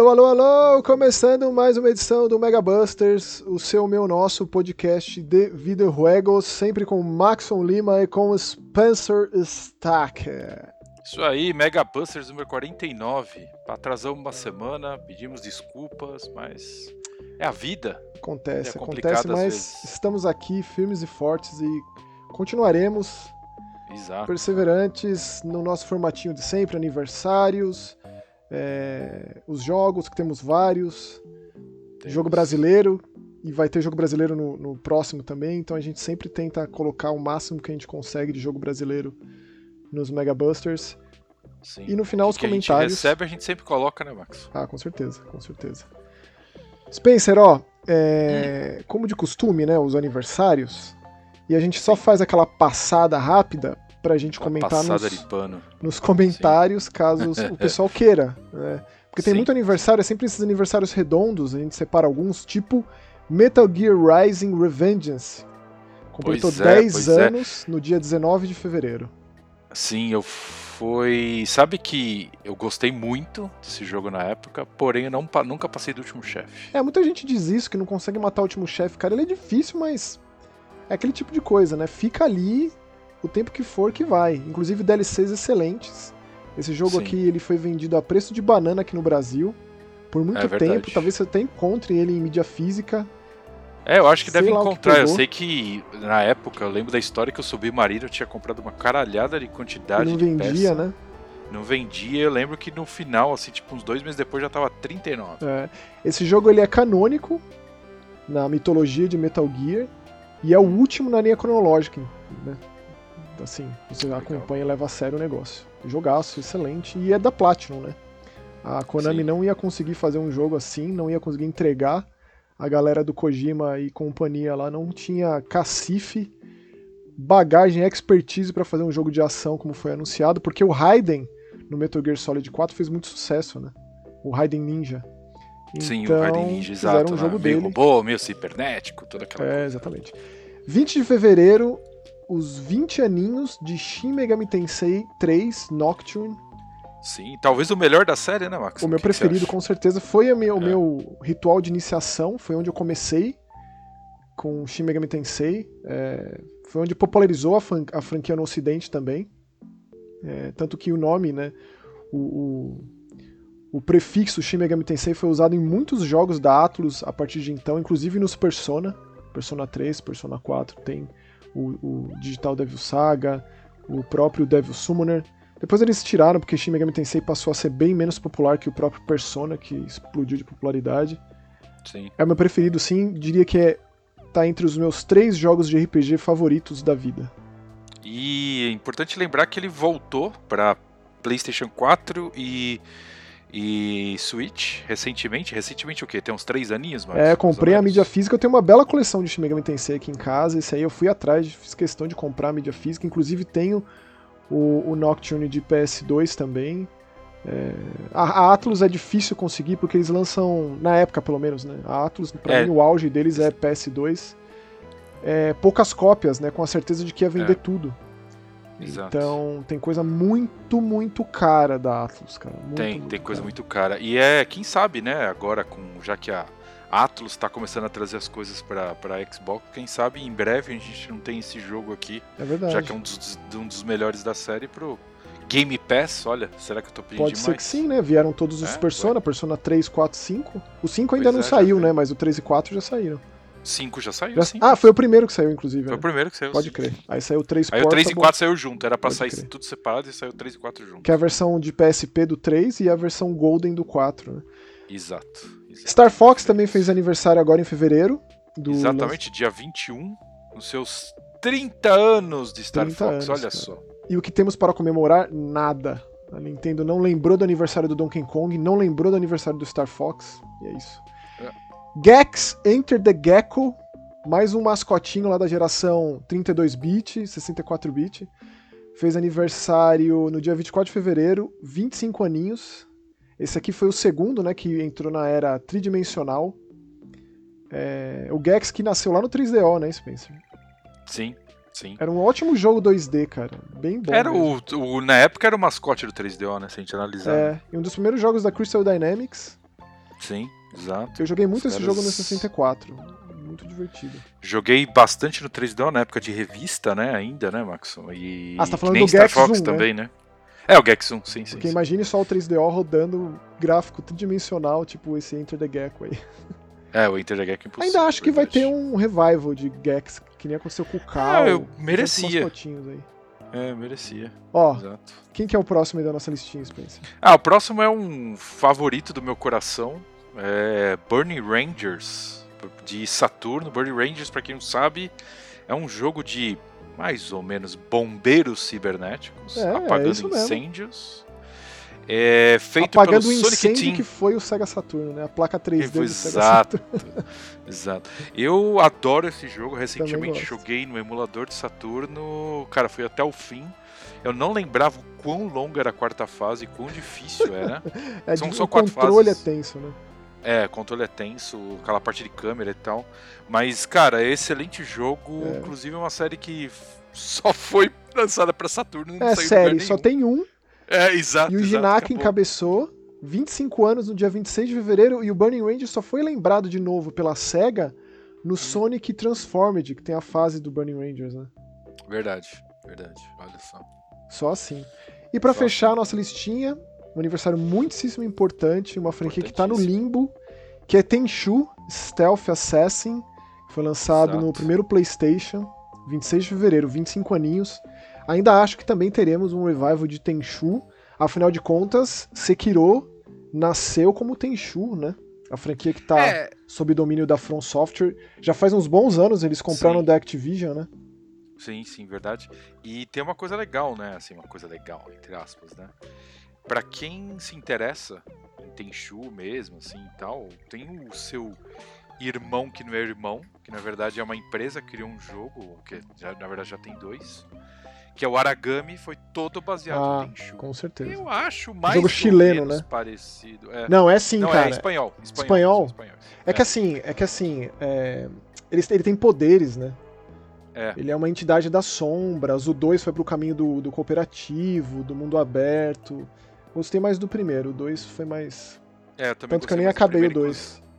Alô, alô, alô! Começando mais uma edição do Mega Busters, o seu, meu, nosso podcast de videojuegos, sempre com Maxon Lima e com Spencer Stacker. Isso aí, Mega Busters número 49. Atrasamos uma semana, pedimos desculpas, mas é a vida. Acontece, É acontece, mas vezes. estamos aqui firmes e fortes e continuaremos Exato. perseverantes no nosso formatinho de sempre, aniversários, é, os jogos, que temos vários, Temos. jogo brasileiro, e vai ter jogo brasileiro no, no próximo também, então a gente sempre tenta colocar o máximo que a gente consegue de jogo brasileiro nos Mega Busters. Sim. E no final O os que a gente comentários. recebe, a gente sempre coloca, né, Max? Ah, com certeza, com certeza. Spencer, ó, é, como de costume, né, os aniversários, e a gente só faz aquela passada rápida pra gente Uma comentar nos, nos comentários, caso o pessoal queira. Né? Porque tem Sim. muito aniversário, é sempre esses aniversários redondos, a gente separa alguns, tipo Metal Gear Rising Revengeance. Completou Pois é, 10 pois é. anos no dia 19 de fevereiro. Sim, eu fui. Sabe que eu gostei muito desse jogo na época, porém eu não, nunca passei do último chefe. É, muita gente diz isso, que não consegue matar o último chefe. Cara, ele é difícil, mas é aquele tipo de coisa, né? Fica ali o tempo que for que vai. Inclusive DLCs excelentes. Esse jogo Sim. aqui, ele foi vendido a preço de banana aqui no Brasil. Por muito É tempo, talvez você até encontre ele em mídia física. É, eu acho que Sei deve o que encontrar. Eu sei que na época, eu lembro da história que o Submarino tinha comprado uma caralhada de quantidade não de vendia, peça. né? Não vendia. Eu lembro que no final, assim, tipo, uns dois meses depois já tava 39. É. Esse jogo ele é canônico na mitologia de Metal Gear e é o último na linha cronológica, né? Assim, você Legal. acompanha e leva a sério o negócio. Jogaço, excelente. E é da Platinum, né? A Konami Sim. não ia conseguir fazer um jogo assim, não ia conseguir entregar. A galera do Kojima e companhia lá não tinha cacife, bagagem, expertise pra fazer um jogo de ação como foi anunciado, porque o Raiden no Metal Gear Solid 4 fez muito sucesso, né? O Raiden Ninja. Sim, Então, o Raiden Ninja, fizeram exato. um né? jogo meio dele. robô, meio cibernético, toda aquela É, coisa. exatamente. 20 de fevereiro, os 20 aninhos de Shin Megami Tensei 3 Nocturne. Sim, talvez o melhor da série, né, Max? O meu que preferido, com certeza, foi minha- o É. meu ritual de iniciação. Foi onde eu comecei com Shin Megami Tensei. É, foi onde popularizou a, fan- a franquia no Ocidente também. É, tanto que o nome, né? O, o, o prefixo Shin Megami Tensei foi usado em muitos jogos da Atlus a partir de então, inclusive nos Persona. Persona 3, Persona 4, tem o, o Digital Devil Saga, o próprio Devil Summoner. Depois eles tiraram porque Shin Megami Tensei passou a ser bem menos popular que o próprio Persona, que explodiu de popularidade. Sim. É o meu preferido, sim. Diria que é tá entre os meus três jogos de RPG favoritos da vida. E é importante lembrar que ele voltou pra PlayStation 4 e, e Switch recentemente. Recentemente o quê? Tem uns três aninhos, Max? é, comprei a mídia física. Eu tenho uma bela coleção de Shin Megami Tensei aqui em casa. Esse aí eu fui atrás, fiz questão de comprar a mídia física. Inclusive tenho o, o Nocturne de PS2 também. É, a, a Atlus é difícil conseguir porque eles lançam, na época pelo menos, né? A Atlus, pra É. mim, o auge deles é PS2. É, poucas cópias, né? Com a certeza de que ia vender É. tudo. Exato. Então tem coisa muito, muito cara da Atlus, cara. Muito, Tem, muito tem coisa cara. muito cara. E é, quem sabe, né, agora com já que a Atlus tá começando a trazer as coisas pra, pra Xbox, quem sabe em breve a gente não tem esse jogo aqui, É verdade. já que é um dos, um dos melhores da série pro Game Pass. Olha, será que eu tô pedindo Pode demais? ser que sim, né? Vieram todos os É, Persona, Persona 3, 4, 5. O 5 ainda Pois não é, saiu, né? Mas o 3 e 4 já saíram. 5 já saiu, Já- sim. Ah, foi o primeiro que saiu, inclusive. Foi o né? primeiro que saiu. Pode sim. crer. Aí saiu o 3 Aí o 3 e Portable, 4 saiu junto, era pra Pode sair crer. tudo separado e saiu o 3 e 4 junto. Que é a versão de PSP do 3 e a versão Golden do 4. né? Exato. exato. Star Fox também fez aniversário agora em fevereiro. Do Exatamente, dia 21, nos seus 30 anos de Star 30 Fox, anos, olha cara. só. E o que temos para comemorar? Nada. A Nintendo não lembrou do aniversário do Donkey Kong, não lembrou do aniversário do Star Fox, e é isso. Gex Enter the Gecko, mais um mascotinho lá da geração 32-bit, 64-bit. Fez aniversário no dia 24 de fevereiro, 25 aninhos. Esse aqui foi o segundo, né, que entrou na era tridimensional. É, o Gex que nasceu lá no 3DO, né, Spencer? Sim, sim. Era um ótimo jogo 2D, cara. Bem bom. Era o, o- na época era o mascote do 3DO, né? Se a gente analisar. É, e um dos primeiros jogos da Crystal Dynamics. Sim, exato. Eu joguei muito Os esse caras- jogo no 64. Muito divertido. Joguei bastante no 3DO na época de revista, né? Ainda, né, Maxon? E Ah, você tá falando do Star Gex Fox 1, né? também, né? É, o Gex 1, sim, sim. Porque sim. imagine só o 3DO rodando gráfico tridimensional, tipo esse Enter the Gecko aí. É, o Enter the Gecko é impossível. Ainda acho que vai ter um revival de Gex, que nem aconteceu com o Cal. Ah, eu merecia. aí. É, merecia. Ó, Exato. quem que é o próximo aí da nossa listinha, Spencer? Ah, o próximo é um favorito do meu coração. É Burning Rangers, de Saturno. Burning Rangers, pra quem não sabe, é um jogo de mais ou menos bombeiros cibernéticos É, é apagando mesmo. incêndios. É feito Apagando o pelo Sonic incêndio Team. que foi o Sega Saturno, né? A placa 3D do Sega Exato. Saturno. Exato. Eu adoro esse jogo. Recentemente joguei no emulador de Saturno. Cara, fui até o fim. Eu não lembrava o quão longa era a quarta fase e quão difícil era. É, São só o quatro controle fases. é tenso, né? É, controle é tenso, aquela parte de câmera e tal. Mas, cara, é excelente jogo. É. Inclusive, é uma série que só foi lançada pra Saturno. Não É série, só tem um. É, exato. E o exato, Jinak acabou. encabeçou. 25 anos no dia 26 de fevereiro. E o Burning Ranger só foi lembrado de novo pela SEGA no Sonic Transformed, que tem a fase do Burning Rangers, né? Verdade, verdade. Olha só. Só assim. E pra Só fechar a assim. nossa listinha, um aniversário muitíssimo importante, uma franquia que tá no limbo, que é Tenchu Stealth Assassin, que foi lançado Exato. no primeiro PlayStation, 26 de fevereiro, 25 aninhos. Ainda acho que também teremos um revival de Tenchu. Afinal de contas, Sekiro nasceu como Tenchu, né? A franquia que tá É, sob domínio da From Software. Já faz uns bons anos eles compraram Sim. da Activision, né? Sim, sim, verdade. E tem uma coisa legal, né? Assim, uma coisa legal, entre aspas, né? Pra quem se interessa em Tenchu mesmo, assim e tal, tem o seu irmão que não é irmão, que na verdade é uma empresa que criou um jogo, que já, na verdade já tem dois, que é o Aragami, foi todo baseado Ah, em Tenchu. com certeza. Eu acho mais Jogo chileno, né? parecido. É. Não, é sim, Não, cara. é espanhol. Espanhol. Espanhol? são espanhóis. É que assim, é que assim, é, ele, ele tem poderes, né? É. Ele é uma entidade das sombras. O 2 foi pro caminho do, do cooperativo, do mundo aberto. Gostei mais do primeiro, o 2 foi mais. É, eu também Tanto que eu nem acabei o primeiro, 2. inclusive.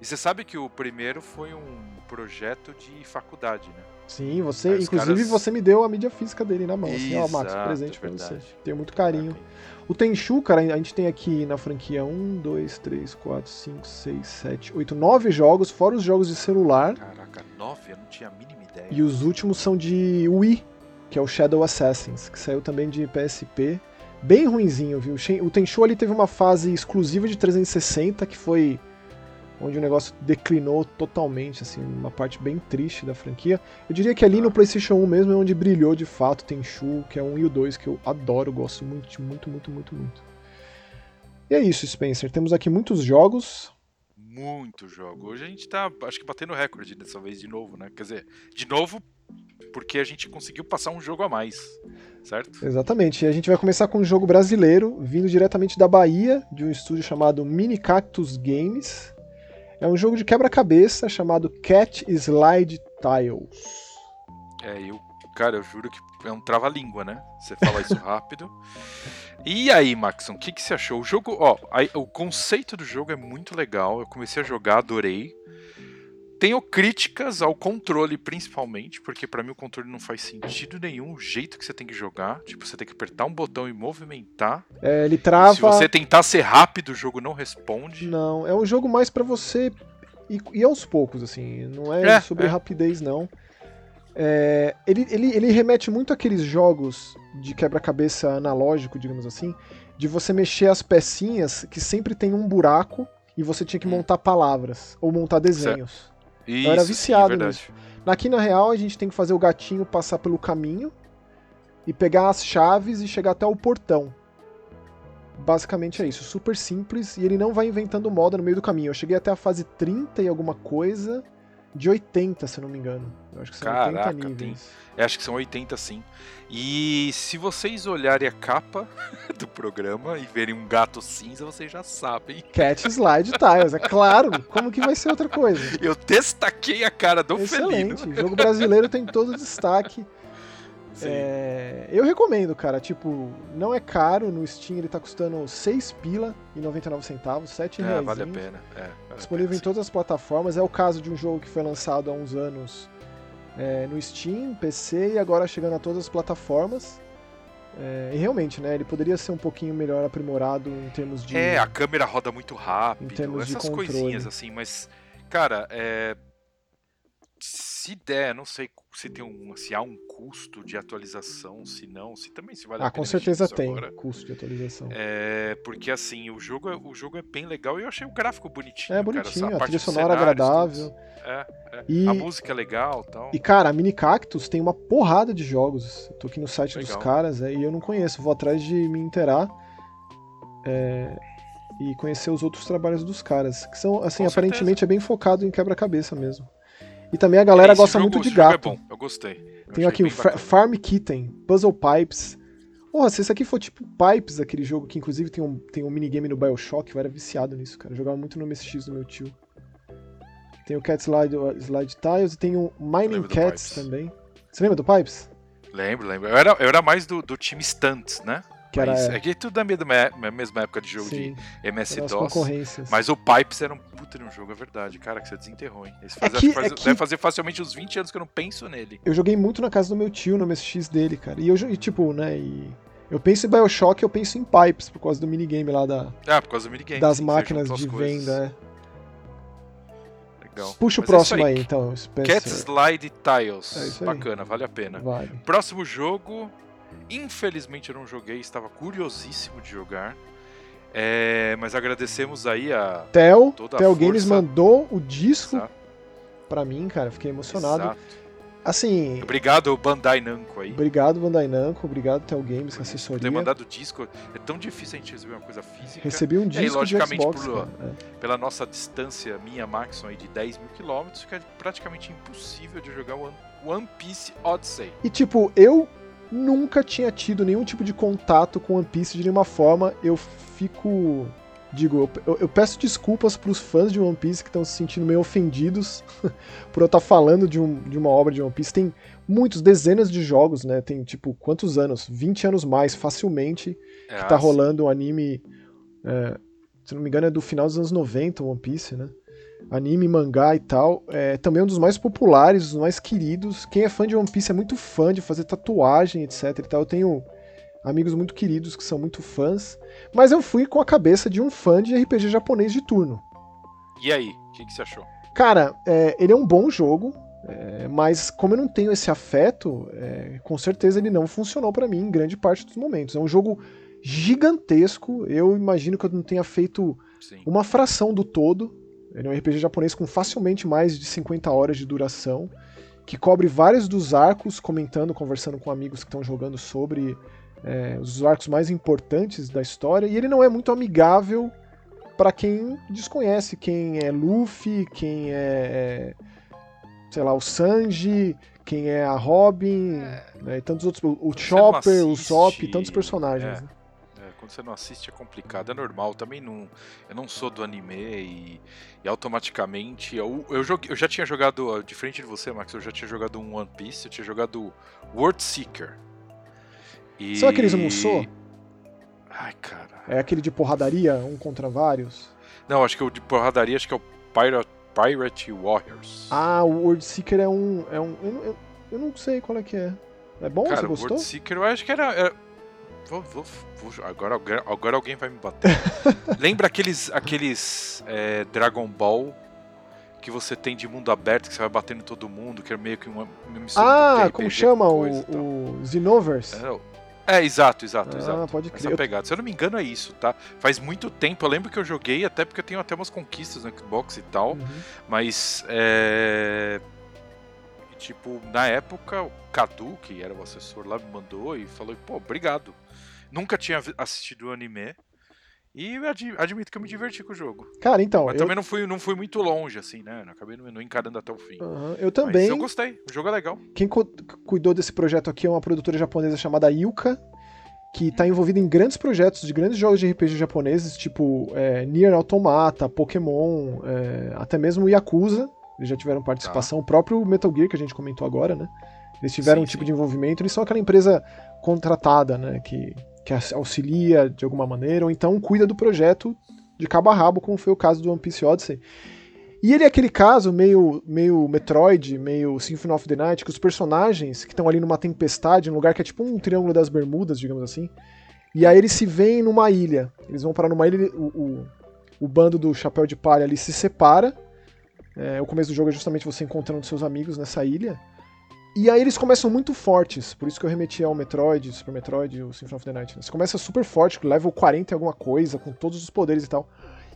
E você sabe que o primeiro foi um projeto de faculdade, né? Sim, você. Os inclusive, caras- você me deu a mídia física dele na mão. Assim, ó, Max, presente pra você. verdade. Tenho muito carinho. O Tenchu, cara, a gente tem aqui na franquia 1, 2, 3, 4, 5, 6, 7, 8, 9 jogos, fora os jogos de celular. Caraca, nove? Eu não tinha a mínima ideia. E os últimos são de Wii, que é o Shadow Assassins, que saiu também de PSP. Bem ruinzinho, viu? O Tenchu ali teve uma fase exclusiva de 360, que foi onde o negócio declinou totalmente, assim, uma parte bem triste da franquia. Eu diria que ali no PlayStation 1 mesmo é onde brilhou de fato Tenchu, que é 1 e o 2, que eu adoro, gosto muito, muito, muito, muito, muito. E é isso, Spencer. Temos aqui muitos jogos. Muito jogo. Hoje a gente tá, acho que batendo recorde dessa vez de novo, né? Quer dizer, de novo, porque a gente conseguiu passar um jogo a mais, certo? Exatamente. E a gente vai começar com um jogo brasileiro, vindo diretamente da Bahia, de um estúdio chamado Mini Cactus Games. É um jogo de quebra-cabeça chamado Cat Slide Tiles. É, eu, cara, eu juro que é um trava-língua, né? Você fala isso rápido. E aí, Maxon, o que, que você achou? O jogo, ó, aí, o conceito do jogo é muito legal. Eu comecei a jogar, adorei. Tenho críticas ao controle, principalmente, porque pra mim o controle não faz sentido nenhum o jeito que você tem que jogar. Tipo, você tem que apertar um botão e movimentar. É, ele trava. Se você tentar ser rápido, o jogo não responde. Não, é um jogo mais pra você ir, ir aos poucos, assim. Não é, É, sobre é. rapidez, não. É, ele, ele, ele remete muito àqueles jogos de quebra-cabeça analógico, digamos assim, de você mexer as pecinhas que sempre tem um buraco e você tinha que Hum. montar palavras ou montar desenhos. Isso, era sim, viciado verdade. Aqui na real a gente tem que fazer o gatinho passar pelo caminho e pegar as chaves e chegar até o portão. Basicamente é isso, super simples e ele não vai inventando moda no meio do caminho. Eu cheguei até a fase 30 e alguma coisa de 80, se eu não me engano. Eu acho que são Caraca, 80 tem- níveis. Eu acho que são 80 sim. E se vocês olharem a capa do programa e verem um gato cinza, vocês já sabem. Cat Slide Tiles, é claro. Como que vai ser outra coisa? Eu destaquei a cara do felino. Excelente. O jogo brasileiro tem todo o destaque. É, eu recomendo, cara. Tipo, não é caro. No Steam ele tá custando 6 pila e 99 centavos, 7 reais. É, vale a pena. É, vale Disponível pena, em todas as plataformas. É o caso de um jogo que foi lançado há uns anos é, no Steam, PC e agora chegando a todas as plataformas. É, e realmente, né? Ele poderia ser um pouquinho melhor aprimorado em termos de. É, a câmera roda muito rápido, Em termos de essas coisinhas assim, mas, cara, é. Se der, não sei se tem um, se há um custo de atualização, se não, se também se vale a Ah, pena com mexer certeza tem agora. custo de atualização. É, porque assim, o jogo, é- o jogo é bem legal e eu achei o gráfico bonitinho. É, cara, bonitinho, essa a parte trilha dos sonora cenários, agradável. É, é. E- A música é legal tal. E cara, a Mini Cactus tem uma porrada de jogos. Eu tô aqui no site dos Legal. caras é, e eu não conheço. Vou atrás de me inteirar é, e conhecer os outros trabalhos dos caras. Que são, assim, Com aparentemente é bem focado em quebra-cabeça mesmo. E também a galera Esse gosta jogo- muito de gato. É bom, eu gostei. Eu Tem achei aqui o Fa-. Farm Kitten, Puzzle Pipes. Porra, se esse aqui for tipo Pipes, aquele jogo que inclusive tem um, tem um minigame no Bioshock, eu era viciado nisso, cara. Eu jogava muito no MSX do meu tio. Tem o Cat Slide, Slide Tiles e tem o Mining Cats também. Você lembra do Pipes? Lembro, lembro. Eu era, eu era mais do, do time Stunts, né? Que era. É que tudo da mesma, é- mesma época de jogo sim, de MS-DOS. Mas o Pipes era um puta de um jogo, é verdade. Cara, que você desenterrou, hein? Esse faz, É que- faz- é que- Deve fazer facilmente uns 20 anos que eu não penso nele. Eu joguei muito na casa do meu tio, no MSX dele, cara. E eu, e, tipo, né, e... Eu penso em Bioshock, eu penso em Pipes, por causa do minigame lá da, Ah, por causa do minigame. das sim, máquinas de venda. é. Legal. Puxa o Mas é próximo isso aí, então. Spencer. Cat Slide Tiles. É aí. Bacana, vale a pena. Vai. Próximo jogo, infelizmente eu não joguei, estava curiosíssimo de jogar. É, mas agradecemos aí a. Tel, Tel Games mandou o disco Exato, pra mim, cara. Fiquei emocionado. exato. Assim, Obrigado, Bandai Namco aí. obrigado Bandai Namco, obrigado Tel Games, Por assessoria. ter mandado disco. É tão difícil a gente receber uma coisa física. Recebi um E aí, disco de logicamente, Xbox, por- cara. É. Pela nossa distância, minha Maxon aí de 10 mil quilômetros, fica praticamente impossível de jogar One Piece Odyssey. E tipo, eu nunca tinha tido nenhum tipo de contato com One Piece de nenhuma forma. Eu fico. Digo, eu, eu peço desculpas pros fãs de One Piece que estão se sentindo meio ofendidos por eu estar falando de, um- de uma obra de One Piece. Tem muitos, dezenas de jogos, né? Tem tipo, quantos anos? 20 anos mais, facilmente, que tá assim, rolando um anime. é, se não me engano, é do final dos anos 90, One Piece, né? Anime, mangá e tal. É também um dos mais populares, dos mais queridos. Quem é fã de One Piece é muito fã de fazer tatuagem, etc. E tal. Eu tenho amigos muito queridos que são muito fãs. Mas eu fui com a cabeça de um fã de RPG japonês de turno. E aí, o que, que você achou? Cara, é, ele é um bom jogo, é, mas como eu não tenho esse afeto, é, com certeza ele não funcionou pra mim em grande parte dos momentos. É um jogo gigantesco, eu imagino que eu não tenha feito Sim. uma fração do todo. Ele é um RPG japonês com facilmente mais de 50 horas de duração, que cobre vários dos arcos, comentando, conversando com amigos que estão jogando sobre é, os arcos mais importantes da história, e ele não é muito amigável para quem desconhece quem é Luffy, quem é, é, sei lá, o Sanji, quem é a Robin, né, e tantos outros, o não Chopper, o Sop, tantos personagens. é. né? Quando você não assiste é complicado, é normal. Também não, eu não sou do anime e, e automaticamente eu, eu, joguei- eu já tinha jogado, ó, diferente de você, Max, eu já tinha jogado um One Piece, eu tinha jogado World Seeker. E... São aqueles Musou? Ai, cara. É aquele de porradaria, um contra vários. Não, acho que o de porradaria acho que é o Pirate, Pirate Warriors. Ah, o World Seeker é um. É um eu, não- eu, eu não sei qual é que é. É bom? Cara, Você o gostou? World Seeker eu acho que era. era- Vou, vou- vou- agora, alguém- agora alguém vai me bater. Lembra aqueles, aqueles é, Dragon Ball que você tem de mundo aberto, que você vai batendo em todo mundo, que é meio que uma, uma mistura de Ah, RPG como chama? O, o Xenoverse. É, É, exato, exato, Ah, exato. pode crer. Essa pegada. Se eu não me engano, é isso, tá? Faz muito tempo. Eu lembro que eu joguei, até porque eu tenho até umas conquistas no Xbox e tal. Uhum. Mas é. Tipo, na época, o Cadu, que era o assessor lá, me mandou e falou, pô, obrigado. Nunca tinha assistido o anime. E eu admi- admito que eu me diverti com o jogo. Cara, então, Mas eu, também não fui, não fui muito longe, assim, né? Não acabei não, encarando até o fim. Aham, eu Mas também. eu gostei, o jogo é legal. Quem cu- cuidou desse projeto aqui é uma produtora japonesa chamada Yuka, que está envolvida em grandes projetos de grandes jogos de RPG japoneses, tipo é, Nier Automata, Pokémon, é, até mesmo Yakuza. Eles já tiveram participação. O próprio Metal Gear, que a gente comentou agora, né? Eles tiveram Sim, um tipo sim. de envolvimento, eles são aquela empresa contratada, né? Que, que auxilia de alguma maneira, ou então cuida do projeto de cabo a rabo, como foi o caso do One Piece Odyssey. E ele é aquele caso meio, meio Metroid, meio Symphony of the Night, que os personagens que estão ali numa tempestade, num lugar que é tipo um triângulo das bermudas, digamos assim, e aí eles se veem numa ilha. Eles vão parar numa ilha, o, o, o bando do Chapéu de Palha ali se separa. É, o começo do jogo é justamente você encontrando seus amigos nessa ilha. E aí eles começam muito fortes, por isso que eu remeti ao Metroid, Super Metroid, o Symphony of the Night. Né? Você começa super forte, level 40 e alguma coisa, com todos os poderes e tal.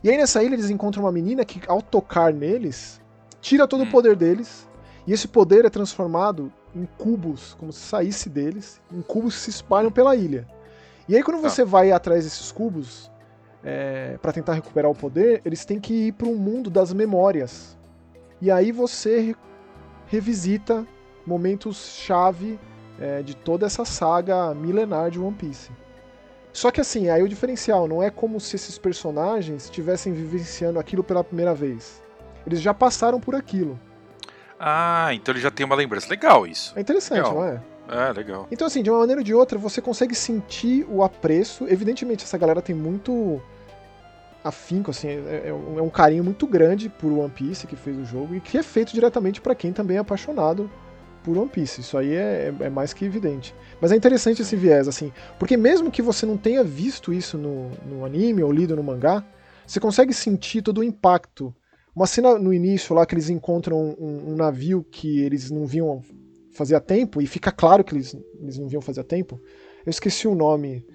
E aí nessa ilha eles encontram uma menina que, ao tocar neles, tira todo Hum. o poder deles. E esse poder é transformado em cubos, como se saísse deles, em cubos que se espalham pela ilha. E aí quando Tá. você vai atrás desses cubos, é, para tentar recuperar o poder, eles têm que ir para um mundo das memórias. E aí você re- revisita momentos-chave é, de toda essa saga milenar de One Piece. Só que assim, aí o diferencial não é como se esses personagens estivessem vivenciando aquilo pela primeira vez. Eles já passaram por aquilo. Ah, então ele já tem uma lembrança. Legal isso. É interessante, Legal. não é? É, legal. Então, assim, de uma maneira ou de outra, você consegue sentir o apreço. Evidentemente, essa galera tem muito afinco, assim, é, é um é um carinho muito grande por One Piece que fez o jogo e que é feito diretamente pra quem também é apaixonado por One Piece. Isso aí é, é- é mais que evidente. Mas é interessante esse viés, assim, porque mesmo que você não tenha visto isso no, no anime ou lido no mangá, você consegue sentir todo o impacto. Uma cena no início lá que eles encontram um, um navio que eles não viam fazia tempo, e fica claro que eles, eles não viam fazia tempo. Eu esqueci o nome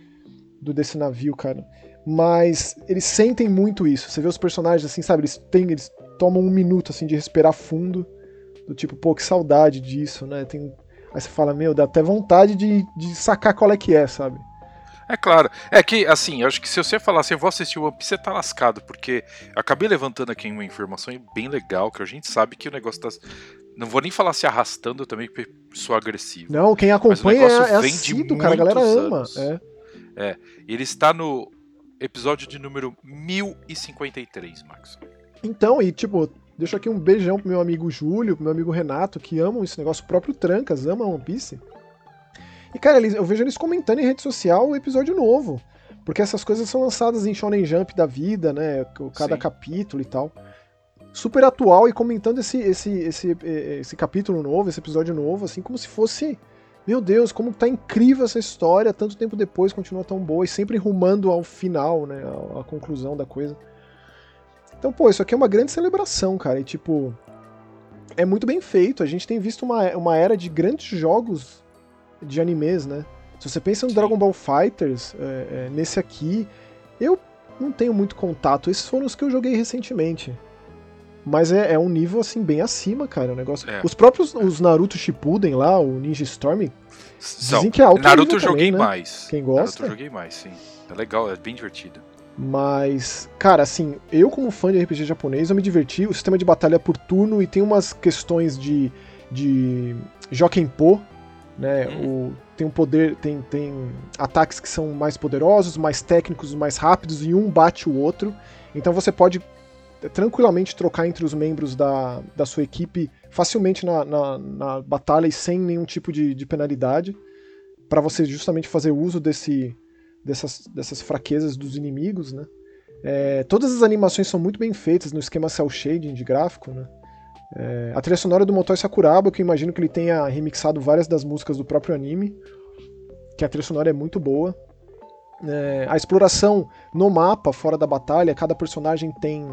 do desse navio, cara. Mas eles sentem muito isso. Você vê os personagens assim, sabe? Eles, têm, eles tomam um minuto assim de respirar fundo. Do tipo, pô, que saudade disso, né? Tem... Aí você fala, meu, dá até vontade de, de sacar qual é que é, sabe? É claro. É que, assim, eu acho que se você falar assim, eu vou assistir o One Piece, você tá lascado, porque acabei levantando aqui uma informação bem legal, que a gente sabe que o negócio tá. Não vou nem falar se arrastando também, porque sou agressivo. Não, quem acompanha negócio é, é vem de assíduo, cara. A galera ama. anos. É. Ele está no episódio de número 1053, Max. Então, e tipo, deixo aqui um beijão pro meu amigo Júlio, pro meu amigo Renato, que amam esse negócio. O próprio Trancas ama One Piece. E, cara, eles- eu vejo eles comentando em rede social o episódio novo. Porque essas coisas são lançadas em Shonen Jump da vida, né? Cada Sim. capítulo e tal. Super atual e comentando esse, esse, esse, esse capítulo novo, esse episódio novo, assim, como se fosse. Meu Deus, como tá incrível essa história, tanto tempo depois continua tão boa e sempre rumando ao final, né? À conclusão da coisa. Então, pô, isso aqui é uma grande celebração, cara. E, tipo, é muito bem feito. A gente tem visto uma, uma era de grandes jogos de animes, né? Se você pensa no. Dragon Ball Fighters, é, é, nesse aqui, eu não tenho muito contato. Esses foram os que eu joguei recentemente. Mas é, é um nível, assim, bem acima, cara. O negócio. É. Os próprios os Naruto Shippuden lá, o Ninja Storm, São. dizem que é alto Naruto eu nível joguei também, né? mais. Quem gosta? Naruto eu joguei mais, sim. É legal, é bem divertido. Mas, cara, assim, eu como fã de RPG japonês, eu me diverti. O sistema de batalha é por turno e tem umas questões de, de Jokenpo, né? O, tem um poder, tem, tem ataques que são mais poderosos, mais técnicos, mais rápidos e um bate o outro. Então você pode tranquilamente trocar entre os membros da, da sua equipe facilmente na, na, na batalha e sem nenhum tipo de, de penalidade. Pra você justamente fazer uso desse, dessas, dessas fraquezas dos inimigos, né? É, todas as animações são muito bem feitas no esquema cel shading de gráfico, né? É, a trilha sonora do Motoi Sakuraba, que eu imagino que ele tenha remixado várias das músicas do próprio anime, que a trilha sonora é muito boa. É, a exploração no mapa, fora da batalha, cada personagem tem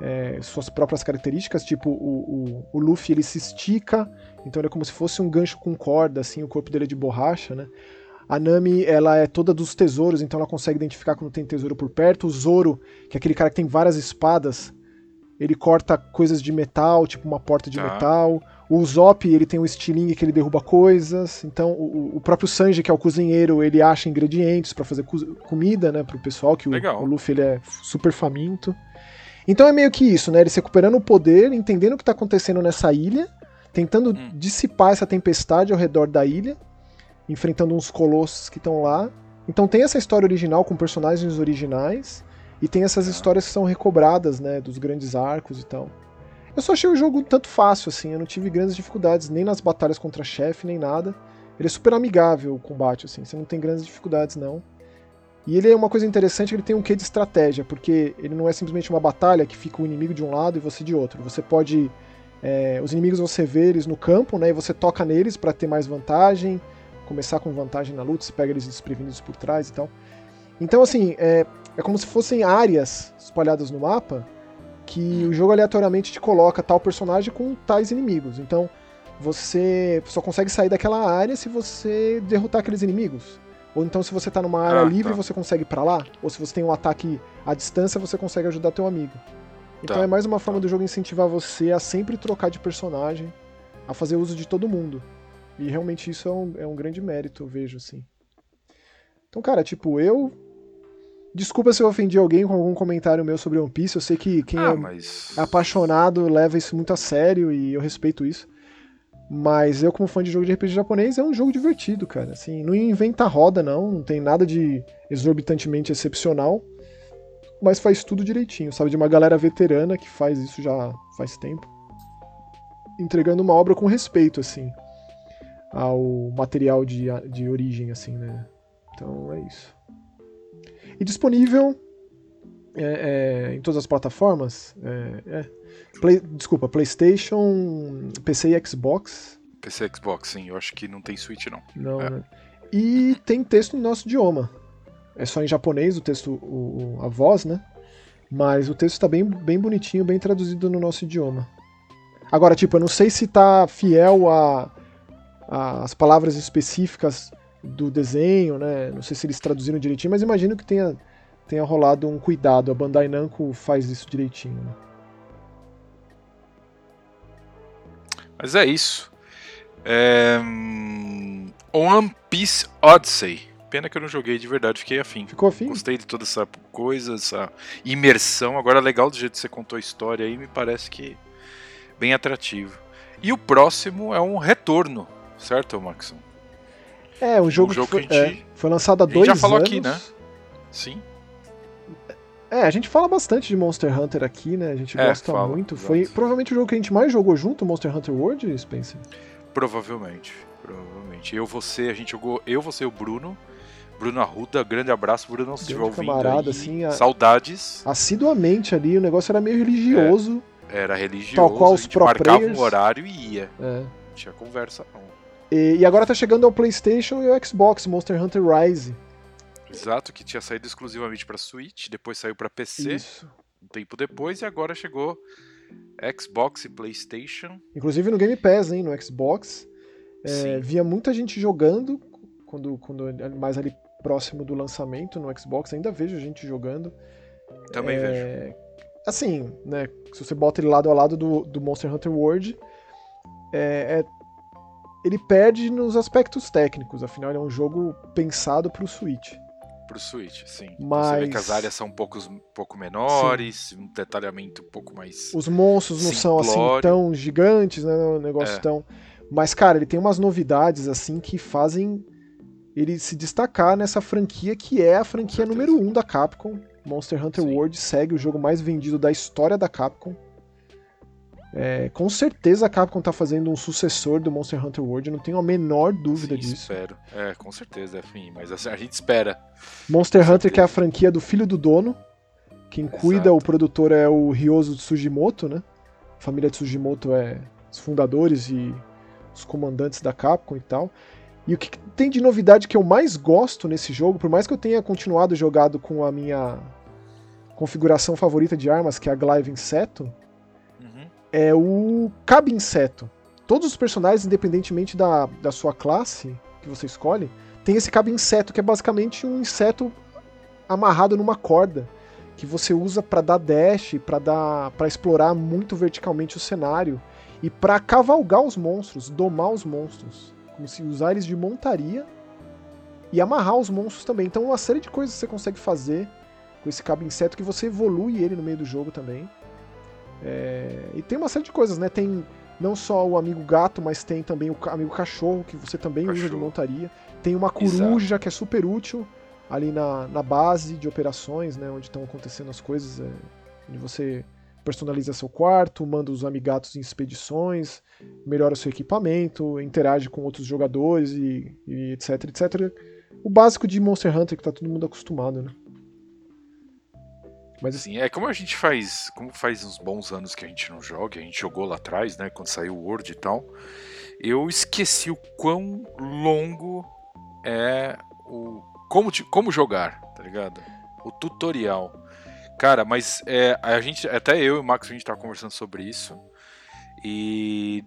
é, suas próprias características, tipo o, o, o Luffy ele se estica, então ele é como se fosse um gancho com corda, assim, o corpo dele é de borracha, né? A Nami, ela é toda dos tesouros, então ela consegue identificar quando tem tesouro por perto. O Zoro, que é aquele cara que tem várias espadas, ele corta coisas de metal, tipo uma porta de Tá. metal. O Zop, ele tem um estilingue que ele derruba coisas. Então, o, o próprio Sanji, que é o cozinheiro, ele acha ingredientes pra fazer co- comida, né, pro pessoal, que o, o Luffy ele é super faminto. Então é meio que isso, né? Ele se recuperando o poder, entendendo o que tá acontecendo nessa ilha, tentando Hum. dissipar essa tempestade ao redor da ilha, enfrentando uns colossos que estão lá. Então tem essa história original com personagens originais e tem essas histórias que são recobradas, né, dos grandes arcos e tal. Eu só achei o jogo tanto fácil, assim, eu não tive grandes dificuldades, nem nas batalhas contra chefe, nem nada. Ele é super amigável o combate, assim, você não tem grandes dificuldades, não. E ele é uma coisa interessante, ele tem um quê de estratégia, porque ele não é simplesmente uma batalha que fica o inimigo de um lado e você de outro. Você pode. É, os inimigos você vê eles no campo, né? E você toca neles para ter mais vantagem, começar com vantagem na luta, você pega eles desprevenidos por trás e tal. Então, assim, é, é como se fossem áreas espalhadas no mapa que o jogo aleatoriamente te coloca tal personagem com tais inimigos. Então, você só consegue sair daquela área se você derrotar aqueles inimigos. Ou então se você tá numa área ah, livre, tá. você consegue ir pra lá. Ou se você tem um ataque à distância, você consegue ajudar teu amigo. Então tá. é mais uma forma tá. do jogo incentivar você a sempre trocar de personagem, a fazer uso de todo mundo. E realmente isso é um, é um grande mérito, eu vejo, assim. Então, cara, tipo, eu Desculpa se eu ofendi alguém com algum comentário meu sobre One Piece. Eu sei que quem ah, é mas... apaixonado leva isso muito a sério e eu respeito isso. Mas eu, como fã de jogo de RPG japonês, é um jogo divertido, cara. Assim, não inventa roda, não. Não tem nada de exorbitantemente excepcional. Mas faz tudo direitinho, sabe? De uma galera veterana que faz isso já faz tempo. Entregando uma obra com respeito, assim. Ao material de, de origem, assim, né? Então é isso. E disponível é, é, em todas as plataformas. É, é. Play, desculpa, PlayStation, PC e Xbox. PC e Xbox, sim. Eu acho que não tem Switch, não. Não, é. né? E tem texto em nosso idioma. É só em japonês o texto, o, a voz, né? Mas o texto está bem, bem bonitinho, bem traduzido no nosso idioma. Agora, tipo, eu não sei se tá fiel a, as palavras específicas do desenho, né? Não sei se eles traduziram direitinho, mas imagino que tenha, tenha rolado um cuidado. A Bandai Namco faz isso direitinho. Né? Mas é isso. É... One Piece Odyssey. Pena que eu não joguei de verdade, fiquei afim. Ficou afim? Gostei de toda essa coisa, essa imersão. Agora, legal do jeito que você contou a história aí, me parece que bem atrativo. E o próximo é um retorno, certo, Maxon? É, um jogo, um jogo que, foi, que gente, é, foi, lançado há dois anos. já falou anos. aqui, né? Sim. É, a gente fala bastante de Monster Hunter aqui, né? A gente é, gosta fala, muito. Exato. Foi provavelmente o jogo que a gente mais jogou junto, Monster Hunter World, Spencer? Provavelmente, provavelmente. Eu, você, a gente jogou, eu, você e o Bruno. Bruno Arruda, grande abraço, Bruno, se estiver ouvindo camarada, aí. Assim, a... Saudades. Assiduamente ali, o negócio era meio religioso. É, era religioso, tal qual os a gente marcava players. um horário e ia. É. Não tinha conversa não. E, e agora tá chegando ao PlayStation e ao Xbox, Monster Hunter Rise. Exato, que tinha saído exclusivamente para Switch, depois saiu para PC. Isso. Um tempo depois e agora chegou Xbox e PlayStation. Inclusive no Game Pass, hein, no Xbox. É, via muita gente jogando quando, quando mais ali próximo do lançamento no Xbox, ainda vejo gente jogando. Também é, vejo. Assim, né, se você bota ele lado a lado do, do Monster Hunter World, é, é ele perde nos aspectos técnicos, afinal ele é um jogo pensado para o Switch. Para o Switch, sim. Mas... Então você vê que as áreas são um pouco, um pouco menores, sim. um detalhamento um pouco mais. Os monstros não simplório. são assim tão gigantes, né? Um negócio é. tão. Mas, cara, ele tem umas novidades assim que fazem ele se destacar nessa franquia que é a franquia número 1 um da Capcom. Monster Hunter sim. World segue o jogo mais vendido da história da Capcom. É, com certeza a Capcom tá fazendo um sucessor do Monster Hunter World, eu não tenho a menor dúvida Sim, disso. Espero. É, com certeza, enfim, mas assim, a gente espera. Monster com Hunter, certeza. que é a franquia do filho do dono. Quem Exato. cuida, o produtor é o Ryozo Tsujimoto, né? A família Tsujimoto é os fundadores e os comandantes da Capcom e tal. E o que tem de novidade que eu mais gosto nesse jogo, por mais que eu tenha continuado jogado com a minha configuração favorita de armas, que é a Glaive Inseto, é o cabe-inseto. Todos os personagens, independentemente da, da sua classe que você escolhe, tem esse cabe-inseto, que é basicamente um inseto amarrado numa corda, que você usa para dar dash, para dar para explorar muito verticalmente o cenário e para cavalgar os monstros, domar os monstros, como se usar eles de montaria e amarrar os monstros também. Então uma série de coisas você consegue fazer com esse cabe-inseto que você evolui ele no meio do jogo também. É, e tem uma série de coisas, né? Tem não só o amigo gato, mas tem também o amigo cachorro, que você também cachorro. usa de montaria. Tem uma coruja Exato. que é super útil ali na, na base de operações, né? Onde estão acontecendo as coisas. É, onde você personaliza seu quarto, manda os amigatos em expedições, melhora seu equipamento, interage com outros jogadores e, e etc, etc. O básico de Monster Hunter que tá todo mundo acostumado, né? Mas assim, é como a gente faz, como faz uns bons anos que a gente não joga, a gente jogou lá atrás, né, quando saiu o Word e tal. Eu esqueci o quão longo é o como como jogar, tá ligado? O tutorial. Cara, mas é, a gente até eu e o Max a gente tava conversando sobre isso. E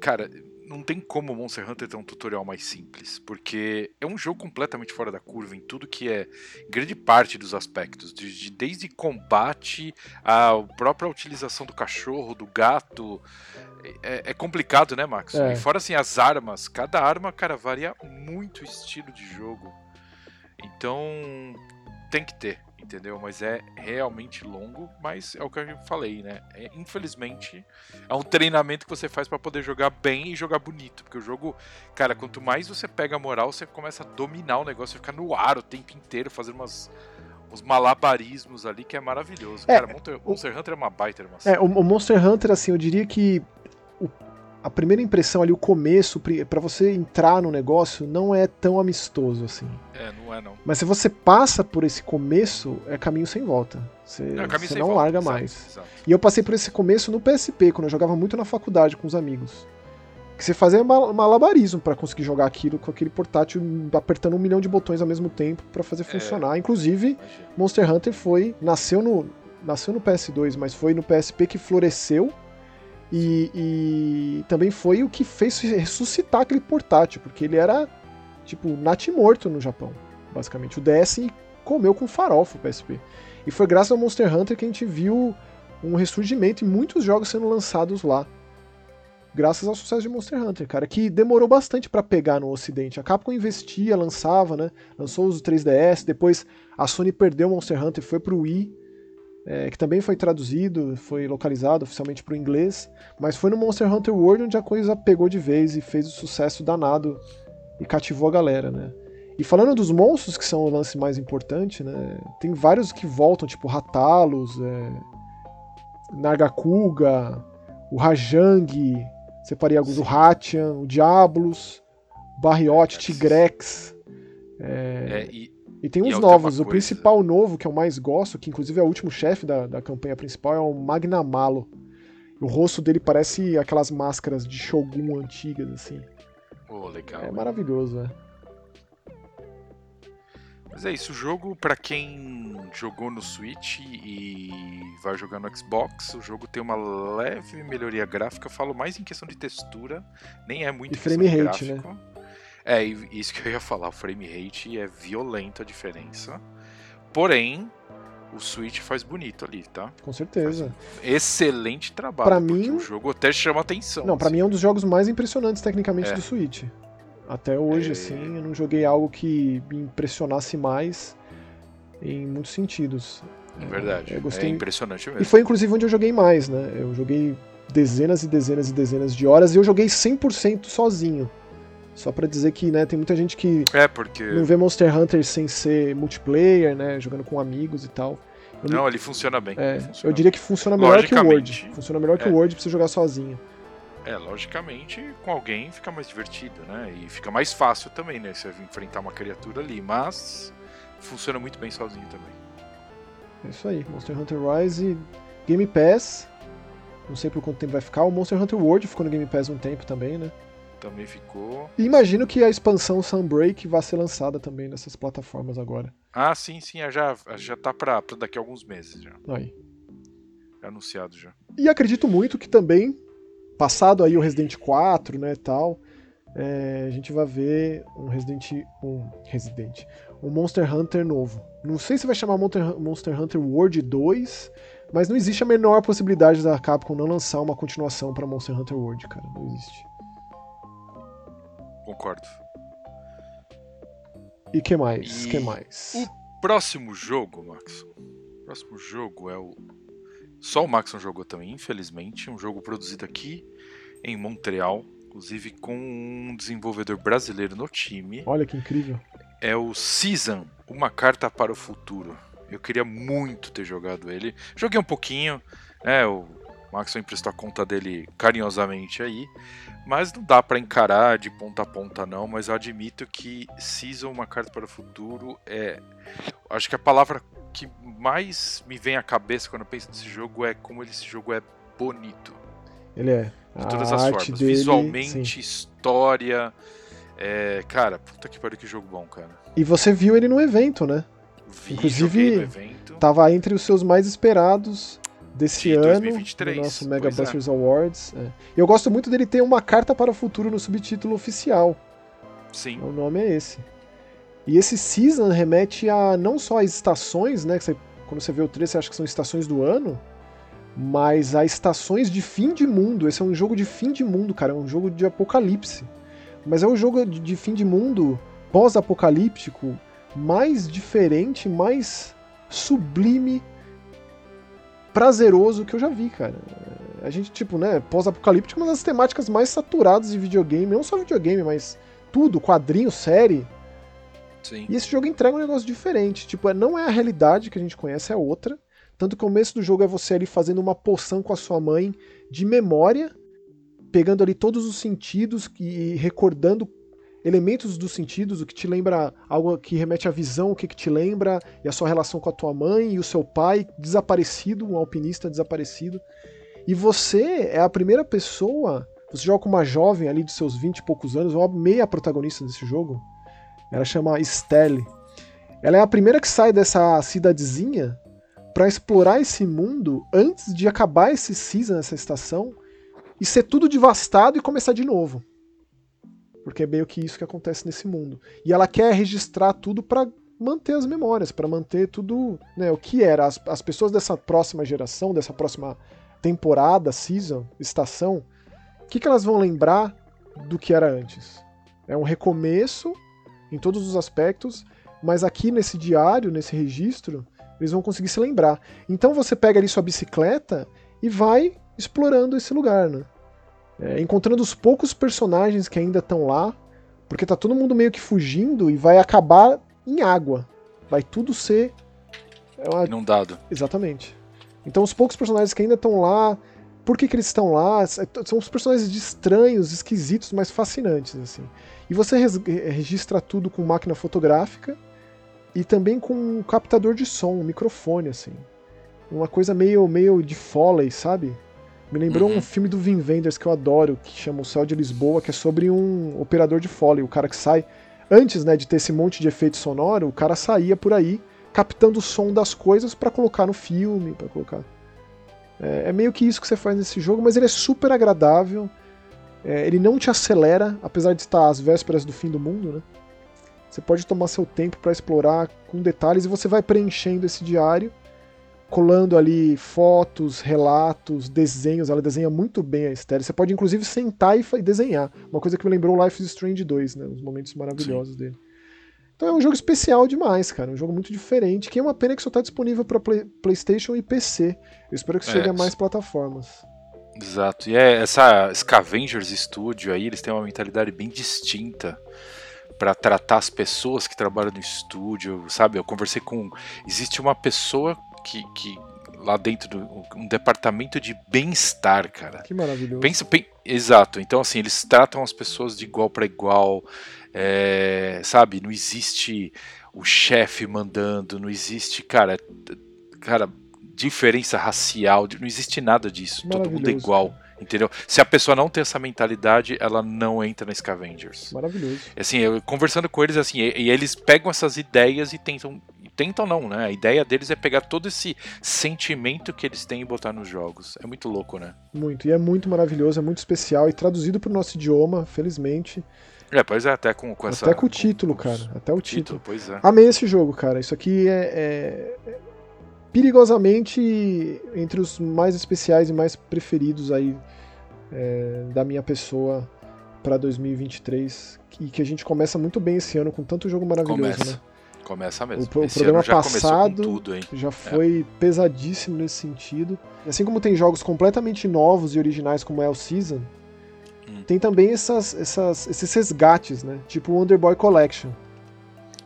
cara, não tem como Monster Hunter ter um tutorial mais simples, porque é um jogo completamente fora da curva em tudo que é grande parte dos aspectos, de, de, desde combate a própria utilização do cachorro, do gato. É, é complicado, né, Max? É. E fora assim, as armas, cada arma, cara, varia muito o estilo de jogo. Então, tem que ter entendeu? Mas é realmente longo, mas é o que eu falei, né? É, infelizmente, é um treinamento que você faz para poder jogar bem e jogar bonito, porque o jogo, cara, quanto mais você pega a moral, você começa a dominar o negócio, fica no ar o tempo inteiro, fazendo umas uns malabarismos ali que é maravilhoso. É, cara, Monster, Monster Hunter é uma baita É, o, o Monster Hunter, assim, eu diria que o a primeira impressão ali, o começo, para você entrar no negócio, não é tão amistoso assim. É, não é não. Mas se você passa por esse começo, é caminho sem volta. Você, é, você não volta. larga exato, mais. Exato. E eu passei por esse começo no PSP, quando eu jogava muito na faculdade com os amigos. Que você fazia malabarismo para conseguir jogar aquilo com aquele portátil apertando um milhão de botões ao mesmo tempo para fazer é, funcionar. É, Inclusive, imagina. Monster Hunter foi. Nasceu no, nasceu no PS2, mas foi no PSP que floresceu e, e, também foi o que fez ressuscitar aquele portátil, porque ele era, tipo, natimorto no Japão, basicamente. O DS comeu com farofa o PSP. E foi graças ao Monster Hunter que a gente viu um ressurgimento e muitos jogos sendo lançados lá. Graças ao sucesso de Monster Hunter, cara, que demorou bastante para pegar no ocidente. A Capcom investia, lançava, né? Lançou os 3DS, depois a Sony perdeu o Monster Hunter e foi pro Wii é, que também foi traduzido, foi localizado oficialmente para o inglês, mas foi no Monster Hunter World onde a coisa pegou de vez e fez o sucesso danado e cativou a galera, né? E falando dos monstros, que são o lance mais importante, né? Tem vários que voltam, tipo Ratalos, é... Nargacuga, o Rajang, separei alguns, o Hatian, o Diablos, Barriote, Tigrex. É... É, e e tem uns novos. O principal novo, que eu mais gosto, que inclusive é o último chefe da, da campanha principal, é o Magnamalo. O rosto dele parece aquelas máscaras de Shogun antigas, assim. Oh, legal. É maravilhoso, é. Mas é isso, o jogo, para quem jogou no Switch e vai jogar no Xbox, o jogo tem uma leve melhoria gráfica. Eu falo mais em questão de textura, nem é muito e frame rate, né? gráfico. né? É, isso que eu ia falar, o frame rate é violento a diferença. Porém, o Switch faz bonito ali, tá? Com certeza. Um excelente trabalho. Para mim, o jogo até chama atenção. Não, para assim. mim é um dos jogos mais impressionantes tecnicamente é. do Switch. Até hoje, é... assim, eu não joguei algo que me impressionasse mais em muitos sentidos. É verdade. É, gostei... É impressionante mesmo. E foi inclusive onde eu joguei mais, né? Eu joguei dezenas e dezenas e dezenas de horas e eu joguei 100% sozinho. Só para dizer que, né, tem muita gente que é porque... não vê Monster Hunter sem ser multiplayer, né, jogando com amigos e tal. Eu não, ele funciona bem. É, funciona eu diria que funciona melhor que o Word. Funciona melhor que é. o Word pra você jogar sozinho. É, logicamente, com alguém fica mais divertido, né? E fica mais fácil também, né? Você enfrentar uma criatura ali, mas funciona muito bem sozinho também. É isso aí, Monster Hunter Rise Game Pass. Não sei por quanto tempo vai ficar. O Monster Hunter World ficou no Game Pass um tempo também, né? Também ficou. E imagino que a expansão Sunbreak vai ser lançada também nessas plataformas agora. Ah, sim, sim, já, já tá pra, pra daqui a alguns meses já. Aí. É anunciado já. E acredito muito que também, passado aí o Resident 4, né, tal, é, a gente vai ver um Resident. Um Resident. Um Monster Hunter novo. Não sei se vai chamar Monster, Monster Hunter World 2, mas não existe a menor possibilidade da Capcom não lançar uma continuação para Monster Hunter World, cara. Não existe. Concordo. E que mais? E que mais? O próximo jogo, Max. O próximo jogo é o. Só o Maxon jogou também, infelizmente. Um jogo produzido aqui em Montreal, inclusive com um desenvolvedor brasileiro no time. Olha que incrível. É o Season, uma carta para o futuro. Eu queria muito ter jogado ele. Joguei um pouquinho, É, o Max emprestou a conta dele carinhosamente aí. Mas não dá para encarar de ponta a ponta, não. Mas eu admito que Season, uma carta para o futuro, é. Acho que a palavra que mais me vem à cabeça quando eu penso nesse jogo é como esse jogo é bonito. Ele é. De todas a as formas. Dele, Visualmente, sim. história. É, cara, puta que pariu, que jogo bom, cara. E você viu ele no evento, né? Vi, Inclusive, no evento. tava entre os seus mais esperados desse de ano, 2023. no nosso Mega. Busters é. Awards. É. Eu gosto muito dele ter uma carta para o futuro no subtítulo oficial. Sim. O nome é esse. E esse season remete a não só as estações, né? Que você, quando você vê o 3, você acha que são estações do ano, mas a estações de fim de mundo. Esse é um jogo de fim de mundo, cara. É um jogo de apocalipse. Mas é um jogo de fim de mundo pós-apocalíptico mais diferente, mais sublime prazeroso que eu já vi, cara. A gente, tipo, né, pós-apocalíptico, uma das temáticas mais saturadas de videogame, não só videogame, mas tudo, quadrinho, série. Sim. E esse jogo entrega um negócio diferente. Tipo, é, não é a realidade que a gente conhece, é outra. Tanto que o começo do jogo é você ali fazendo uma poção com a sua mãe de memória, pegando ali todos os sentidos e recordando elementos dos sentidos, o que te lembra algo que remete à visão, o que, que te lembra, e a sua relação com a tua mãe e o seu pai desaparecido, um alpinista desaparecido. E você é a primeira pessoa, você joga com uma jovem ali dos seus 20 e poucos anos, uma meia protagonista desse jogo. Ela chama Estelle. Ela é a primeira que sai dessa cidadezinha para explorar esse mundo antes de acabar esse season, essa estação, e ser tudo devastado e começar de novo porque é meio que isso que acontece nesse mundo. E ela quer registrar tudo para manter as memórias, para manter tudo, né, o que era as, as pessoas dessa próxima geração, dessa próxima temporada, season, estação, o que, que elas vão lembrar do que era antes? É um recomeço em todos os aspectos, mas aqui nesse diário, nesse registro, eles vão conseguir se lembrar. Então você pega ali sua bicicleta e vai explorando esse lugar, né? É, encontrando os poucos personagens que ainda estão lá, porque tá todo mundo meio que fugindo e vai acabar em água. Vai tudo ser. É uma... Inundado. Exatamente. Então os poucos personagens que ainda estão lá, por que, que eles estão lá? É, são os personagens estranhos, esquisitos, mas fascinantes. assim. E você registra tudo com máquina fotográfica e também com um captador de som, um microfone, assim. Uma coisa meio, meio de Foley, sabe? Me lembrou uhum. um filme do Vin Wenders que eu adoro, que chama O Céu de Lisboa, que é sobre um operador de foley, o cara que sai. Antes né, de ter esse monte de efeito sonoro, o cara saía por aí captando o som das coisas para colocar no filme, para colocar. É, é, meio que isso que você faz nesse jogo, mas ele é super agradável. É, ele não te acelera, apesar de estar às vésperas do fim do mundo, né? Você pode tomar seu tempo para explorar com detalhes e você vai preenchendo esse diário colando ali fotos, relatos, desenhos. Ela desenha muito bem a Estelle. Você pode inclusive sentar e desenhar. Uma coisa que me lembrou Life is Strange 2, né? Os momentos maravilhosos Sim. dele. Então é um jogo especial demais, cara. Um jogo muito diferente. Que é uma pena que só está disponível para Play, PlayStation e PC. Eu espero que chegue é. a mais plataformas. Exato. E é essa Scavengers Studio aí, eles têm uma mentalidade bem distinta para tratar as pessoas que trabalham no estúdio, sabe? Eu conversei com. Existe uma pessoa que, que lá dentro do um departamento de bem-estar, cara. Que maravilhoso. Pensa, pen, exato. Então assim eles tratam as pessoas de igual para igual, é, sabe? Não existe o chefe mandando, não existe, cara, cara, diferença racial, não existe nada disso. Todo mundo é igual. Entendeu? Se a pessoa não tem essa mentalidade, ela não entra na Scavengers. Maravilhoso. Assim, eu conversando com eles assim, e, e eles pegam essas ideias e tentam tentam não, né? A ideia deles é pegar todo esse sentimento que eles têm e botar nos jogos. É muito louco, né? Muito, e é muito maravilhoso, é muito especial e traduzido para o nosso idioma, felizmente. É, pois é, até com, com essa. Até com o título, com, cara. Até o título. título. Pois é. Amei esse jogo, cara. Isso aqui é, é, perigosamente entre os mais especiais e mais preferidos aí é, da minha pessoa para 2023 e que a gente começa muito bem esse ano com tanto jogo maravilhoso, começa. né? Começa mesmo. O, o programa já passado tudo, já é. foi é. pesadíssimo nesse sentido. Assim como tem jogos completamente novos e originais como o Season, hum. tem também essas, essas, esses resgates, né? Tipo o Wonderboy Collection.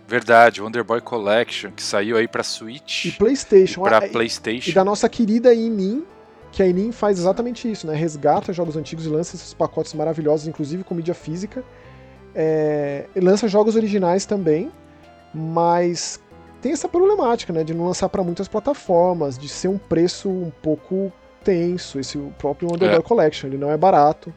Verdade, o Wonderboy Collection, que saiu aí pra Switch. E Playstation. E pra ah, Playstation. E da nossa querida Inin, que a Enin faz exatamente isso, né? Resgata jogos antigos e lança esses pacotes maravilhosos, inclusive com mídia física. É, e lança jogos originais também, mas tem essa problemática, né? De não lançar para muitas plataformas, de ser um preço um pouco tenso. Esse o próprio Underboy é. Collection, ele não é barato.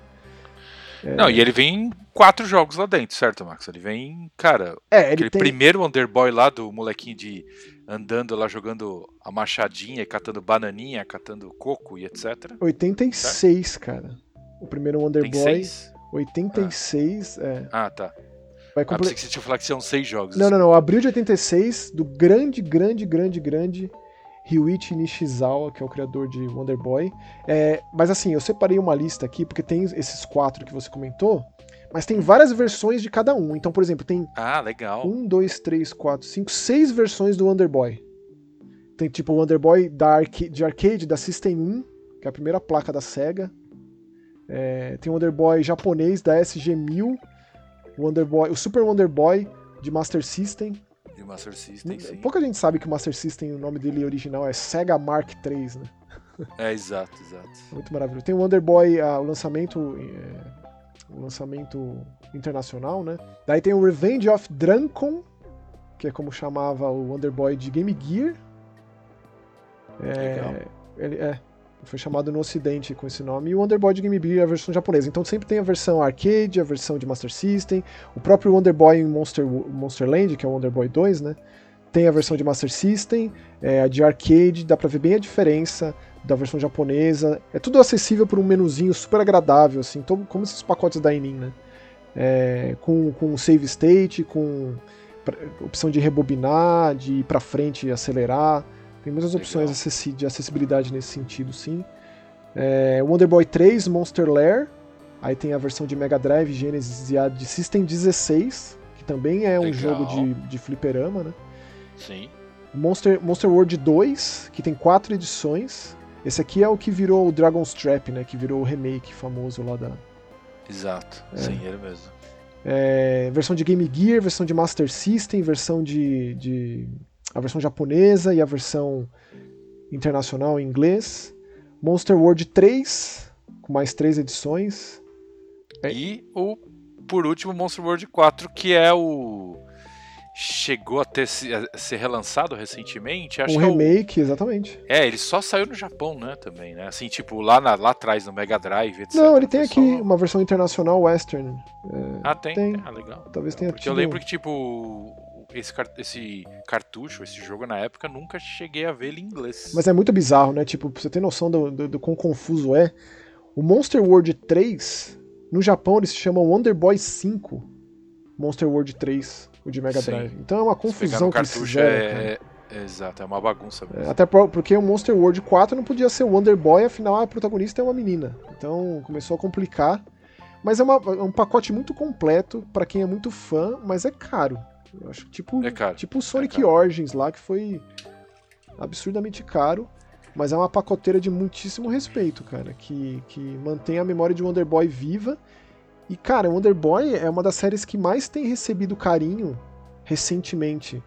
É... Não, e ele vem quatro jogos lá dentro, certo, Max? Ele vem, cara, é, ele aquele tem... primeiro Underboy lá do molequinho de andando lá jogando a machadinha, catando bananinha, catando coco e etc. 86, certo? cara. O primeiro Underboy. 86, ah. é. Ah, tá. Vai comple... Ah, pensei que você tinha falado que são seis jogos. Não, não, não. Abril de 86, do grande, grande, grande, grande Ryuichi Nishizawa, que é o criador de Wonder Boy. É, mas assim, eu separei uma lista aqui, porque tem esses quatro que você comentou, mas tem várias versões de cada um. Então, por exemplo, tem. Ah, legal. Um, dois, três, quatro, cinco, seis versões do Wonder Boy. Tem tipo o Wonder Boy da arca de arcade da System 1, que é a primeira placa da SEGA. É, tem o Wonder Boy japonês da SG-1000 o Wonder Boy, o Super Wonder Boy de Master System. De Master System, sim. Pouca gente sabe que o Master System, o nome dele original é Sega Mark III, né? É, exato, exato. Muito maravilhoso. Tem o Wonder Boy, uh, o lançamento. É, o lançamento internacional, né? Daí tem o Revenge of Drancon, que é como chamava o Wonder Boy de Game Gear. É, Legal. Ele, é, foi chamado no ocidente com esse nome, e o Wonder Boy de Game Gear é a versão japonesa. Então sempre tem a versão arcade, a versão de Master System, o próprio Wonder Boy em Monster, Monster Land, que é o Wonder Boy 2, né? Tem a versão de Master System, é, a de arcade, dá pra ver bem a diferença da versão japonesa. É tudo acessível por um menuzinho super agradável, assim, todo, como esses pacotes da Inin, né? É, com, com save state, com opção de rebobinar, de ir pra frente e acelerar. Tem muitas opções de acessibilidade nesse sentido, sim. É, Wonder Boy 3, Monster Lair. Aí tem a versão de Mega Drive, Genesis e a de System 16, que também é um Legal. jogo de, de fliperama, né? Sim. Monster, Monster World 2, que tem quatro edições. Esse aqui é o que virou o Dragon's Trap, né? Que virou o remake famoso lá da. Exato, é. sim, ele mesmo. É, versão de Game Gear, versão de Master System, versão de, de a versão japonesa e a versão internacional em inglês. Monster World 3, com mais três edições. É. E o, por último, Monster World 4, que é o. Chegou a, ter, a ser relançado recentemente. Acho um remake, é o... exatamente. É, ele só saiu no Japão, né, também, né? Assim, tipo, lá, na, lá atrás, no Mega Drive, etc. Não, ele tem aqui uma versão internacional western. É, ah, tem? tem? Ah, legal. Talvez tenha Porque tido... eu lembro que, tipo, esse, esse cartucho, esse jogo na época, nunca cheguei a ver ele em inglês. Mas é muito bizarro, né? Tipo, pra você ter noção do, do, do quão confuso é. O Monster World 3, no Japão ele se chama Wonder Boy 5 Monster World 3, o de Mega Drive. Sim. Então é uma confusão que eles fizeram. É... É, exato, é uma bagunça mesmo. É, até porque o Monster World 4 não podia ser o Wonder Boy, afinal a protagonista é uma menina. Então começou a complicar. Mas é, uma, é um pacote muito completo para quem é muito fã, mas é caro. Eu acho tipo, é caro. tipo o Sonic é Origins lá, que foi absurdamente caro, mas é uma pacoteira de muitíssimo respeito, cara, que, que mantém a memória de Wonder Boy viva. E, cara, Wonder Boy é uma das séries que mais tem recebido carinho recentemente,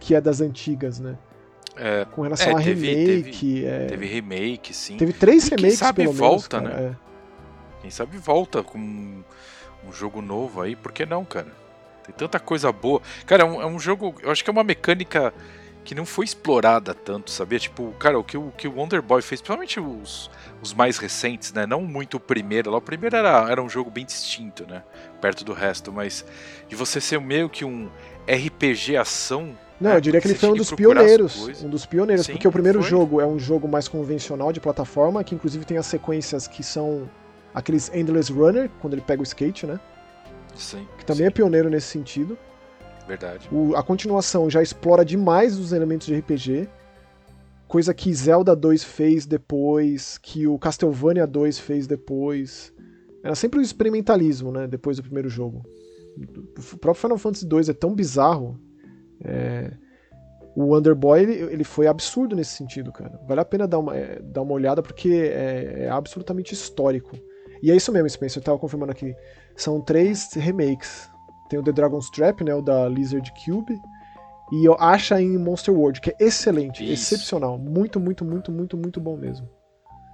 que é das antigas, né? É, Com relação é, a teve, remake. Teve, é... teve, remake, sim. Teve três e remakes, quem sabe volta, menos, né? É. Quem sabe volta com um jogo novo aí, por que não, cara? Tem tanta coisa boa. Cara, é um, é um, jogo. Eu acho que é uma mecânica que não foi explorada tanto, sabia? Tipo, cara, o que o, que o Wonder Boy fez, principalmente os, os mais recentes, né? Não muito o primeiro. Lá o primeiro era, era um jogo bem distinto, né? Perto do resto, mas de você ser meio que um RPG ação. Não, né? eu diria que ele foi um dos pioneiros. Um dos pioneiros, Sim, porque o primeiro foi. jogo é um jogo mais convencional de plataforma, que inclusive tem as sequências que são aqueles Endless Runner, quando ele pega o skate, né? Sim, que também sim. é pioneiro nesse sentido. Verdade. O, a continuação já explora demais os elementos de RPG, coisa que Zelda 2 fez depois, que o Castlevania 2 fez depois. Era sempre o experimentalismo, né? Depois do primeiro jogo. O próprio Final Fantasy 2 é tão bizarro. É... O Wonder Boy ele, ele, foi absurdo nesse sentido, cara. Vale a pena dar uma, é, dar uma olhada porque é, é absolutamente histórico. E é isso mesmo, Spencer. Eu tava confirmando aqui. São três remakes. Tem o The Dragon's Trap, né, o da Lizard Cube, e o Acha em Monster World, que é excelente, Isso. excepcional, muito, muito, muito, muito, muito bom mesmo.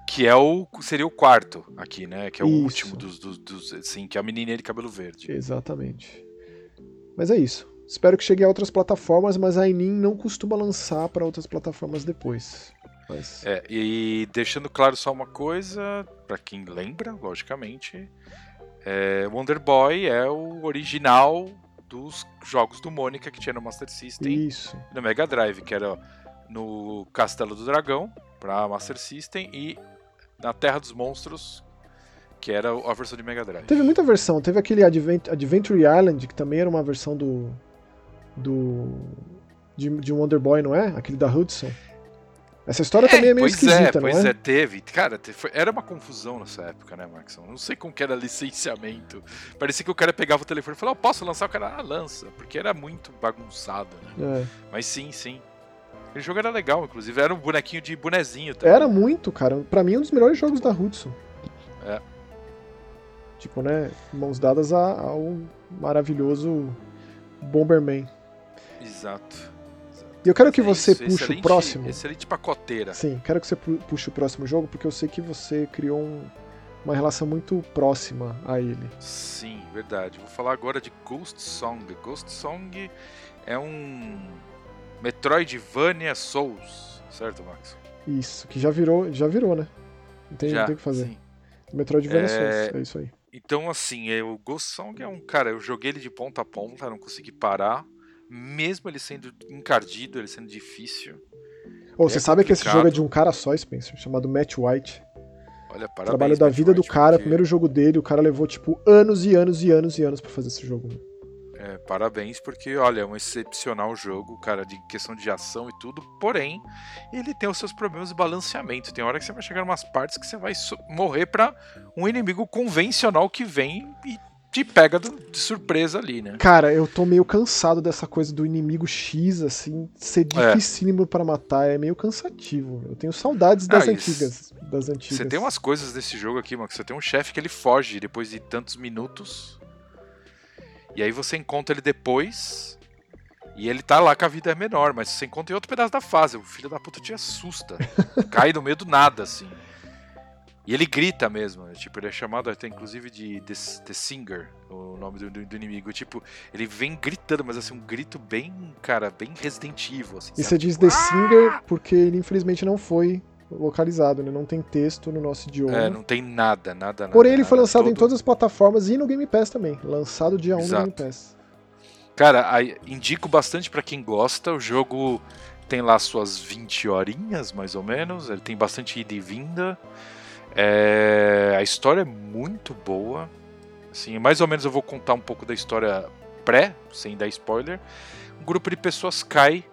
Que é o. seria o quarto aqui, né? Que é o Isso. último dos, dos, dos. Assim, que é a menininha de cabelo verde. Exatamente. Mas é isso. Espero que chegue a outras plataformas, mas a Enin não costuma lançar para outras plataformas depois. Mas... É, e deixando claro só uma coisa, pra quem lembra, logicamente, é, Wonder Boy é o original dos jogos do Mônica que tinha no Master System Isso. e no Mega Drive, que era no Castelo do Dragão pra Master System e na Terra dos Monstros, que era a versão de Mega Drive. Teve muita versão. Teve aquele Advent Adventure Island, que também era uma versão do. do. de, de Wonder Boy, não é? Aquele da Hudson. Essa história também é meio pois esquisita, é, pois é? é, teve. Cara, foi- era uma confusão nessa época, né, Maxon? Não sei como que era licenciamento. Parecia que o cara pegava o telefone e falava, "Eu posso lançar? O cara, ah, lança. Porque era muito bagunçado, né? É. Mas sim, sim. Aquele jogo era legal, inclusive. Era um bonequinho de bonezinho também. Era muito, cara. Pra mim, um dos melhores jogos da Hudson. É. Tipo, né? Mãos dadas ao maravilhoso Bomberman. Exato. E eu quero que É você isso, puxe o próximo. Excelente pacoteira. Sim, quero que você pu- puxe o próximo jogo, porque eu sei que você criou um- uma relação muito próxima a ele. Sim, verdade. Vou falar agora de Ghost Song. Ghost Song é um Metroidvania Souls, certo, Max? Isso, que já virou, já virou, né? Não tem, não tem o que fazer. sim. Metroidvania É, Souls, é isso aí. Então, assim, é, o Ghost Song é um cara, eu joguei ele de ponta a ponta, não consegui parar. Mesmo ele sendo encardido, ele sendo difícil. Ou você é sabe que esse jogo é de um cara só, Spencer, chamado Matt White. Olha, parabéns. Trabalho da vida do cara, porque- primeiro jogo dele, o cara levou, tipo, anos e anos e anos e anos pra fazer esse jogo. É, parabéns, porque, olha, é um excepcional jogo, cara, de questão de ação e tudo. Porém, ele tem os seus problemas de balanceamento. Tem hora que você vai chegar em umas partes que você vai morrer pra um inimigo convencional que vem e te pega de surpresa ali, né? Cara, eu tô meio cansado dessa coisa do inimigo X, assim, ser É. dificílimo pra matar, é meio cansativo. Eu tenho saudades das Ah, antigas. Das antigas. Você tem umas coisas desse jogo aqui, mano, que você tem um chefe que ele foge depois de tantos minutos. E aí você encontra ele depois. E ele tá lá com a vida menor, mas você encontra em outro pedaço da fase. O filho da puta te assusta. Cai no meio do nada, assim. E ele grita mesmo, né? tipo, ele é chamado até inclusive de The, The Singer, o nome do, do- do inimigo. Tipo, ele vem gritando, mas assim, um grito bem, cara, bem Resident Evil, assim, E sabe? você diz The Singer porque ele infelizmente não foi localizado, né? Não tem texto no nosso idioma. É, não tem nada, nada, nada. Porém, ele foi nada. lançado em Todo- todas as plataformas e no Game Pass também. Lançado dia 1 no Exato. Game Pass. Cara, aí, indico bastante pra quem gosta. O jogo tem lá suas 20 horinhas, mais ou menos. Ele tem bastante ida e vinda. É, a história é muito boa. Assim, mais ou menos eu vou contar um pouco da história pré, sem dar spoiler. Um grupo de pessoas cai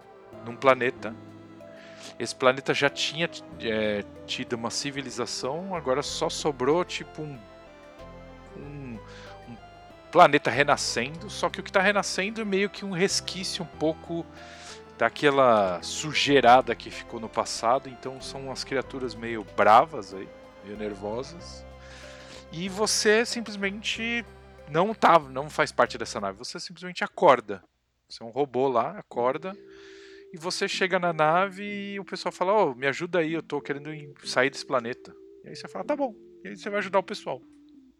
num planeta. Esse planeta já tinha é, tido uma civilização, agora só sobrou tipo um, um, um planeta renascendo. Só que o que está renascendo é meio que um resquício um pouco daquela sujeirada que ficou no passado. Então são umas criaturas meio bravas aí, meio nervosas. E você simplesmente não tá, não faz parte dessa nave. Você simplesmente acorda. Você é um robô lá, acorda. E você chega na nave e o pessoal fala: Ô, me ajuda aí, eu tô querendo ir- sair desse planeta. E aí você fala: tá bom. E aí você vai ajudar o pessoal.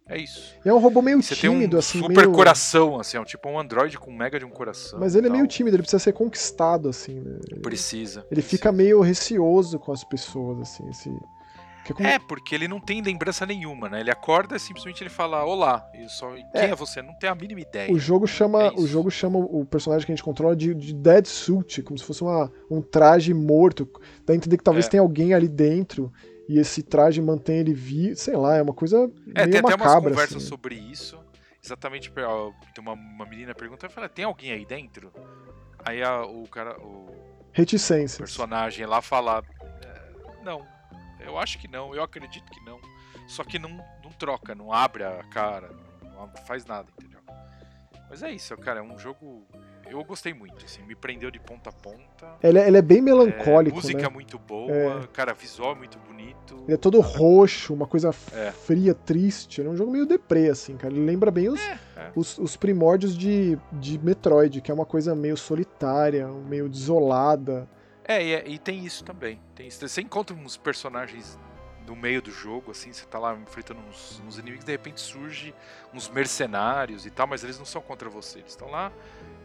É isso. É um robô meio Você tem tímido, um assim, super meio... coração, assim, é um tipo um androide com mega de um coração. Mas ele é meio tímido, ele precisa ser conquistado, assim, né? Precisa. Ele fica meio receoso com as pessoas, assim, esse... é como- É, porque ele não tem lembrança nenhuma, né? Ele acorda e simplesmente ele fala olá. E só, e quem É. é você? Não tem a mínima ideia. O jogo chama, É o jogo chama o personagem que a gente controla de, de Dead Suit, como se fosse uma, um traje morto. Dá a entender que talvez É. tenha alguém ali dentro e esse traje mantém ele vivo. Sei lá, é uma coisa É, meio tem até umas macabra. conversas assim. sobre isso. Exatamente, ó, tem uma, uma menina pergunta, fala, tem alguém aí dentro? Aí a- o cara, o Reticências. personagem lá fala, "É, não, eu acho que não, eu acredito que não. Só que não, não troca, não abre a cara, não faz nada, entendeu? Mas é isso, cara, é um jogo. Eu gostei muito, assim, me prendeu de ponta a ponta. Ele, é, ele é bem É, melancólico, música né? muito boa, É. cara, visual é muito bonito. Ele é todo roxo, uma coisa É. fria, triste. Ele é um jogo meio deprê, assim, cara. Ele lembra bem os, é. os, os primórdios de, de Metroid, que é uma coisa meio solitária, meio desolada. É, e, é- e tem isso também. Tem isso. Você encontra uns personagens no meio do jogo, assim, você tá lá enfrentando uns, uns inimigos, de repente surge uns mercenários e tal, mas eles não são contra você, eles estão lá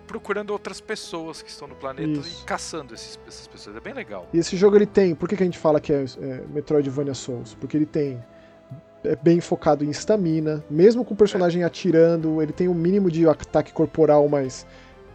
procurando outras pessoas que estão no planeta Isso. e caçando esses, essas pessoas. É bem legal. E esse jogo ele tem. Por que, que a gente fala que é, é Metroidvania Souls? Porque ele tem. É bem focado em estamina, mesmo com o personagem atirando, ele tem um mínimo de ataque corporal, mas,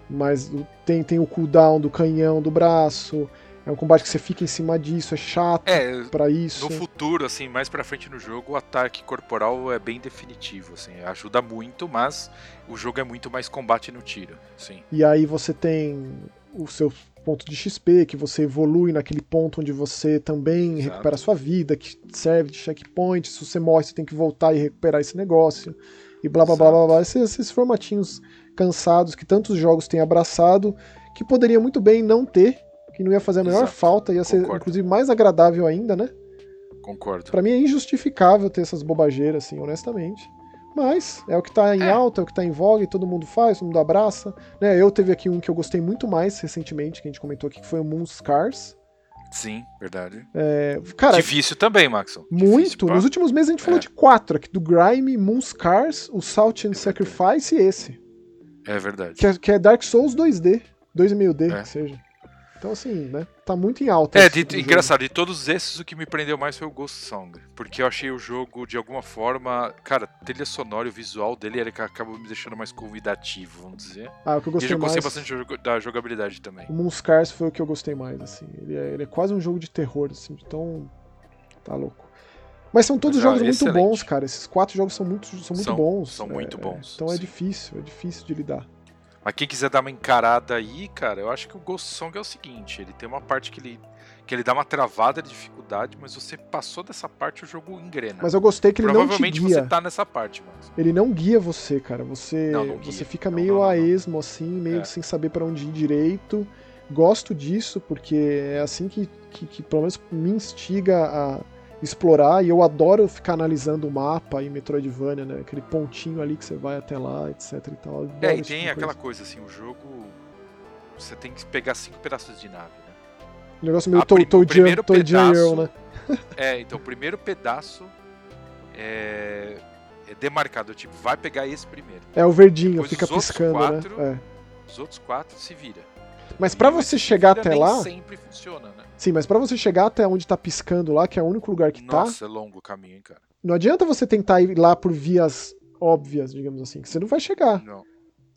mas tem, tem o cooldown do canhão do braço. É um combate que você fica em cima disso, é chato É, pra isso. no futuro, assim, mais pra frente no jogo, o ataque corporal é bem definitivo, assim, ajuda muito, mas o jogo é muito mais combate no tiro, sim. E aí você tem o seu ponto de XP, que você evolui naquele ponto onde você também Exato. recupera a sua vida, que serve de checkpoint. Se você morre, você tem que voltar e recuperar esse negócio. E blá blá blá blá blá. Esses, esses formatinhos cansados que tantos jogos têm abraçado, que poderia muito bem não ter, que não ia fazer a menor Exato. falta, ia ser Concordo. inclusive mais agradável ainda, né? Concordo. Pra mim é injustificável ter essas bobageiras, assim, honestamente. Mas é o que tá em É. alta, é o que tá em voga e todo mundo faz, todo mundo abraça. Né? Eu teve aqui um que eu gostei muito mais recentemente, que a gente comentou aqui, que foi o Moon Scars. Sim, verdade. É, cara, Difícil também, Maxon. muito. Difícil. Nos últimos meses a gente falou É. de quatro aqui, do Grime, Moon Scars, o Salt and Sacrifice e esse. É verdade. Que é, que é Dark Souls 2D, 2,5D, É. que seja. Então, assim, né? Tá muito em alta. É, de- engraçado, de todos esses, o que me prendeu mais foi o Ghost Song. Porque eu achei o jogo, de alguma forma, cara, trilha sonora e o visual dele era que acaba me deixando mais convidativo, vamos dizer. Ah, o que eu e gostei eu gostei mais. bastante da jogabilidade também. O Moonscars foi o que eu gostei mais, assim. Ele é, ele é quase um jogo de terror, assim, de tão. Tá louco. Mas são todos Mas, jogos muito bons, cara. Esses quatro jogos são muito, são muito São- bons. são muito É, bons, Então é sim. difícil, é difícil de lidar. Mas quem quiser dar uma encarada aí, cara, eu acho que o Ghost Song é o seguinte: ele tem uma parte que ele, que ele dá uma travada de dificuldade, mas você passou dessa parte, o jogo engrena. Mas eu gostei que ele não te Provavelmente guia. você tá nessa parte, Max. Ele não guia você, cara. Você, Não, não você fica Não, meio a esmo, assim, meio É. sem saber pra onde ir direito. Gosto disso, porque é assim que, que, que pelo menos me instiga a explorar. E eu adoro ficar analisando o mapa em Metroidvania, né? Aquele pontinho ali que você vai até lá, etc e tal. É, e tem tipo aquela coisa. coisa assim, o jogo. Você tem que pegar cinco pedaços de nave, né? Um negócio meio a prim- Toy o primeiro Toy pedaço- né? É, então o primeiro pedaço é, é demarcado, tipo, vai pegar esse primeiro. É o verdinho, Depois fica piscando, quatro- né? É. Os outros quatro se vira. Mas pra E você chegar até nem lá, sempre funciona, né? sim, mas pra você chegar até onde tá piscando lá, que é o único lugar que tá, Nossa, é longo o caminho, hein, cara. não adianta você tentar ir lá por vias óbvias, digamos assim, que você não vai chegar. Não.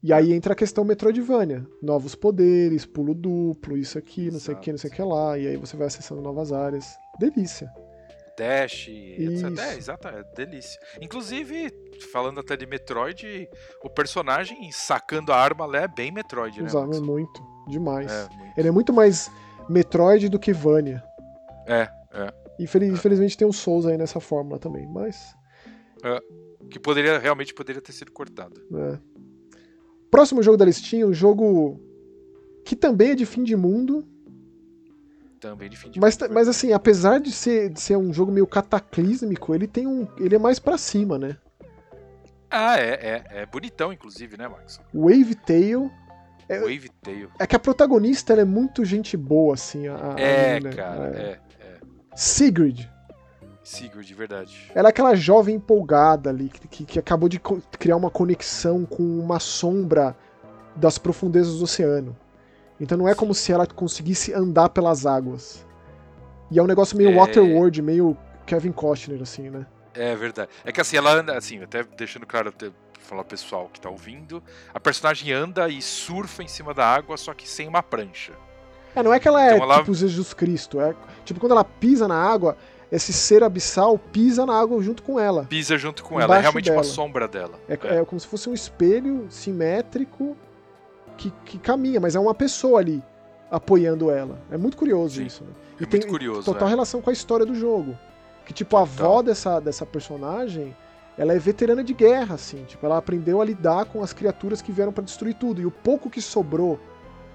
E aí entra a questão Metroidvania. Novos poderes, pulo duplo, isso aqui, não sei o que, não sei o que lá. E aí você vai acessando novas áreas. Delícia. Dash, etc. Isso. É, exato, é delícia. Inclusive, falando até de Metroid, o personagem sacando a arma lá é bem Metroid, né? Usava muito. Demais. É, muito. Ele é muito mais Metroid do que Vania. É, é. Infeliz- Infelizmente tem o Souls aí nessa fórmula também, mas. Que poderia, realmente poderia ter sido cortado. é. Próximo jogo da listinha, um jogo que também é de fim de mundo, Também de fim de mas, mundo, mas assim, apesar de ser, de ser um jogo meio cataclísmico, ele tem um. ele é mais pra cima, né? Ah, é, é, é bonitão, inclusive, né, Max? Wave Tail. É- Wave Tail. É que a protagonista ela é muito gente boa, assim. A, a É, menina. cara, É. é, é. Sigrid. Sigurd, de verdade. Ela é aquela jovem empolgada ali, que, que- acabou de criar uma conexão com uma sombra das profundezas do oceano. Então não é como se ela conseguisse andar pelas águas. E é um negócio meio É. Waterworld, meio Kevin Costner, assim, né? É verdade. É que assim, ela anda, assim, até deixando claro falar pro pessoal que tá ouvindo, a personagem anda e surfa em cima da água, só que sem uma prancha. É, não é que ela é Então ela- tipo Jesus Cristo. É, tipo, quando ela pisa na água, esse ser abissal pisa na água junto com ela. Pisa junto com ela, é realmente uma dela. sombra dela. É, é como se fosse um espelho simétrico que, que caminha, mas é uma pessoa ali apoiando ela. É muito curioso Sim. isso. Né? É E muito tem curioso. total é. relação com a história do jogo. Que, tipo, a Total. avó dessa, dessa personagem, ela é veterana de guerra, assim. Tipo, ela aprendeu a lidar com as criaturas que vieram pra destruir tudo. E o pouco que sobrou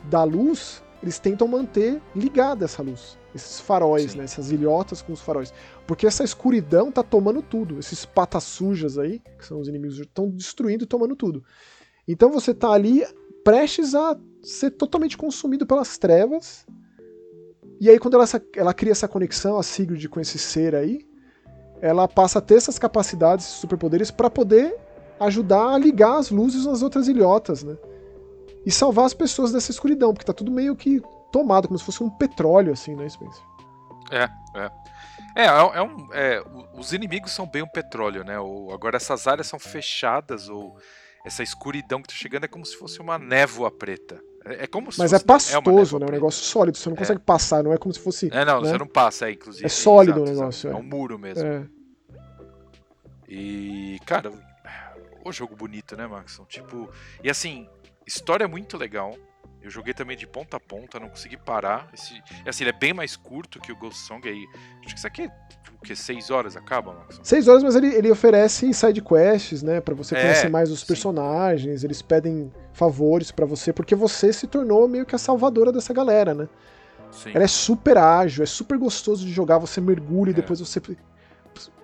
da luz, eles tentam manter ligada essa luz. Esses faróis, Sim. né? Essas ilhotas com os faróis. Porque essa escuridão tá tomando tudo. Esses patas sujas aí, que são os inimigos, estão destruindo e tomando tudo. Então você tá ali prestes a ser totalmente consumido pelas trevas. E aí quando ela, ela cria essa conexão, a Sigurd, com esse ser aí, ela passa a ter essas capacidades, esses superpoderes, para poder ajudar a ligar as luzes nas outras ilhotas, né? E salvar as pessoas dessa escuridão, porque tá tudo meio que tomado, como se fosse um petróleo, assim, né, Spencer? É, é. É, é, um, é, os inimigos são bem um petróleo, né? Ou, agora essas áreas são fechadas, ou essa escuridão que tá chegando é como se fosse uma névoa preta. É, é como Mas é pastoso, é né? Um negócio sólido, você não é. consegue passar, não é como se fosse. É, não, né? você não passa, é, inclusive. É sólido exato, o negócio. É. é um muro mesmo. É. E, cara, o jogo bonito, né, Maxon? Tipo, e assim, história é muito legal. Eu joguei também de ponta a ponta, não consegui parar. Esse, assim, ele é bem mais curto que o Ghost Song aí. Acho que isso aqui é o que? Seis horas acaba, Max? Seis horas, mas ele, ele oferece side quests, né? para você conhecer é, mais os sim. personagens. Eles pedem favores para você, porque você se tornou meio que a salvadora dessa galera, né? Sim. Ela é super ágil, é super gostoso de jogar. Você mergulha e é. depois você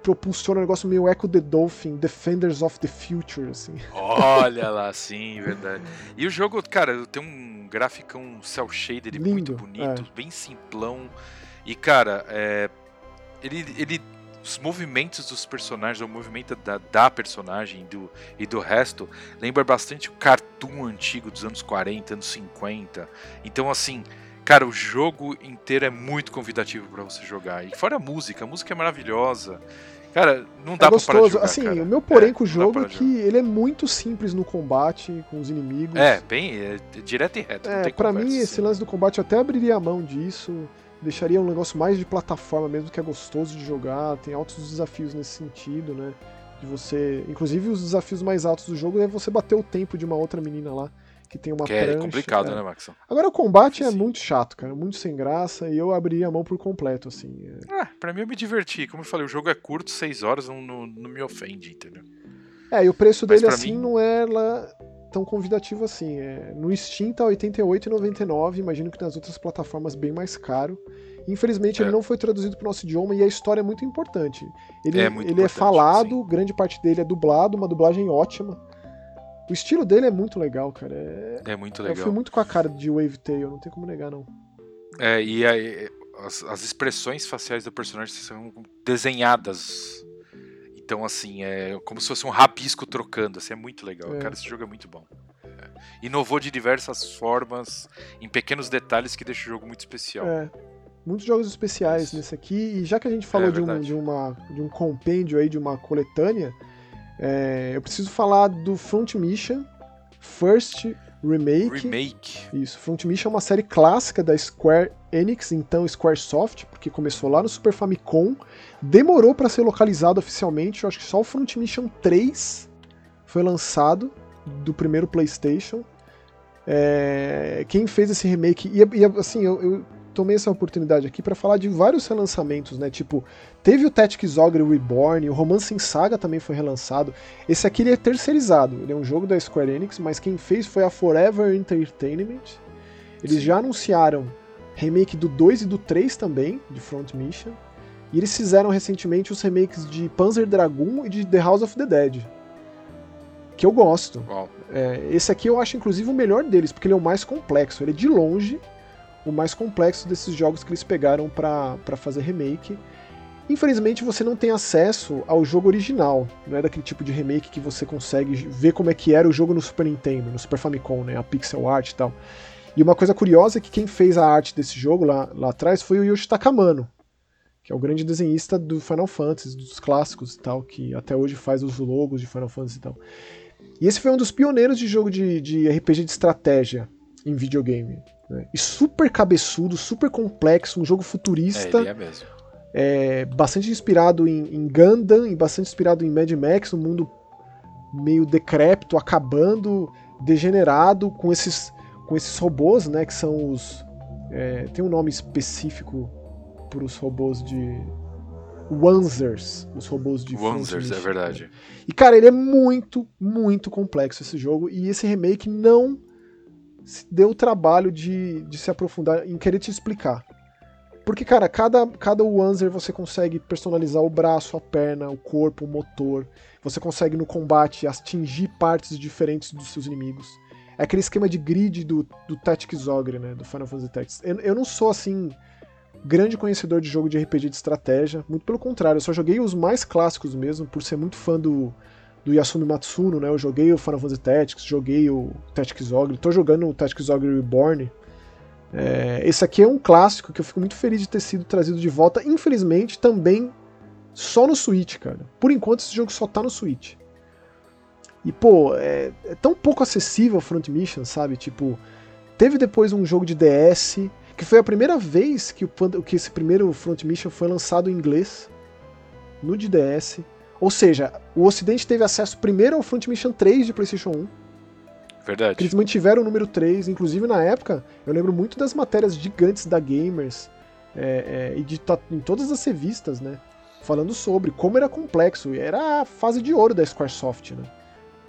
propulsiona um negócio meio Echo the Dolphin, Defenders of the Future, assim. Olha lá, sim, verdade. E o jogo, cara, tem um graficão cel shaded Lindo, muito bonito, é. bem simplão. E, cara, é, ele, ele os movimentos dos personagens, o movimento da, da personagem do, e do resto, lembra bastante o cartoon antigo dos anos 40, anos 50. Então, assim, Cara, o jogo inteiro é muito convidativo para você jogar. E fora a música, a música é maravilhosa. Cara, não dá é gostoso. pra parar de jogar, Assim, cara. o meu porém é, com o jogo é que ele é muito simples no combate com os inimigos. É, bem, é, direto e reto. É, para mim esse lance do combate eu até abriria a mão disso, deixaria um negócio mais de plataforma mesmo que é gostoso de jogar, tem altos desafios nesse sentido, né? De você, inclusive os desafios mais altos do jogo é você bater o tempo de uma outra menina lá que tem uma que prancha. É complicado, é. né, Max? Agora o combate é é muito chato, cara, muito sem graça, e eu abriria a mão por completo, assim. É. Ah, pra mim eu me diverti. Como eu falei, o jogo é curto, 6 horas, não, não, não, me ofende, entendeu? É, e o preço dele, assim, mim... não é lá tão convidativo assim. É, no Steam tá R$ 88,99, imagino que nas outras plataformas bem mais caro. Infelizmente, é. ele não foi traduzido para o nosso idioma e a história é muito importante. Ele é, muito ele é importante, é falado, sim. grande parte dele é dublado, uma dublagem ótima. O estilo dele é muito legal, cara. É, é muito legal. Eu fui muito com a cara de Wave Tail, não tem como negar, não. É, e aí, as, as expressões faciais do personagem são desenhadas. Então, assim, é como se fosse um rabisco trocando. Assim, é muito legal. É. Cara, esse jogo é muito bom. É. Inovou de diversas formas, em pequenos detalhes que deixa o jogo muito especial. É. Muitos jogos especiais Isso. nesse aqui. E já que a gente falou é, de, um, de, uma, de um compêndio aí, de uma coletânea, é, eu preciso falar do Front Mission First Remake. Remake. Isso, Front Mission é uma série clássica da Square Enix, então Squaresoft, porque começou lá no Super Famicom, demorou para ser localizado oficialmente, eu acho que só o Front Mission 3 foi lançado do primeiro PlayStation. É, quem fez esse remake, e, e assim, eu, eu tomei essa oportunidade aqui para falar de vários relançamentos, né? Tipo, teve o Tactics Ogre Reborn, o Romance em Saga também foi relançado. Esse aqui ele é terceirizado, ele é um jogo da Square Enix, mas quem fez foi a Forever Entertainment. Eles já anunciaram remake do 2 e do 3 também, de Front Mission. E eles fizeram recentemente os remakes de Panzer Dragoon e de The House of the Dead. Que eu gosto. É, esse aqui eu acho inclusive o melhor deles, porque ele é o mais complexo. Ele é de longe o mais complexo desses jogos que eles pegaram para fazer remake. Infelizmente você não tem acesso ao jogo original, não é daquele tipo de remake que você consegue ver como é que era o jogo no Super Nintendo, no Super Famicom, né, a pixel art e tal. E uma coisa curiosa é que quem fez a arte desse jogo lá, lá atrás foi o Yoshi Takamano, que é o grande desenhista do Final Fantasy, dos clássicos e tal, que até hoje faz os logos de Final Fantasy e tal. E esse foi um dos pioneiros de jogo de, de RPG de estratégia em videogame. Né? E super cabeçudo, super complexo, um jogo futurista. É, ele é mesmo. É, bastante inspirado em, em Gundam e bastante inspirado em Mad Max, um mundo meio decrépito, acabando, degenerado, com esses, com esses robôs, né, que são os... É, tem um nome específico para os robôs de... Wanzers, os robôs de Wanzers, é verdade. E cara, ele é muito, muito complexo esse jogo e esse remake não se deu o trabalho de, de se aprofundar em querer te explicar. Porque, cara, cada, cada Wanzer você consegue personalizar o braço, a perna, o corpo, o motor. Você consegue no combate atingir partes diferentes dos seus inimigos. É aquele esquema de grid do, do Tactics Ogre, né? Do Final Fantasy Tactics. Eu, eu não sou, assim, grande conhecedor de jogo de RPG de estratégia. Muito pelo contrário, eu só joguei os mais clássicos mesmo, por ser muito fã do, do Yasumi Matsuno, né? Eu joguei o Final Fantasy Tactics, joguei o Tactics Ogre, tô jogando o Tactics Ogre Reborn. É, esse aqui é um clássico que eu fico muito feliz de ter sido trazido de volta. Infelizmente, também só no Switch, cara. Por enquanto, esse jogo só tá no Switch. E, pô, é, é tão pouco acessível Front Mission, sabe? Tipo, teve depois um jogo de DS, que foi a primeira vez que, o, que esse primeiro Front Mission foi lançado em inglês, no de DS. Ou seja, o Ocidente teve acesso primeiro ao Front Mission 3 de PlayStation 1. Verdade. Eles mantiveram o número 3, inclusive na época, eu lembro muito das matérias gigantes da Gamers é, é, e de, em todas as revistas, né? Falando sobre como era complexo. Era a fase de ouro da Squaresoft, né?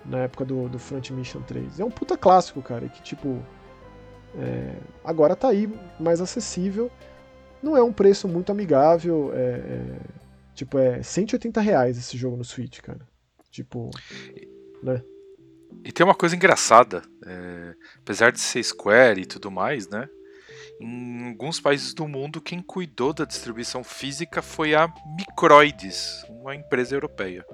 Na época do, do Front Mission 3. É um puta clássico, cara, que tipo. É, agora tá aí mais acessível. Não é um preço muito amigável. É, é, tipo, é 180 reais esse jogo no Switch, cara. Tipo. Né? E tem uma coisa engraçada. É, apesar de ser Square e tudo mais, né? Em alguns países do mundo, quem cuidou da distribuição física foi a Microids, uma empresa europeia.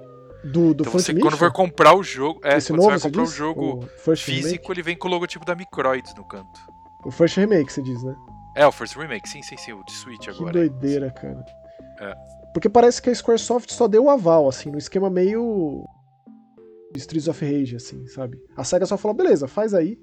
Do, do então você, quando for comprar o jogo, é, Esse quando novo, você vai comprar diz? o jogo o físico, remake? ele vem com o logotipo da Microids no canto. O First Remake, você diz, né? É, o First Remake, sim, sim, sim, o de Switch Que agora. doideira, cara. É. Porque parece que a Squaresoft só deu o aval, assim, no esquema meio. Streets of Rage, assim, sabe? A SEGA só falou, beleza, faz aí.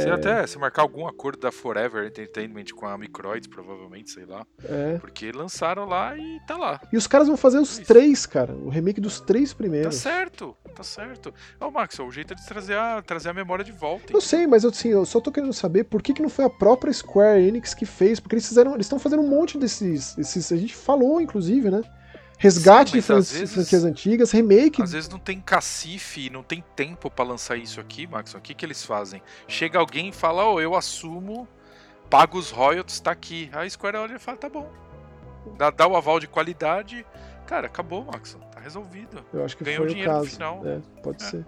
Se até se marcar algum acordo da Forever Entertainment com a Microids, provavelmente, sei lá. É. Porque lançaram lá e tá lá. E os caras vão fazer os Isso. três, cara. O remake dos três Tá primeiros. certo, tá certo. Ô, Max, o jeito é de trazer a, trazer a memória de volta. Eu sei, mas eu, assim, eu só tô querendo saber por que, que não foi a própria Square Enix que fez, porque eles fizeram. Eles estão fazendo um monte desses, desses. A gente falou, inclusive, né? Resgate Sim, de fran- vezes- franquias antigas, remake. Às vezes não tem cacife, não tem tempo pra lançar isso aqui, Max. O que, que eles fazem? Chega alguém e fala, ó, eu assumo, pago os royalties, tá aqui. Aí a Square olha e fala, tá bom. Dá, dá o aval de qualidade. Cara, acabou, Max. Tá resolvido. Eu acho que ganhou foi o dinheiro no caso. final. É, pode É. ser.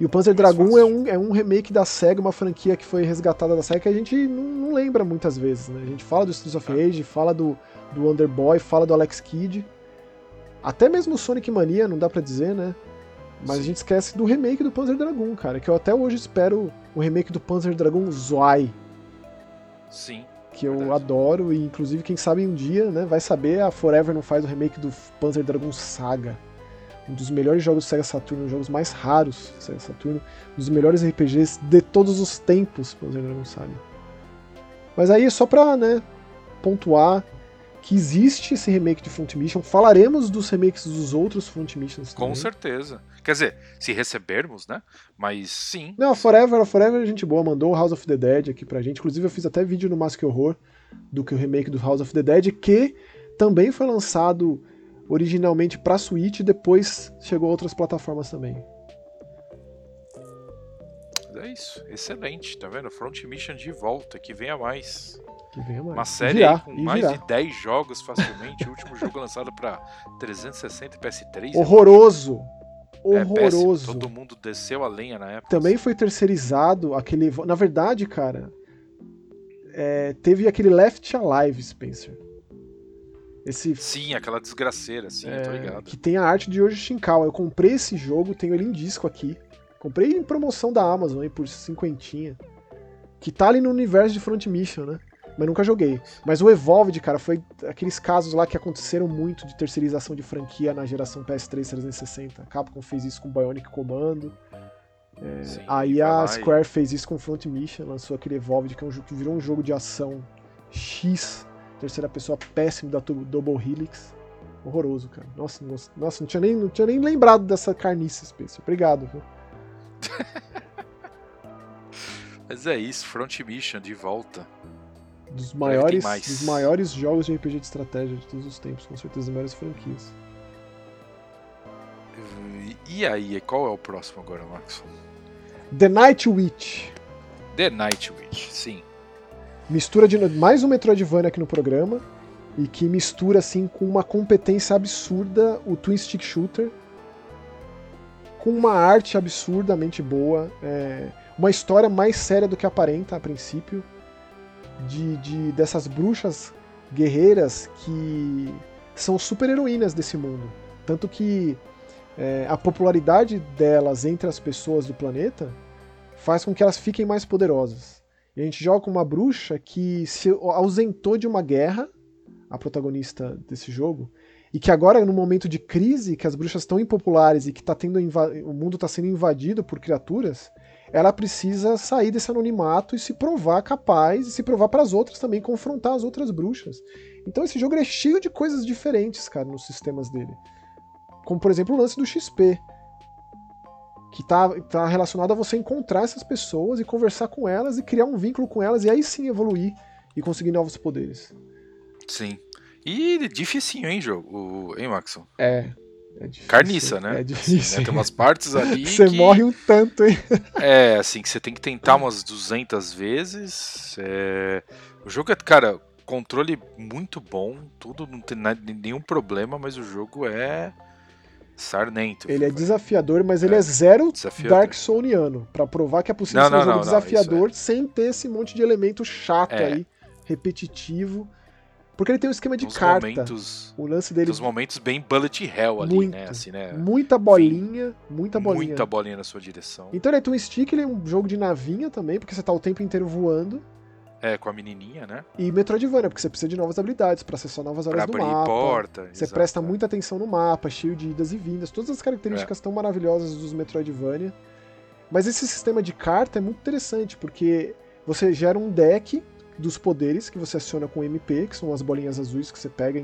E o Panzer Mais Dragoon é um, é um remake da SEGA, uma franquia que foi resgatada da SEGA que a gente não, não lembra muitas vezes, né? A gente fala do Streets of É. Rage, fala do, do Underboy, fala do Alex Kidd. Até mesmo o Sonic Mania, não dá pra dizer, né? Mas a Sim. gente esquece do remake do Panzer Dragoon, cara. Que eu até hoje espero o remake do Panzer Dragoon Zwei, Sim. que eu Verdade. adoro. E inclusive, quem sabe um dia, né? Vai saber, a Forever não faz o remake do Panzer Dragoon Saga. Um dos melhores jogos do Sega Saturn, um dos jogos mais raros do Sega Saturn, um dos melhores RPGs de todos os tempos, Panzer Dragoon Saga. Mas aí, só pra né, pontuar que existe esse remake de Front Mission, falaremos dos remakes dos outros Front Missions Com também. certeza. Quer dizer, se recebermos, né? Mas sim. Não, a Forever, a Forever é gente boa, mandou o House of the Dead aqui pra gente. Inclusive, eu fiz até vídeo no Mask Horror do que o remake do House of the Dead, que também foi lançado originalmente pra Switch e depois chegou a outras plataformas também. É isso. Excelente. Tá vendo? Front Mission de volta, que venha mais. Uma série virá, aí com mais virá. de 10 jogos facilmente. o último jogo lançado pra 360 e PS3. Horroroso! É. Horroroso! Todo mundo desceu a lenha na época. Também foi terceirizado aquele. Na verdade, cara, é, teve aquele Left Alive, Spencer. Esse Sim, aquela desgraceira, sim, eu tô É, ligado. que tem a arte de Yoji Shinkawa. Eu comprei esse jogo, tenho ele em disco aqui. Comprei em promoção da Amazon aí por cinquentinha. Que tá ali no universo de Front Mission, né? Mas nunca joguei. Mas o Evolved, cara, foi aqueles casos lá que aconteceram muito de terceirização de franquia na geração PS3 360. A Capcom fez isso com Bionic Commando. É, Sim, aí a Square fez isso com Front Mission, lançou aquele Evolved, que, é um jogo que virou um jogo de ação X, terceira pessoa péssimo da Double Helix. Horroroso, cara. Nossa, nossa, nossa, não, tinha nem, não tinha nem lembrado dessa carnice, Spencer. Obrigado, viu? Mas é isso, Front Mission de volta. Dos maiores, dos maiores jogos de RPG de estratégia de todos os tempos, com certeza, das maiores franquias. E aí, qual é o próximo agora, Max? The Night Witch. The Night Witch, sim. Mistura de mais um Metroidvania aqui no programa. E que mistura, assim, com uma competência absurda o Twin Stick Shooter. Com uma arte absurdamente boa. é, uma história mais séria do que aparenta a princípio. De, de dessas bruxas guerreiras que são super heroínas desse mundo. Tanto que é, a popularidade delas entre as pessoas do planeta faz com que elas fiquem mais poderosas. E a gente joga uma bruxa que se ausentou de uma guerra, a protagonista desse jogo, e que agora, no momento de crise, que as bruxas estão impopulares e que tá tendo o mundo está sendo invadido por criaturas, ela precisa sair desse anonimato e se provar capaz, e se provar para as outras também, confrontar as outras bruxas. Então esse jogo é cheio de coisas diferentes, cara, nos sistemas dele. Como, por exemplo, o lance do XP. Que tá, tá relacionado a você encontrar essas pessoas e conversar com elas e criar um vínculo com elas e aí sim evoluir e conseguir novos poderes. Sim. E dificinho, hein, jogo? Hein, Maxon? É. É difícil, Carniça, né? É difícil. Assim, né? Tem umas partes ali. Você que... morre um tanto, hein? É, assim, que você tem que tentar umas 200 vezes. É... O jogo é, cara, controle muito bom, tudo, não tem nenhum problema, mas o jogo é sarnento. Ele é desafiador, mas ele é, é zero desafiador. Dark Souliano, para provar que é possível não, ser um não, jogo não, desafiador é. sem ter esse monte de elemento chato é. aí, repetitivo. Porque ele tem um esquema de carta. Momentos, o lance dele. Os momentos bem bullet hell ali, muito, né? Assim, né? Muita bolinha, muita bolinha. Muita bolinha na sua direção. Então ele é um stick, ele é um jogo de navinha também, porque você tá o tempo inteiro voando. É, com a menininha, né? E Metroidvania, porque você precisa de novas habilidades para acessar novas áreas pra do mapa. porta. Você presta é. muita atenção no mapa, cheio de idas e vindas, todas as características é. tão maravilhosas dos Metroidvania. Mas esse sistema de carta é muito interessante, porque você gera um deck dos poderes que você aciona com MP, que são as bolinhas azuis que você pega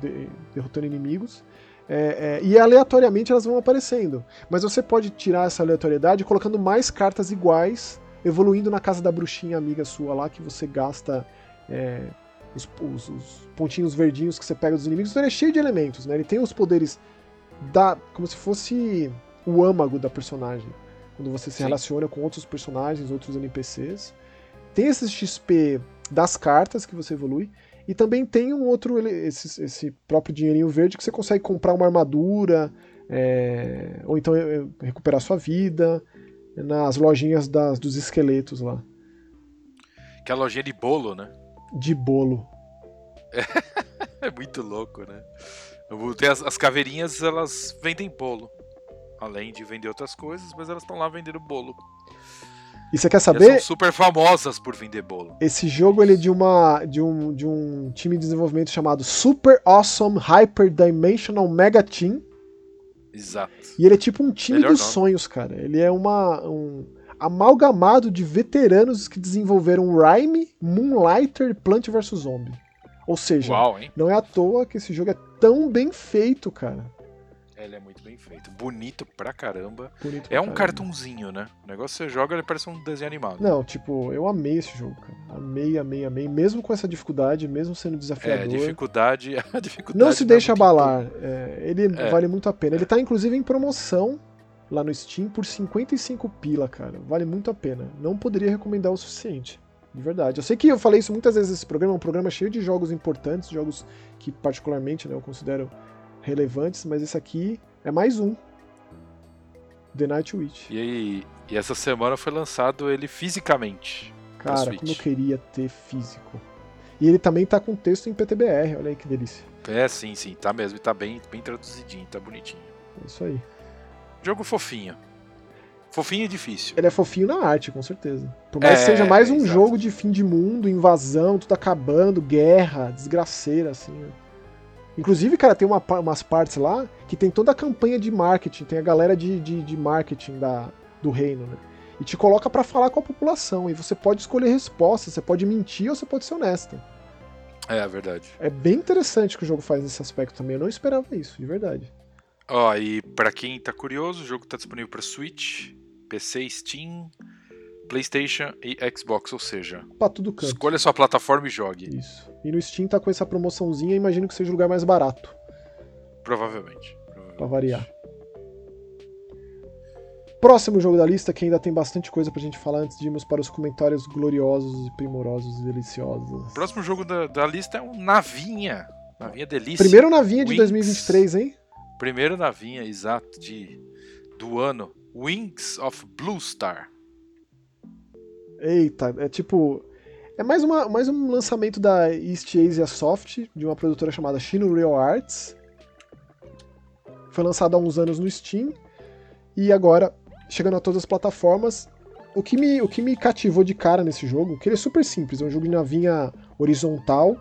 de, derrotando inimigos. É, é, e aleatoriamente elas vão aparecendo. Mas você pode tirar essa aleatoriedade colocando mais cartas iguais evoluindo na casa da bruxinha amiga sua lá, que você gasta é, os, os, os, pontinhos verdinhos que você pega dos inimigos. Então ele é cheio de elementos, né? Ele tem os poderes da, como se fosse o âmago da personagem. Quando você se Sim. relaciona com outros personagens, outros NPCs. Tem esse XP das cartas que você evolui. E também tem um outro, esse, esse próprio dinheirinho verde que você consegue comprar uma armadura, é, ou então é, recuperar sua vida nas lojinhas das, dos esqueletos lá. Que é a lojinha de bolo, né? De bolo. É, é muito louco, né? As, as caveirinhas, elas vendem bolo. Além de vender outras coisas, mas elas estão lá vendendo bolo. E você quer saber? Elas são super famosas por vender bolo. Esse jogo ele é de, uma, de, um, de um time de desenvolvimento chamado Super Awesome Hyper Dimensional Mega Team. Exato. E ele é tipo um time Melhor dos nome. sonhos, cara. Ele é uma, um amalgamado de veteranos que desenvolveram Rhyme, Moonlighter e Plant vs Zombie. Ou seja, Uau, não é à toa que esse jogo é tão bem feito, cara. Ele é muito bem feito. Bonito pra caramba. Bonito é pra um caramba. cartunzinho, né? O negócio você joga, ele parece um desenho animado. Não, tipo, eu amei esse jogo, cara. Amei, amei, amei. Mesmo com essa dificuldade, mesmo sendo desafiador. É, dificuldade, a dificuldade. Não se deixa abalar. É, ele é. vale muito a pena. Ele tá, inclusive, em promoção lá no Steam por 55 pila, cara. Vale muito a pena. Não poderia recomendar o suficiente. De verdade. Eu sei que eu falei isso muitas vezes nesse programa, é um programa cheio de jogos importantes, jogos que particularmente né, eu considero relevantes, mas esse aqui é mais um. The Night Witch. E, e essa semana foi lançado ele fisicamente. Cara, como eu queria ter físico. E ele também tá com texto em PTBR, olha aí que delícia. É, sim, sim, tá mesmo. E tá bem, bem traduzidinho, tá bonitinho. É isso aí. Jogo fofinho. Fofinho e difícil. Ele é fofinho na arte, com certeza. Por mais é, que seja mais um exato. jogo de fim de mundo, invasão, tudo acabando, guerra, desgraceira, assim. Né? Inclusive, cara, tem uma, umas partes lá que tem toda a campanha de marketing, tem a galera de, de, de marketing da, do reino, né? E te coloca para falar com a população. E você pode escolher respostas, você pode mentir ou você pode ser honesta. É, é verdade. É bem interessante que o jogo faz nesse aspecto também. Eu não esperava isso, de verdade. Ó, e para quem tá curioso, o jogo tá disponível para Switch, PC, Steam, PlayStation e Xbox, ou seja, pra tudo canto. escolha sua plataforma e jogue. Isso. E no Steam tá com essa promoçãozinha, imagino que seja o lugar mais barato. Provavelmente. provavelmente. Pra variar. Próximo jogo da lista, que ainda tem bastante coisa pra gente falar antes de irmos para os comentários gloriosos e primorosos e deliciosos. Próximo jogo da, da lista é um Navinha. Navinha Delícia. Primeiro Navinha de 2023, hein? Primeiro navinha, exato, de, do ano. Wings of Blue Star. Eita, é tipo. É mais, uma, mais um lançamento da East Asia Soft, de uma produtora chamada Shino Real Arts. Foi lançado há uns anos no Steam e agora chegando a todas as plataformas. O que me, o que me cativou de cara nesse jogo, que ele é super simples, é um jogo de navinha horizontal,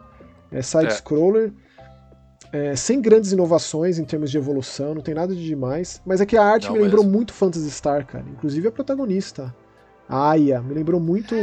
é side-scroller, é. é, sem grandes inovações em termos de evolução, não tem nada de demais, mas é que a arte não me lembrou muito Phantasy Star, cara, inclusive a protagonista, a Aya, me lembrou muito...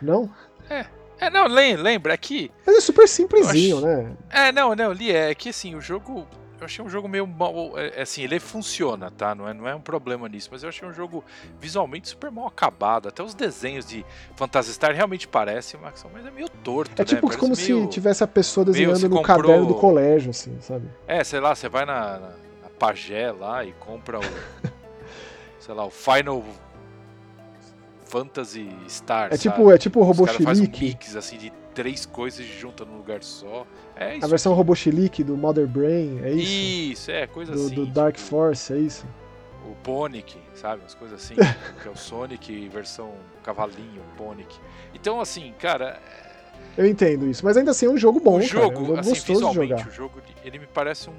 Não? É. É, não, lembra, é que. Mas é super simplesinho, né? É, não, não, li, é que assim, o jogo eu achei um jogo meio mal. É, é, assim, ele funciona, tá? Não é, não é um problema nisso, mas eu achei um jogo visualmente super mal acabado. Até os desenhos de Phantasy Star realmente parecem, mas é meio torto. É tipo né? como meio, se tivesse a pessoa desenhando no comprou... caderno do colégio, assim, sabe? É, sei lá, você vai na, na, na Pagé lá e compra o. sei lá, o Final Fantasy Star. É tipo, é tipo o Robô Faz um mix assim de três coisas juntas num lugar só. É isso. A versão Robochilique do Mother Brain, é isso? Isso, é, coisa do, assim. Do Dark tipo, Force, é isso? O Ponic, sabe? Umas coisas assim. que é o Sonic versão cavalinho, Ponic. Então, assim, cara. Eu entendo isso, mas ainda assim é um jogo bom, o jogo, cara. É um jogo assim, gostoso de jogar. o jogo, ele me parece um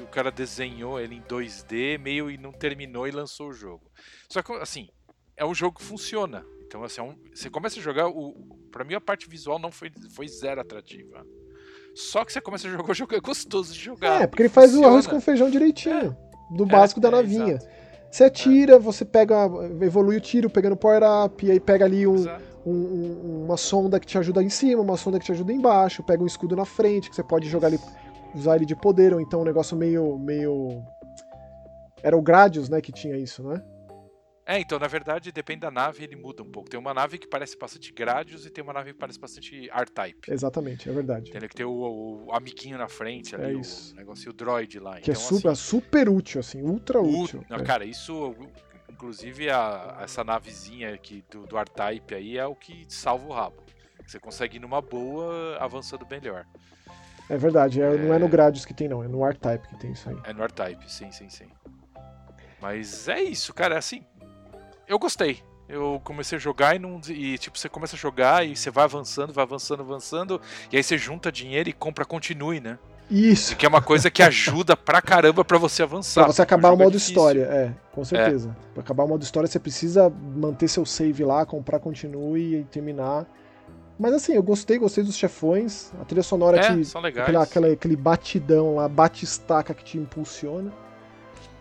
o cara desenhou ele em 2D, meio e não terminou e lançou o jogo. Só que, assim, é um jogo que funciona. Então, assim, é um, você começa a jogar, o, pra mim a parte visual não foi, foi zero atrativa. Só que você começa a jogar o jogo, é gostoso de jogar. É, porque ele faz funciona. o arroz com feijão direitinho. É. Do básico é, da é, navinha. Você atira, você pega, evolui o tiro pegando power-up, e aí pega ali um, um, uma sonda que te ajuda em cima, uma sonda que te ajuda embaixo, pega um escudo na frente, que você pode jogar ali, usar ele de poder, ou então um negócio meio. meio. Era o Gradius, né, que tinha isso, né? É, então, na verdade, depende da nave, ele muda um pouco. Tem uma nave que parece bastante Gradius e tem uma nave que parece bastante R-Type. Exatamente, é verdade. Tem que ter o, o, amiguinho na frente ali, é isso. o negócio, o droid lá. Que é então, é super, assim, super útil, assim, ultra útil. Não, é. Cara, isso, inclusive, a, essa navezinha aqui do, do R-Type aí é o que salva o rabo. Você consegue ir numa boa, avançando melhor. É verdade, é, não é no Gradius que tem, não, é no R-Type que tem isso aí. É no R-Type, sim, sim, sim. Mas é isso, cara, é assim, eu gostei. Eu comecei a jogar e não. E tipo, você começa a jogar e você vai avançando, vai avançando, avançando. E aí você junta dinheiro e compra continue, né? Isso. Que é uma coisa que ajuda pra caramba pra você avançar. Pra você acabar o modo é história, é, com certeza. É. Pra acabar o modo história, você precisa manter seu save lá, comprar continue e terminar. Mas assim, eu gostei, gostei dos chefões. A trilha sonora é, legais. Aquela, aquele batidão lá, bate-estaca que te impulsiona.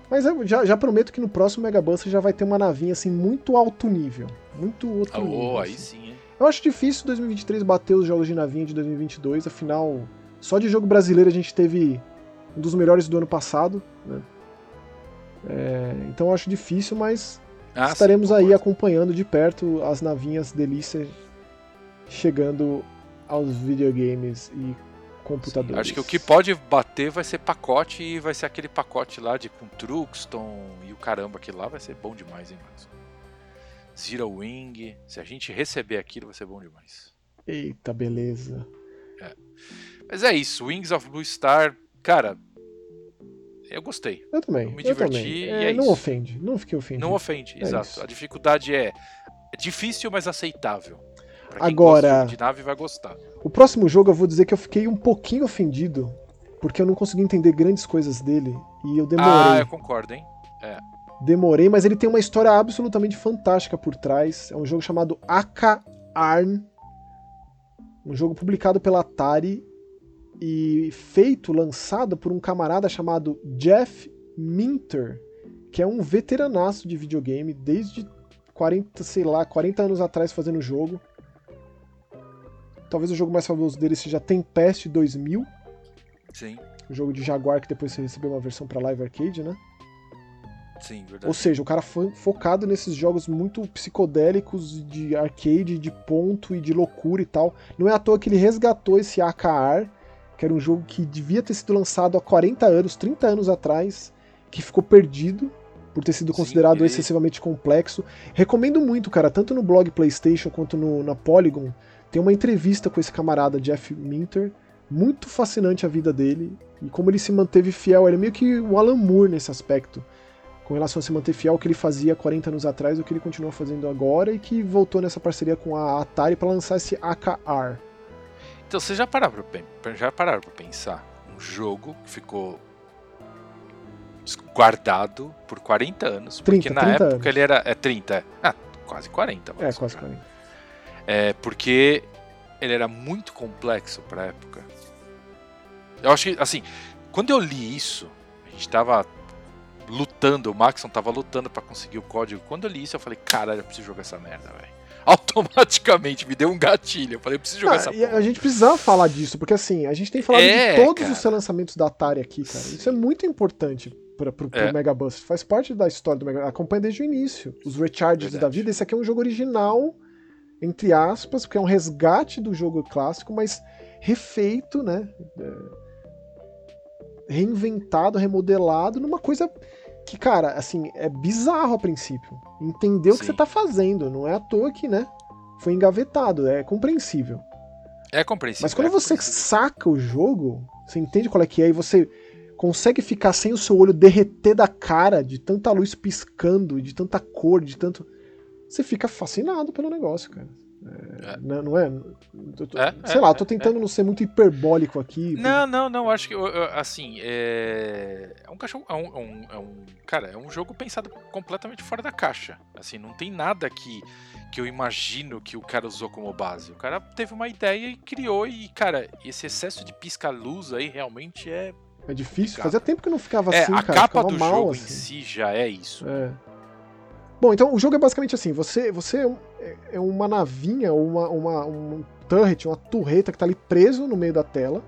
Mas eu já, já prometo que no próximo Mega Buster já vai ter uma navinha assim muito alto nível. Muito outro oh, nível. Aí assim. sim, hein? Eu acho difícil 2023 bater os jogos de navinha de 2022, afinal, só de jogo brasileiro a gente teve um dos melhores do ano passado. Né? É, então eu acho difícil, mas ah, estaremos sim, aí acompanhando de perto as navinhas delícia chegando aos videogames e computadores. Sim, acho que o que pode bater vai ser pacote e vai ser aquele pacote lá de com Truxton e o caramba aquilo lá vai ser bom demais, hein, Max? Zero Wing, se a gente receber aquilo vai ser bom demais. Eita, beleza. É. Mas é isso, Wings of Blue Star, cara, eu gostei. Eu também. Eu me diverti eu é, é não ofende, não fiquei ofendido. Não ofende, é exato. Isso. A dificuldade é, é difícil, mas aceitável. Pra Agora, de nave vai gostar. O próximo jogo eu vou dizer que eu fiquei um pouquinho ofendido, porque eu não consegui entender grandes coisas dele e eu demorei. Ah, eu concordo, hein? É. Demorei, mas ele tem uma história absolutamente fantástica por trás. É um jogo chamado Aka Arn, um jogo publicado pela Atari e feito, lançado por um camarada chamado Jeff Minter, que é um veteranaço de videogame desde 40, sei lá, 40 anos atrás fazendo o jogo. Talvez o jogo mais famoso dele seja Tempest 2000. Sim. O jogo de Jaguar que depois você recebeu uma versão para Live Arcade, né? Sim, verdade. Ou seja, o cara foi focado nesses jogos muito psicodélicos de arcade, de ponto e de loucura e tal. Não é à toa que ele resgatou esse AKR, que era um jogo que devia ter sido lançado há 40 anos, 30 anos atrás, que ficou perdido por ter sido considerado Sim, excessivamente complexo. Recomendo muito, cara, tanto no blog PlayStation quanto no, na Polygon. Tem uma entrevista com esse camarada Jeff Minter, muito fascinante a vida dele e como ele se manteve fiel. Ele é meio que o Alan Moore nesse aspecto. com relação a se manter fiel ao que ele fazia 40 anos atrás, o que ele continua fazendo agora e que voltou nessa parceria com a Atari para lançar esse AKR. Então vocês já pararam para já pararam para pensar um jogo que ficou guardado por 40 anos, 30, porque na 30 época anos. ele era é 30, é, ah, quase 40, É, quase 40. É, porque ele era muito complexo para época. Eu acho que assim, quando eu li isso, a gente tava lutando, o Maxon tava lutando para conseguir o código. Quando eu li isso, eu falei, caralho, eu preciso jogar essa merda, velho. Automaticamente me deu um gatilho. Eu falei, eu preciso jogar ah, essa porra. A gente precisava falar disso, porque assim, a gente tem falado é, de todos cara. os lançamentos da Atari aqui, cara. Isso é muito importante para pro, pro é. Mega Bus. Faz parte da história do Mega Acompanha desde o início. Os recharges Verdade. da vida. Esse aqui é um jogo original, entre aspas, porque é um resgate do jogo clássico, mas refeito, né? É reinventado, remodelado numa coisa que, cara, assim, é bizarro a princípio. Entender o que você tá fazendo. Não é à toa que, né? Foi engavetado. É compreensível. É compreensível. Mas quando é você saca o jogo, você entende qual é que é e você consegue ficar sem o seu olho derreter da cara de tanta luz piscando, de tanta cor, de tanto. Você fica fascinado pelo negócio, cara. É, não, não é? Tô, é? Sei é, lá, tô é, tentando não ser muito hiperbólico aqui. Não, não, não. Acho que, assim, é, é um cachorro. É um, é um, cara, é um jogo pensado completamente fora da caixa. Assim, não tem nada que, que eu imagino que o cara usou como base. O cara teve uma ideia e criou. E, cara, esse excesso de pisca-luz aí realmente é. É difícil. Complicado. Fazia tempo que não ficava assim, a cara. A capa do mal, jogo assim. em si já é isso. É. Bom, então o jogo é basicamente assim: você, você é uma navinha, uma, uma, um turret, uma torreta que está ali preso no meio da tela.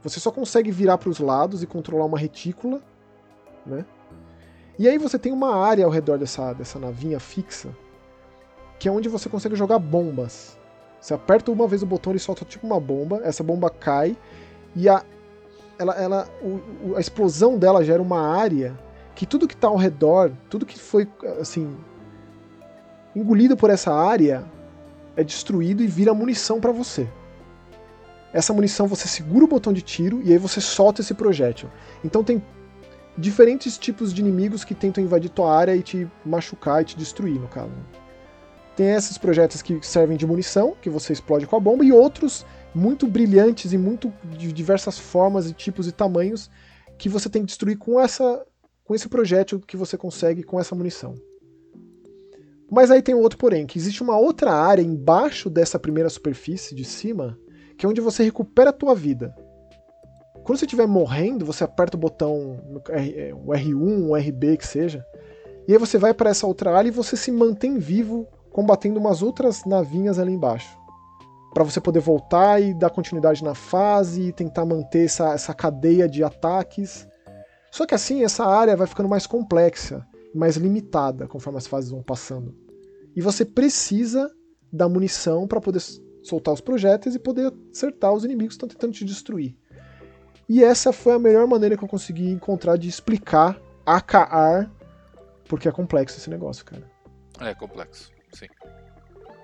Você só consegue virar para os lados e controlar uma retícula, né? E aí você tem uma área ao redor dessa, dessa navinha fixa, que é onde você consegue jogar bombas. Você aperta uma vez o botão e solta tipo uma bomba, essa bomba cai e a, ela, ela, o, a explosão dela gera uma área que tudo que está ao redor, tudo que foi assim engolido por essa área é destruído e vira munição para você. Essa munição você segura o botão de tiro e aí você solta esse projétil. Então tem diferentes tipos de inimigos que tentam invadir tua área e te machucar e te destruir, no caso. Tem esses projéteis que servem de munição, que você explode com a bomba, e outros muito brilhantes e muito de diversas formas e tipos e tamanhos que você tem que destruir com essa com esse projétil que você consegue com essa munição. Mas aí tem outro porém, que existe uma outra área embaixo dessa primeira superfície de cima, que é onde você recupera a tua vida. Quando você estiver morrendo, você aperta o botão é, o R1, o RB que seja, e aí você vai para essa outra área e você se mantém vivo combatendo umas outras navinhas ali embaixo. Para você poder voltar e dar continuidade na fase e tentar manter essa, essa cadeia de ataques só que assim, essa área vai ficando mais complexa, mais limitada conforme as fases vão passando. E você precisa da munição para poder soltar os projéteis e poder acertar os inimigos que estão tentando te destruir. E essa foi a melhor maneira que eu consegui encontrar de explicar AKR, porque é complexo esse negócio, cara. É complexo, sim.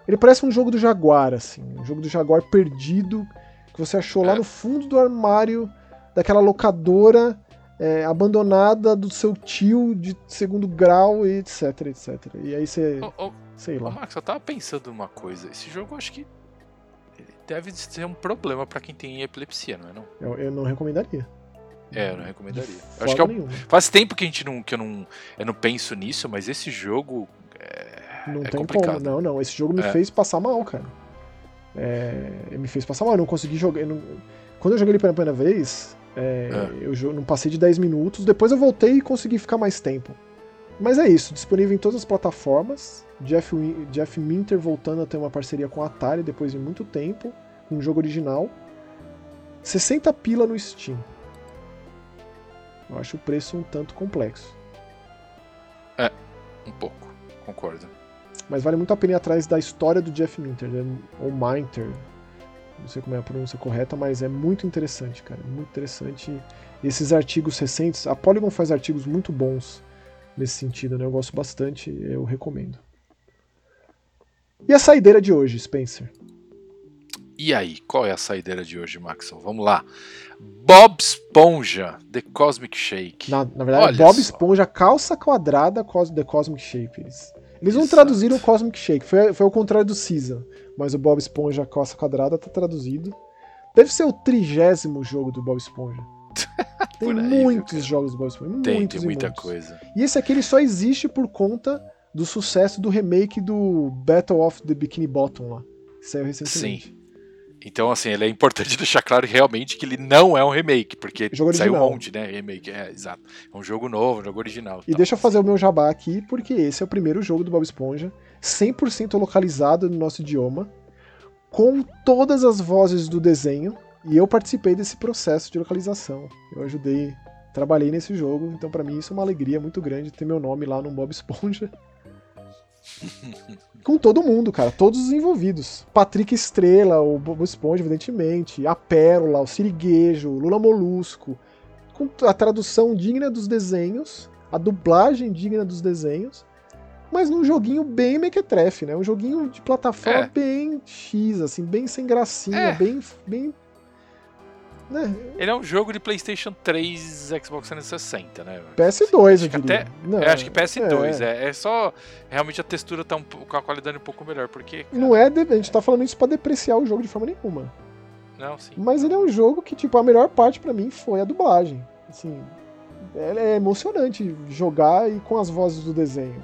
Ele parece um jogo do Jaguar, assim, um jogo do Jaguar perdido que você achou é. lá no fundo do armário daquela locadora é, abandonada do seu tio de segundo grau e etc, etc. E aí você. Oh, oh, sei lá. Oh, Max, eu tava pensando uma coisa. Esse jogo eu acho que deve ser um problema para quem tem epilepsia, não é não? Eu, eu não recomendaria. É, eu não recomendaria. Eu acho que é, faz tempo que a gente não que eu não eu não penso nisso, mas esse jogo é, não é tem complicado. como. Não, não. Esse jogo me é. fez passar mal, cara. É, me fez passar mal. Eu não consegui jogar. Eu não... Quando eu joguei ele pela primeira vez, é, é. Eu não passei de 10 minutos, depois eu voltei e consegui ficar mais tempo. Mas é isso, disponível em todas as plataformas. Jeff, Jeff Minter voltando a ter uma parceria com a Atari depois de muito tempo, um jogo original. 60 pila no Steam. Eu acho o preço um tanto complexo. É, um pouco, concordo. Mas vale muito a pena ir atrás da história do Jeff Minter, né? ou Minter, não sei como é a pronúncia correta, mas é muito interessante, cara, muito interessante. Esses artigos recentes, a Polygon faz artigos muito bons nesse sentido, né? Eu gosto bastante, eu recomendo. E a saideira de hoje, Spencer? E aí, qual é a saideira de hoje, Maxon? Vamos lá. Bob Esponja, The Cosmic Shake. Na, na verdade, Olha Bob só. Esponja, calça quadrada, The Cosmic Shake. Eles, eles não traduziram Cosmic Shake, foi, foi o contrário do Season. Mas o Bob Esponja, calça quadrada, tá traduzido. Deve ser o trigésimo jogo do Bob Esponja. Tem aí, muitos jogos do Bob Esponja. Tem, muitos tem muita muitos. coisa. E esse aqui ele só existe por conta do sucesso do remake do Battle of the Bikini Bottom lá. Que saiu recentemente. Sim. Então, assim, ele é importante deixar claro realmente que ele não é um remake, porque jogo saiu um monte, né? Remake, é, exato. É um jogo novo, um jogo original. E deixa eu fazer o meu jabá aqui, porque esse é o primeiro jogo do Bob Esponja, 100% localizado no nosso idioma, com todas as vozes do desenho, e eu participei desse processo de localização. Eu ajudei, trabalhei nesse jogo, então para mim isso é uma alegria muito grande ter meu nome lá no Bob Esponja. com todo mundo, cara, todos os envolvidos. Patrick Estrela, o Bobo Esponja, evidentemente, a Pérola, o Siriguejo, o Lula Molusco, com a tradução digna dos desenhos, a dublagem digna dos desenhos, mas num joguinho bem mequetrefe, né? Um joguinho de plataforma é. bem X, assim, bem sem gracinha, é. bem, bem né? Ele é um jogo de PlayStation 3 Xbox 360, né? PS2, acho eu diria. Até, não, eu acho que PS2, é. é. é. só. Realmente a textura tá um, com a qualidade um pouco melhor, porque. Cara... Não é. A gente tá falando isso pra depreciar o jogo de forma nenhuma. Não, sim. Mas ele é um jogo que, tipo, a melhor parte para mim foi a dublagem. Assim, é, é emocionante jogar e com as vozes do desenho.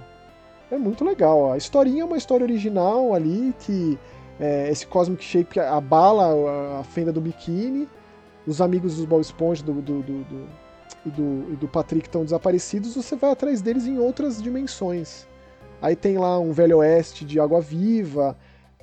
É muito legal. A historinha é uma história original ali que. É, esse Cosmic Shape abala a fenda do biquíni os amigos do Bob Esponja do, do, do, do, e, do, e do Patrick estão desaparecidos, você vai atrás deles em outras dimensões. Aí tem lá um Velho Oeste de Água Viva,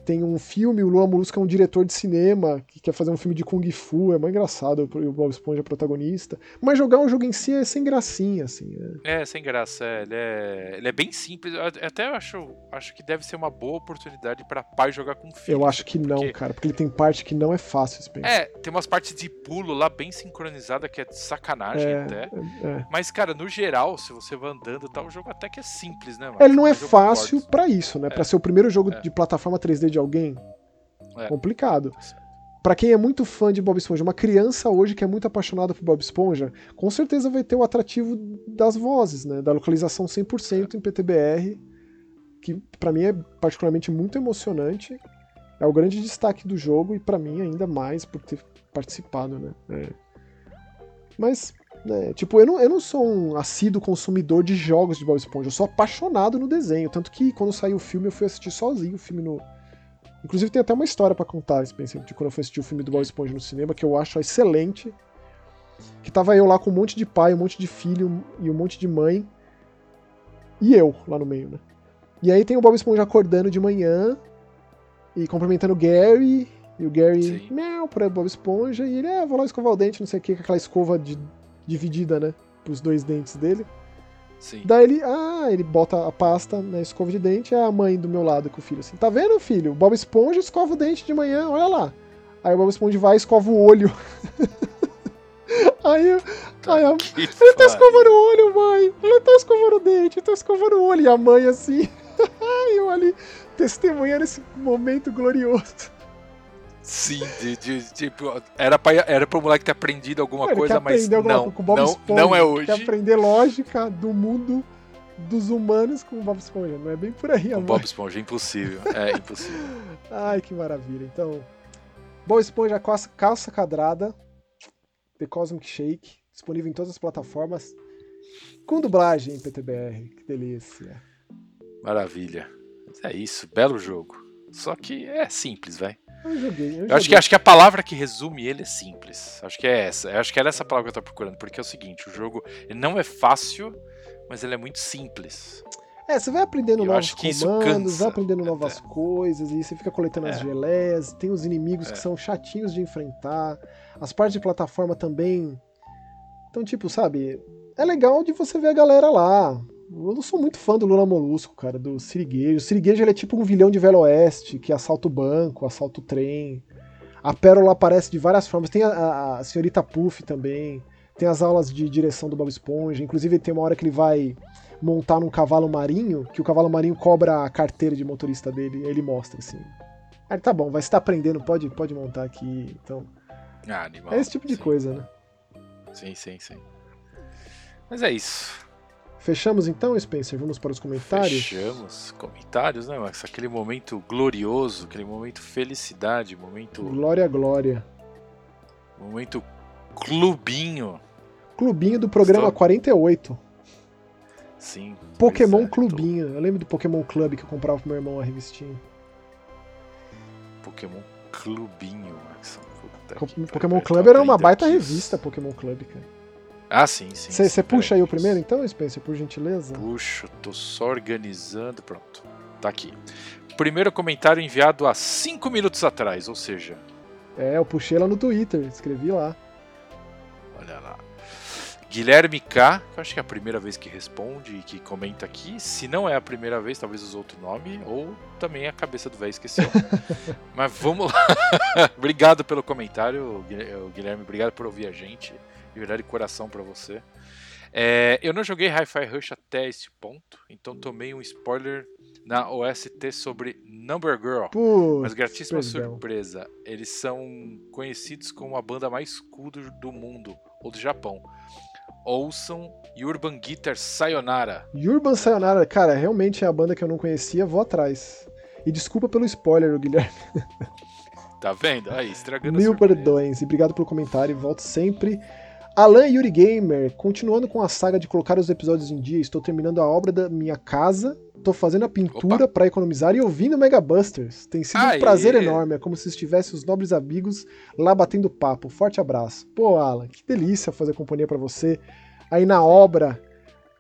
tem um filme, o Lula Molusco é um diretor de cinema que quer fazer um filme de Kung Fu, é muito engraçado, o Bob Esponja é protagonista. Mas jogar um jogo em si é sem gracinha, assim. Né? É, sem graça, é, ele, é, ele é bem simples. Eu até acho, acho que deve ser uma boa oportunidade para pai jogar com filho. Eu acho que porque... não, cara, porque ele tem parte que não é fácil de pensar. É, tem umas partes de pulo lá bem sincronizada que é de sacanagem é, até. É, é. Mas, cara, no geral, se você vai andando e tal, o jogo até que é simples, né, mano? Ele não é fácil para isso, né? É. Para ser o primeiro jogo é. de plataforma 3D de alguém, é. complicado. Para quem é muito fã de Bob Esponja, uma criança hoje que é muito apaixonada por Bob Esponja, com certeza vai ter o atrativo das vozes, né? Da localização 100% em PTBR, que para mim é particularmente muito emocionante. É o grande destaque do jogo e para mim ainda mais por ter participado, né? É. Mas, né, tipo, eu não, eu não sou um assíduo consumidor de jogos de Bob Esponja, eu sou apaixonado no desenho, tanto que quando saiu o filme eu fui assistir sozinho o filme no, Inclusive tem até uma história para contar, Spencer, de quando eu fui assistir o filme do Bob Esponja no cinema, que eu acho excelente. Que tava eu lá com um monte de pai, um monte de filho e um monte de mãe. E eu lá no meio, né? E aí tem o Bob Esponja acordando de manhã e cumprimentando o Gary. E o Gary, meu, pra Bob Esponja. E ele, é, vou lá escovar o dente, não sei o que, com aquela escova de, dividida, né? Pros dois dentes dele. Sim. Daí ele, ah, ele bota a pasta na escova de dente, é a mãe do meu lado com o filho assim, tá vendo, filho? O Bob Esponja escova o dente de manhã, olha lá. Aí o Bob Esponja vai e escova o olho. aí, tá aí a, ele tá escovando o olho, mãe. Ele tá escovando o dente, ele tá escovando o olho. E a mãe assim, eu ali testemunhando esse momento glorioso. Sim, de, de, tipo, era pra, era pro moleque ter aprendido alguma Ele coisa, mas não, não, Esponja, não é hoje. Quer aprender lógica do mundo dos humanos com o Bob Esponja, não é bem por aí, amor. Com Bob Esponja, é impossível, é impossível. Ai, que maravilha. Então, Bob Esponja calça, calça quadrada, The Cosmic Shake, disponível em todas as plataformas, com dublagem em PTBR, que delícia. Maravilha. É isso, belo jogo. Só que é simples, vai. Eu joguei, eu, eu joguei. acho, que, acho que a palavra que resume ele é simples. Acho que é essa. Eu acho que era essa palavra que eu tô procurando. Porque é o seguinte, o jogo não é fácil, mas ele é muito simples. É, você vai aprendendo eu novos comandos, vai aprendendo novas coisas, e você fica coletando é. as geleias, tem os inimigos é. que são chatinhos de enfrentar, as partes de plataforma também. Então, tipo, sabe, é legal de você ver a galera lá. Eu não sou muito fã do Lula Molusco, cara, do Siriguejo. O Siriguejo ele é tipo um vilão de Velho Oeste, que assalta o banco, assalta o trem. A Pérola aparece de várias formas. Tem a, a senhorita Puff também. Tem as aulas de direção do Bob Esponja. Inclusive tem uma hora que ele vai montar num cavalo marinho, que o cavalo marinho cobra a carteira de motorista dele, e aí ele mostra, assim. Ah, tá bom, vai estar aprendendo, pode, pode montar aqui. Então. Ah, animal. É esse tipo de sim. coisa, né? Sim, sim, sim. Mas é isso. Fechamos então, Spencer? Vamos para os comentários? Fechamos. Comentários, né, Max? Aquele momento glorioso, aquele momento felicidade, momento. Glória, glória. Momento clubinho. Clubinho do programa Estou- 48. Sim. Pokémon é, Clubinho. Eu lembro do Pokémon Club que eu comprava pro meu irmão a revistinha. tô- Pokémon Clubinho, Max. Puta Pokémon tô Club era uma baita revista, Pokémon Club, cara. Ah, sim, sim. Você puxa aí o primeiro então, Spencer, por gentileza? Puxo, tô só organizando. Pronto. Tá aqui. Primeiro comentário enviado há 5 minutos atrás, ou seja, É, eu puxei lá no Twitter, escrevi lá. olha lá. Guilherme K, que eu acho que é a primeira vez que responde e que comenta aqui. Se não é a primeira vez, talvez usou outro nome, ou também a cabeça do velho esqueceu. Mas vamos lá. obrigado pelo comentário, Guilher- Guilherme. Obrigado por ouvir a gente. De verdade, coração pra você. É, eu não joguei Hi-Fi Rush até esse ponto, então tomei um spoiler na OST sobre Number Girl. Putz, Mas gratíssima perdão. surpresa, eles são conhecidos como a banda mais cool do, do mundo, ou do Japão. Ouçam Urban Guitar Sayonara. Urban Sayonara, cara, realmente é a banda que eu não conhecia, vou atrás. E desculpa pelo spoiler, Guilherme. Tá vendo? Aí, estragando Mil perdões. E obrigado pelo comentário, volto sempre. Alan Yuri Gamer, continuando com a saga de colocar os episódios em dia, estou terminando a obra da minha casa, estou fazendo a pintura para economizar e ouvindo Mega Busters. Tem sido um Aê! prazer enorme, é como se estivesse os nobres amigos lá batendo papo. Forte abraço. Pô, Alan, que delícia fazer companhia para você aí na obra,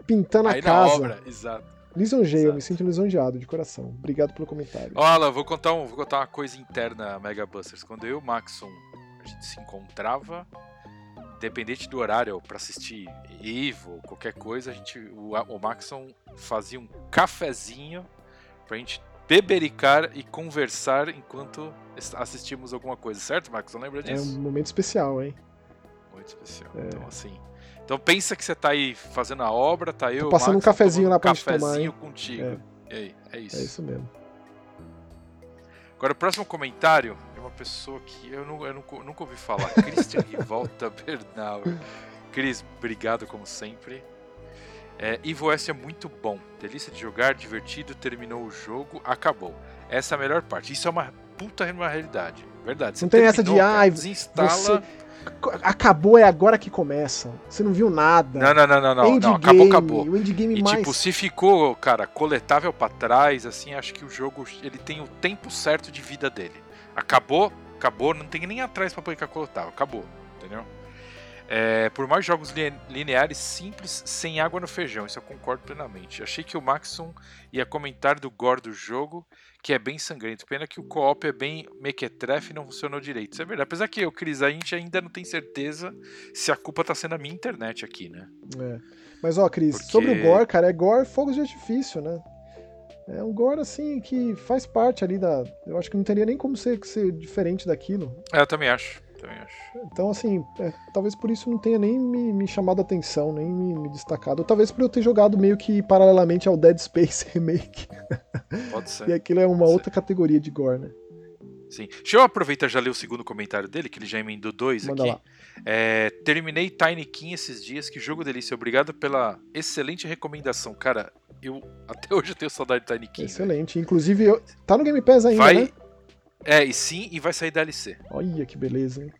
pintando a Aí na casa. obra, exato. Lisonjeio, eu me sinto lisonjeado de coração. Obrigado pelo comentário. Ó, Alan, vou contar, um, vou contar uma coisa interna Mega Busters. Quando eu e o Maxon a gente se encontrava, independente do horário, pra assistir Evo, qualquer coisa, a gente, o, o Maxon fazia um cafezinho pra gente bebericar e conversar enquanto assistimos alguma coisa, certo, Maxon? Lembra É disso? um momento especial, hein? Muito especial. É. Então, assim. Então pensa que você tá aí fazendo a obra, tá eu. Tô passando um Maxon cafezinho lá pra um gente tomar, cafezinho contigo. E aí, é isso. É isso mesmo. Agora, o próximo comentário é uma pessoa que eu, não, eu nunca, nunca ouvi falar. Christian Rivolta Bernal. Cris, obrigado como sempre. É, Evo S é muito bom. Delícia de jogar, divertido, terminou o jogo, acabou. Essa é a melhor parte. Isso é uma puta uma realidade. Verdade. Não tem essa de, cara, "Ai, desinstala. Você... Acabou, é agora que começa. Você não viu nada. Não, não, não, não, não. não acabou, acabou. O endgame E mais. tipo, se ficou, cara, coletável pra trás, assim, acho que o jogo ele tem o tempo certo de vida dele. Acabou, acabou, não tem nem atrás pra publicar coletável, acabou, entendeu? É, por mais jogos li- lineares simples, sem água no feijão, isso eu concordo plenamente. Achei que o Maxon ia comentar do gore do jogo, que é bem sangrento. Pena que o co-op é bem mequetrefe e não funcionou direito. Isso é verdade. Apesar que eu, Cris, a gente ainda não tem certeza se a culpa tá sendo a minha internet aqui, né? É. Mas ó, Cris, Porque- sobre o gore, cara, é gore fogos de artifício, né? É um gore assim que faz parte ali da. Eu acho que não teria nem como ser, ser diferente daquilo. É, eu também acho. Também acho. Então, assim, é, talvez por isso não tenha nem me, me chamado a atenção, nem me, me destacado. Ou talvez por eu ter jogado meio que paralelamente ao Dead Space Remake. Pode ser. E aquilo é uma Pode ser. outra categoria de gore, né? Sim. Deixa eu aproveitar e já ler o segundo comentário dele, que ele já emendou dois Manda aqui. lá. É, terminei Tiny King esses dias, que jogo delícia. Obrigado pela excelente recomendação. Cara, eu até hoje eu tenho saudade de Tiny King. Excelente. Inclusive, eu- tá no Game Pass ainda, Vai. né? É, e sim, e vai sair DLC. Olha que beleza, hein?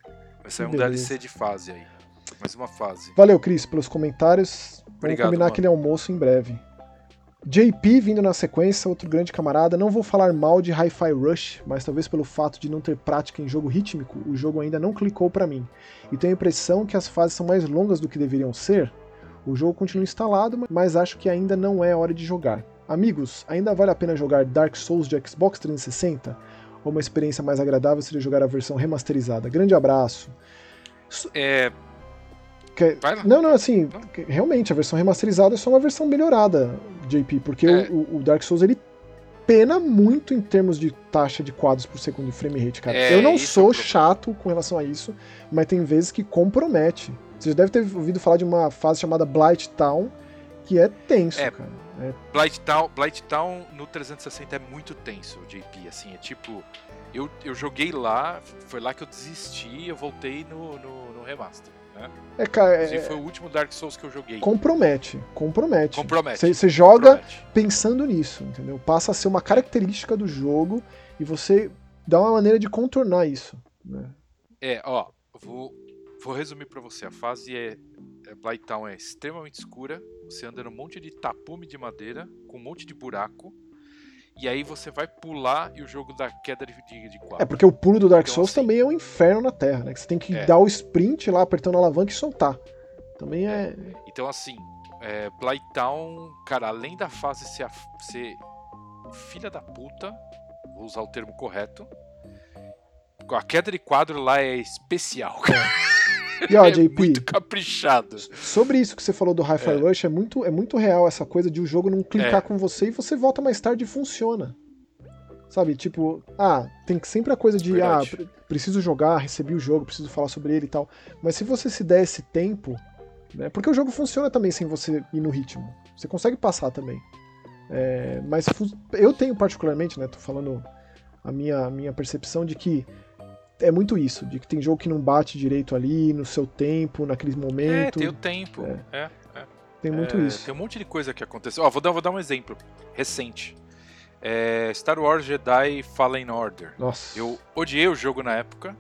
Vai sair um Beleza. DLC de fase aí. Mais uma fase. Valeu, Cris, pelos comentários. Vamos Obrigado, combinar mano. aquele almoço em breve. JP vindo na sequência, outro grande camarada. Não vou falar mal de Hi-Fi Rush, mas talvez pelo fato de não ter prática em jogo rítmico, o jogo ainda não clicou pra mim. E tenho a impressão que as fases são mais longas do que deveriam ser. O jogo continua instalado, mas acho que ainda não é hora de jogar. Amigos, ainda vale a pena jogar Dark Souls de Xbox 360? Ou uma experiência mais agradável seria jogar a versão remasterizada? Grande abraço. É, Que- lá. Não, não, assim, Não. realmente, a versão remasterizada é só uma versão melhorada, JP, porque É. o, o Dark Souls ele pena muito em termos de taxa de quadros por segundo de frame rate, cara. É, Eu não é sou problema. chato com relação a isso, mas tem vezes que compromete. Você já deve ter ouvido falar de uma fase chamada Blight Town, que é tenso, É. cara. É, Blight Town, Blight Town no 360 é muito tenso, JP, assim, é tipo... eu, eu joguei lá, foi lá que eu desisti eu voltei no, no, no remaster. Né? É, cara. É... Foi o último Dark Souls que eu joguei. Compromete, compromete. Compromete. Você joga compromete. pensando nisso, entendeu? Passa a ser uma característica do jogo e você dá uma maneira de contornar isso. Né? É, ó, vou, vou resumir para você. A fase é, é Blighttown é extremamente escura. Você anda num monte de tapume de madeira, com um monte de buraco e aí você vai pular e o jogo dá queda de, de quadro. É, porque o pulo do Dark então, Souls assim, também é um inferno na Terra, né? Que você tem que é. dar o sprint lá, apertando a alavanca e soltar. Também é... é. Então, assim, é, Blighttown, cara, além da fase ser, a, ser filha da puta, vou usar o termo correto, a queda de quadro lá é especial, cara. E ó, é JP, muito caprichado. Sobre isso que você falou do Hi-Fi é. Rush, é muito, é muito real essa coisa de o jogo não clicar é. com você e você volta mais tarde e funciona. Sabe, tipo, ah, tem sempre a coisa de, Verdade. ah, preciso jogar, recebi o jogo, preciso falar sobre ele e tal. Mas se você se der esse tempo, né, porque o jogo funciona também sem você ir no ritmo. Você consegue passar também. É, mas eu tenho particularmente, né, tô falando a minha, a minha percepção de que é muito isso, de que tem jogo que não bate direito ali, no seu tempo, naqueles momentos. É, tem o tempo. É. é, é. Tem muito é, isso. Tem um monte de coisa que aconteceu. Ó, vou dar, vou dar um exemplo recente. É Star Wars Jedi Fallen Order. Nossa. Eu odiei o jogo na época.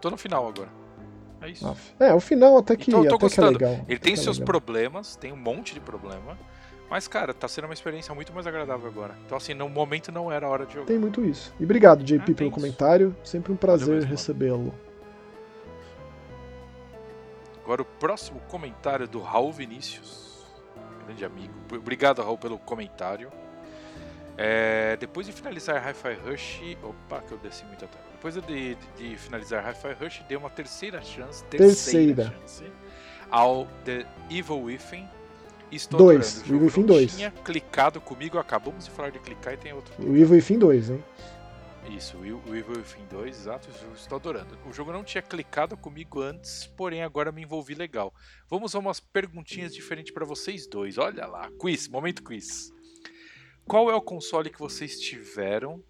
Tô no final agora. É isso. É, o final até que, então, até gostando. que é legal. Ele tem é seus legal. problemas, tem um monte de problema. Mas, cara, tá sendo uma experiência muito mais agradável agora. Então, assim, no momento não era hora de jogar. Tem muito isso. E obrigado, JP, ah, pelo comentário. Sempre um prazer recebê-lo. Agora, o próximo comentário do Raul Vinícius. Grande amigo. Obrigado, Raul, pelo comentário. É, depois de finalizar Hi-Fi Rush. Opa, que eu desci muito atrás. Depois de, de, de finalizar Hi-Fi Rush, dei uma terceira chance. Terceira, terceira. chance ao The Evil Within Estou dois, o Evil Within 2. tinha clicado comigo, acabamos de falar de clicar e tem outro. O Evil Within 2, hein? Isso, o Evil Within 2, exato, estou adorando. O jogo não tinha clicado comigo antes, porém agora me envolvi legal. Vamos a umas perguntinhas diferentes para vocês dois. Olha lá, quiz, momento quiz. Qual é o console que vocês tiveram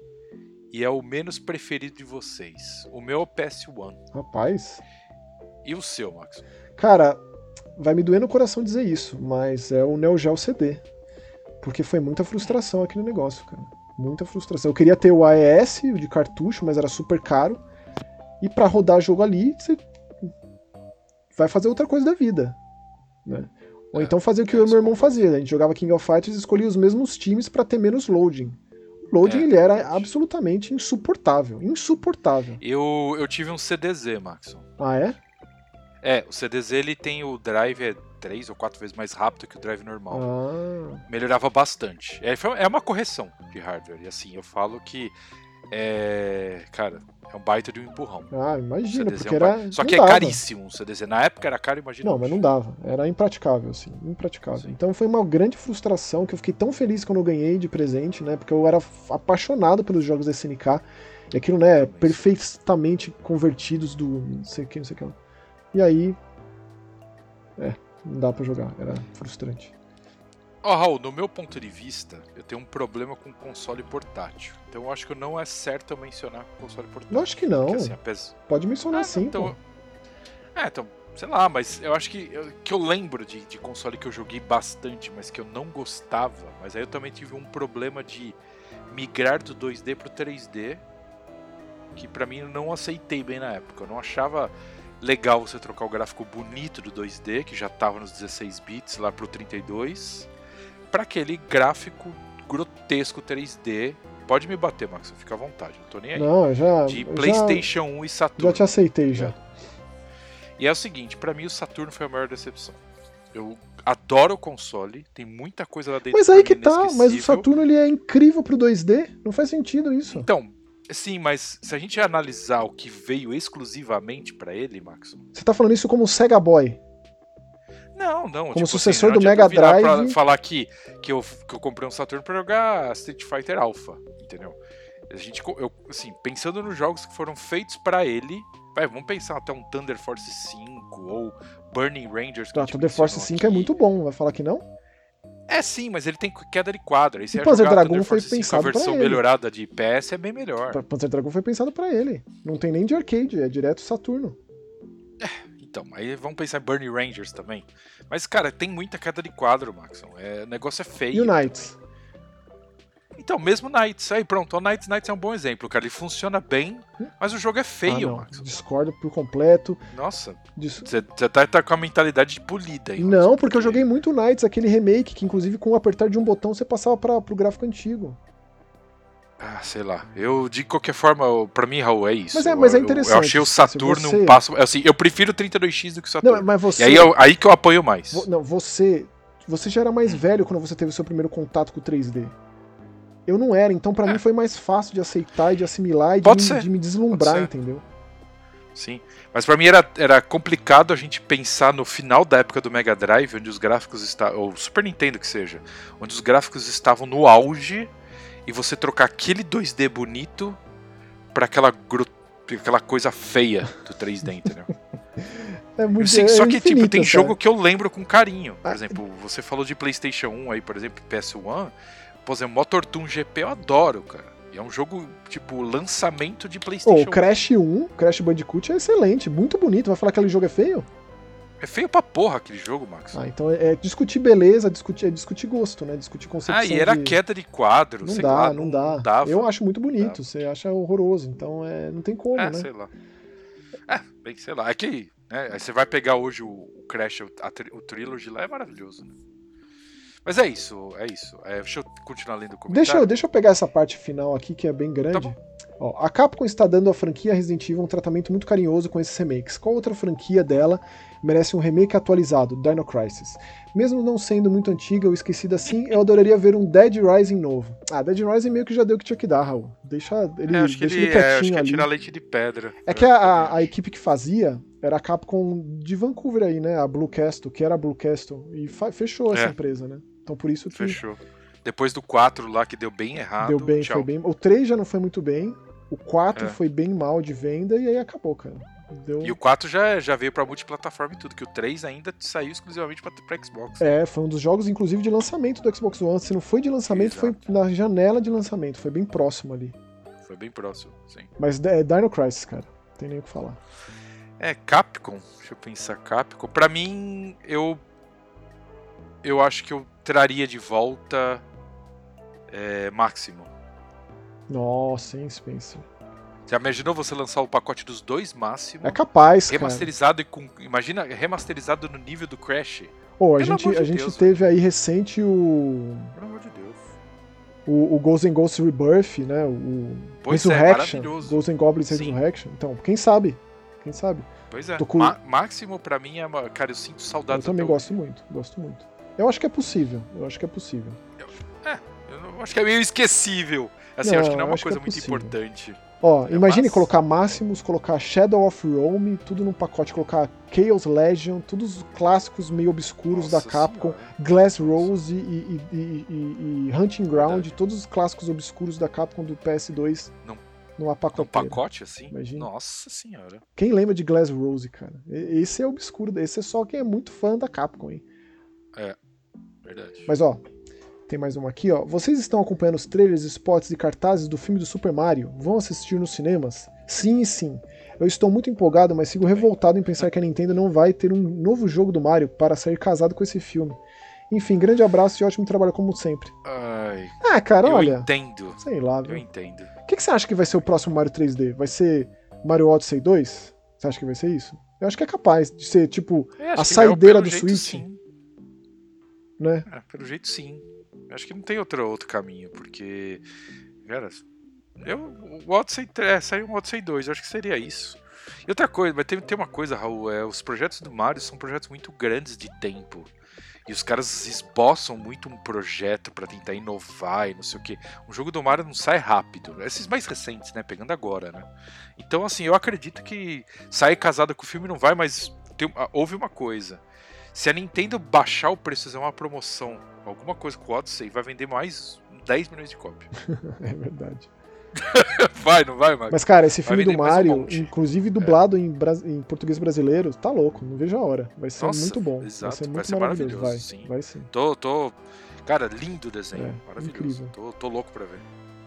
e é o menos preferido de vocês? O meu é o PS1. Rapaz. E o seu, Max? Cara, vai me doer no coração dizer isso, mas é o Neo Geo CD. Porque foi muita frustração aqui no negócio, cara. Muita frustração. Eu queria ter o AES, o de cartucho, mas era super caro. E para rodar jogo ali, você vai fazer outra coisa da vida. Né? Ou é, então fazer o que é, o meu irmão fazia. Né? A gente jogava King of Fighters e escolhia os mesmos times para ter menos loading. O loading é, ele era absolutamente insuportável. Insuportável. Eu, eu tive um CDZ, Maxon. Ah, é? É, o CDZ ele tem o drive é três ou quatro vezes mais rápido que o drive normal. Ah. Melhorava bastante. É, é uma correção de hardware. E assim, eu falo que é. Cara, é um baita de um empurrão. Ah, imagina, porque é um era. Só que é caríssimo o CDZ. Na época era caro, imagina. Não, mas não dava. Era impraticável, assim. Impraticável. Sim. Então foi uma grande frustração que eu fiquei tão feliz quando eu ganhei de presente, né? Porque eu era apaixonado pelos jogos da SNK. E aquilo, né, perfeitamente convertidos do. Não sei o que, não sei o que lá. E aí. É, não dá pra jogar, era frustrante. Ó, oh, Raul, no meu ponto de vista, eu tenho um problema com console portátil. Então eu acho que não é certo eu mencionar console portátil. Eu acho que não. Porque, assim, apes... Pode mencionar ah, sim. Então... É, então, sei lá, mas eu acho que que eu lembro de, de console que eu joguei bastante, mas que eu não gostava. Mas aí eu também tive um problema de migrar do 2D pro 3D, que para mim eu não aceitei bem na época. Eu não achava legal você trocar o gráfico bonito do 2D, que já estava nos 16 bits, lá pro 32, para aquele gráfico grotesco 3D. Pode me bater, Max, fica à vontade, não tô nem aí. Não, já. De PlayStation já, 1 e Saturn. Já te aceitei já. E é o seguinte, para mim o Saturno foi a maior decepção. Eu adoro o console, tem muita coisa lá dentro. Mas aí que tá, mas o Saturno ele é incrível pro 2D, não faz sentido isso. Então, Sim, mas se a gente analisar o que veio exclusivamente para ele, Max. Você tá falando isso como Sega Boy? Não, não. Como tipo assim, sucessor assim, do Mega Drive. Pra falar que, que, eu, que eu comprei um Saturn pra jogar Street Fighter Alpha, entendeu? A gente, eu, assim, pensando nos jogos que foram feitos para ele, vai, vamos pensar até um Thunder Force 5 ou Burning Rangers. Que Thunder Force 5 é aqui. é muito bom, vai falar que não? É sim, mas ele tem queda de quadro. Aí o Panzer Dragon foi pensado a versão pra ele. melhorada de PS é bem melhor. O Panzer Dragon foi pensado para ele. Não tem nem de arcade, é direto Saturno. Então, aí vamos pensar em Burning Rangers também. Mas, cara, tem muita queda de quadro, Maxon. É, o negócio é feio. E o Knights? Então, mesmo Knights. Aí, pronto. O Knights, Knights é um bom exemplo, cara. Ele funciona bem, mas o jogo é feio, ah. Maxon. Discordo por completo. Nossa, Dis- você tá, tá com a mentalidade polida aí. Não, porque eu joguei muito Knights, aquele remake, que inclusive com o apertar de um botão você passava para pro gráfico antigo. Ah, sei lá. Eu, de qualquer forma, eu- pra mim, Raul, é isso. Mas é- mas é Eu- interessante, Eu, achei o Saturno você- um passo. Assim, eu prefiro o 32X do que o Saturno. Não, mas você. E aí, eu- aí que eu apoio mais. Não, você. Você já era mais velho quando você teve o seu primeiro contato com o 3D. Eu não era, então pra É. mim foi mais fácil de aceitar e de assimilar e de, me, de me deslumbrar, entendeu? Sim. Mas pra mim era, era complicado a gente pensar no final da época do Mega Drive, onde os gráficos estavam. Ou Super Nintendo que seja. Onde os gráficos estavam no auge e você trocar aquele 2D bonito pra aquela, aquela coisa feia do 3D, entendeu? É muito Sim, é só que, tipo, infinito, tem essa- jogo que eu lembro com carinho. Por Ah, exemplo, você falou de PlayStation 1 aí, por exemplo, PS1. Por exemplo, Motor Toon GP eu adoro, cara. E é um jogo, tipo, lançamento de PlayStation o Crash 1, Crash Bandicoot é excelente, muito bonito. Vai falar que aquele jogo é feio? 1. É feio pra porra aquele jogo, Max. Ah, então é, é discutir beleza, discutir, é discutir gosto, né? Discutir concepção Ah, e era de... queda de quadro, Não sei dá, lá, não, dá. dava. Eu acho muito bonito, você acha horroroso, então é, não tem como, É, né? sei lá. É, bem, sei lá. É que, né, aí você vai pegar hoje o, Crash, o, a o Trilogy lá, é maravilhoso, né? Mas é isso, é isso. É, deixa eu continuar lendo o comentário. Deixa eu, deixa eu pegar essa parte final aqui, que é bem grande. Tá. Ó, a Capcom está dando à franquia Resident Evil um tratamento muito carinhoso com esses remakes. Qual outra franquia dela merece um remake atualizado? Dino Crisis. Mesmo não sendo muito antiga ou esquecida assim, eu adoraria ver um Dead Rising novo. Ah, Dead Rising meio que já deu o que tinha que dar, Raul. Deixa ele, É, acho que deixa ele, ele é, acho quietinho que é tirar leite de pedra. É que a, a- a equipe que fazia era a Capcom de Vancouver aí, né? A Blue Castle, que era a Blue Castle. E fechou essa É. empresa, né? Então por isso que Fechou. Depois do 4 lá, que deu bem errado. deu bem, tchau. foi bem. O 3 já não foi muito bem. O 4 É. foi bem mal de venda e aí acabou, cara. Deu... E o 4 já, já veio pra multiplataforma e tudo, que o 3 ainda saiu exclusivamente pra, pra Xbox. É, foi um dos jogos, inclusive, de lançamento do Xbox One. Se não foi de lançamento, Exato. foi na janela de lançamento. Foi bem próximo ali. Foi bem próximo, sim. Mas é Dino Crisis, cara. Não tem nem o que falar. É, Capcom, deixa eu pensar, Capcom. Pra mim, eu. Eu acho que eu traria de volta. É, Máximo. Nossa, hein, Spencer. Já imaginou você lançar o pacote dos dois Máximo? É capaz, cara. Remasterizado e com. Imagina, remasterizado no nível do Crash. Pô, a Pelo gente, de a gente Deus, teve aí recente o, Pelo amor de Deus. o, o Ghosts and Ghosts Rebirth, né? O Pois é, Resurrection. maravilhoso. Ghosts and Goblins Sim. Resurrection. Então, quem sabe? Quem sabe? Pois é. Com- Máximo pra mim é. Cara, eu sinto saudades eu também gosto muito, gosto muito. Eu acho que é possível. Eu acho que é possível. hoje. Eu não- acho que é meio esquecível. Assim, eu acho que não é Não, uma coisa é muito importante. Ó, É imagine massa. colocar Máximos, colocar Shadow of Rome, tudo num pacote, colocar Chaos Legion, todos os clássicos meio obscuros da Nossa Capcom, Senhora. Glass Rose e, e- e- e- Hunting Ground, Verdade. todos os clássicos obscuros da Capcom do PS2 Não- numa Num pacoteira. pacote assim? Imagina. Nossa senhora. Quem lembra de Glass Rose, cara? Esse é obscuro, esse é só quem é muito fã da Capcom, hein? Verdade. Mas ó, tem mais uma aqui, ó. Vocês estão acompanhando os trailers, spots e cartazes do filme do Super Mario? Vão assistir nos cinemas? Sim e sim. Eu estou muito empolgado, mas sigo revoltado em pensar que a Nintendo não vai ter um novo jogo do Mario para sair casado com esse filme. Enfim, grande abraço e ótimo trabalho como sempre. Ai, Ah, cara, eu olha. entendo. Sei lá, Eu viu? entendo. O que, que você acha que vai ser o próximo Mario 3D? Vai ser Mario Odyssey 2? Você acha que vai ser isso? Eu acho que é capaz de ser, tipo, A saideira do Switch? Sim. Né? É, pelo jeito sim. Acho que não tem outro, outro caminho, porque. Cara, eu, o Odyssey é, saiu um Odyssey 2, eu acho que seria isso. E outra coisa, mas tem, tem uma coisa, Raul, é, os projetos do Mario são projetos muito grandes de tempo. E os caras esboçam muito um projeto pra tentar inovar e não sei o que. Um jogo do Mario não sai rápido. Esses mais recentes, né? Pegando agora, né? Então, assim, eu acredito que sair casada com o filme não vai, mas tem, ah, houve uma coisa. Se a Nintendo baixar o preço, fizer uma promoção, alguma coisa com o Odyssey, vai vender mais 10 milhões de cópias. É verdade. vai, não vai, Max? Mas, cara, esse filme do um Mario, monte. inclusive dublado em, bra- em português brasileiro, tá louco, não vejo a hora. Vai ser Nossa, muito bom. exato, vai ser vai muito ser maravilhoso. Vai, maravilhoso, sim. vai sim. Tô, tô. Cara, lindo o desenho. É, maravilhoso. incrível. Tô, tô louco pra ver.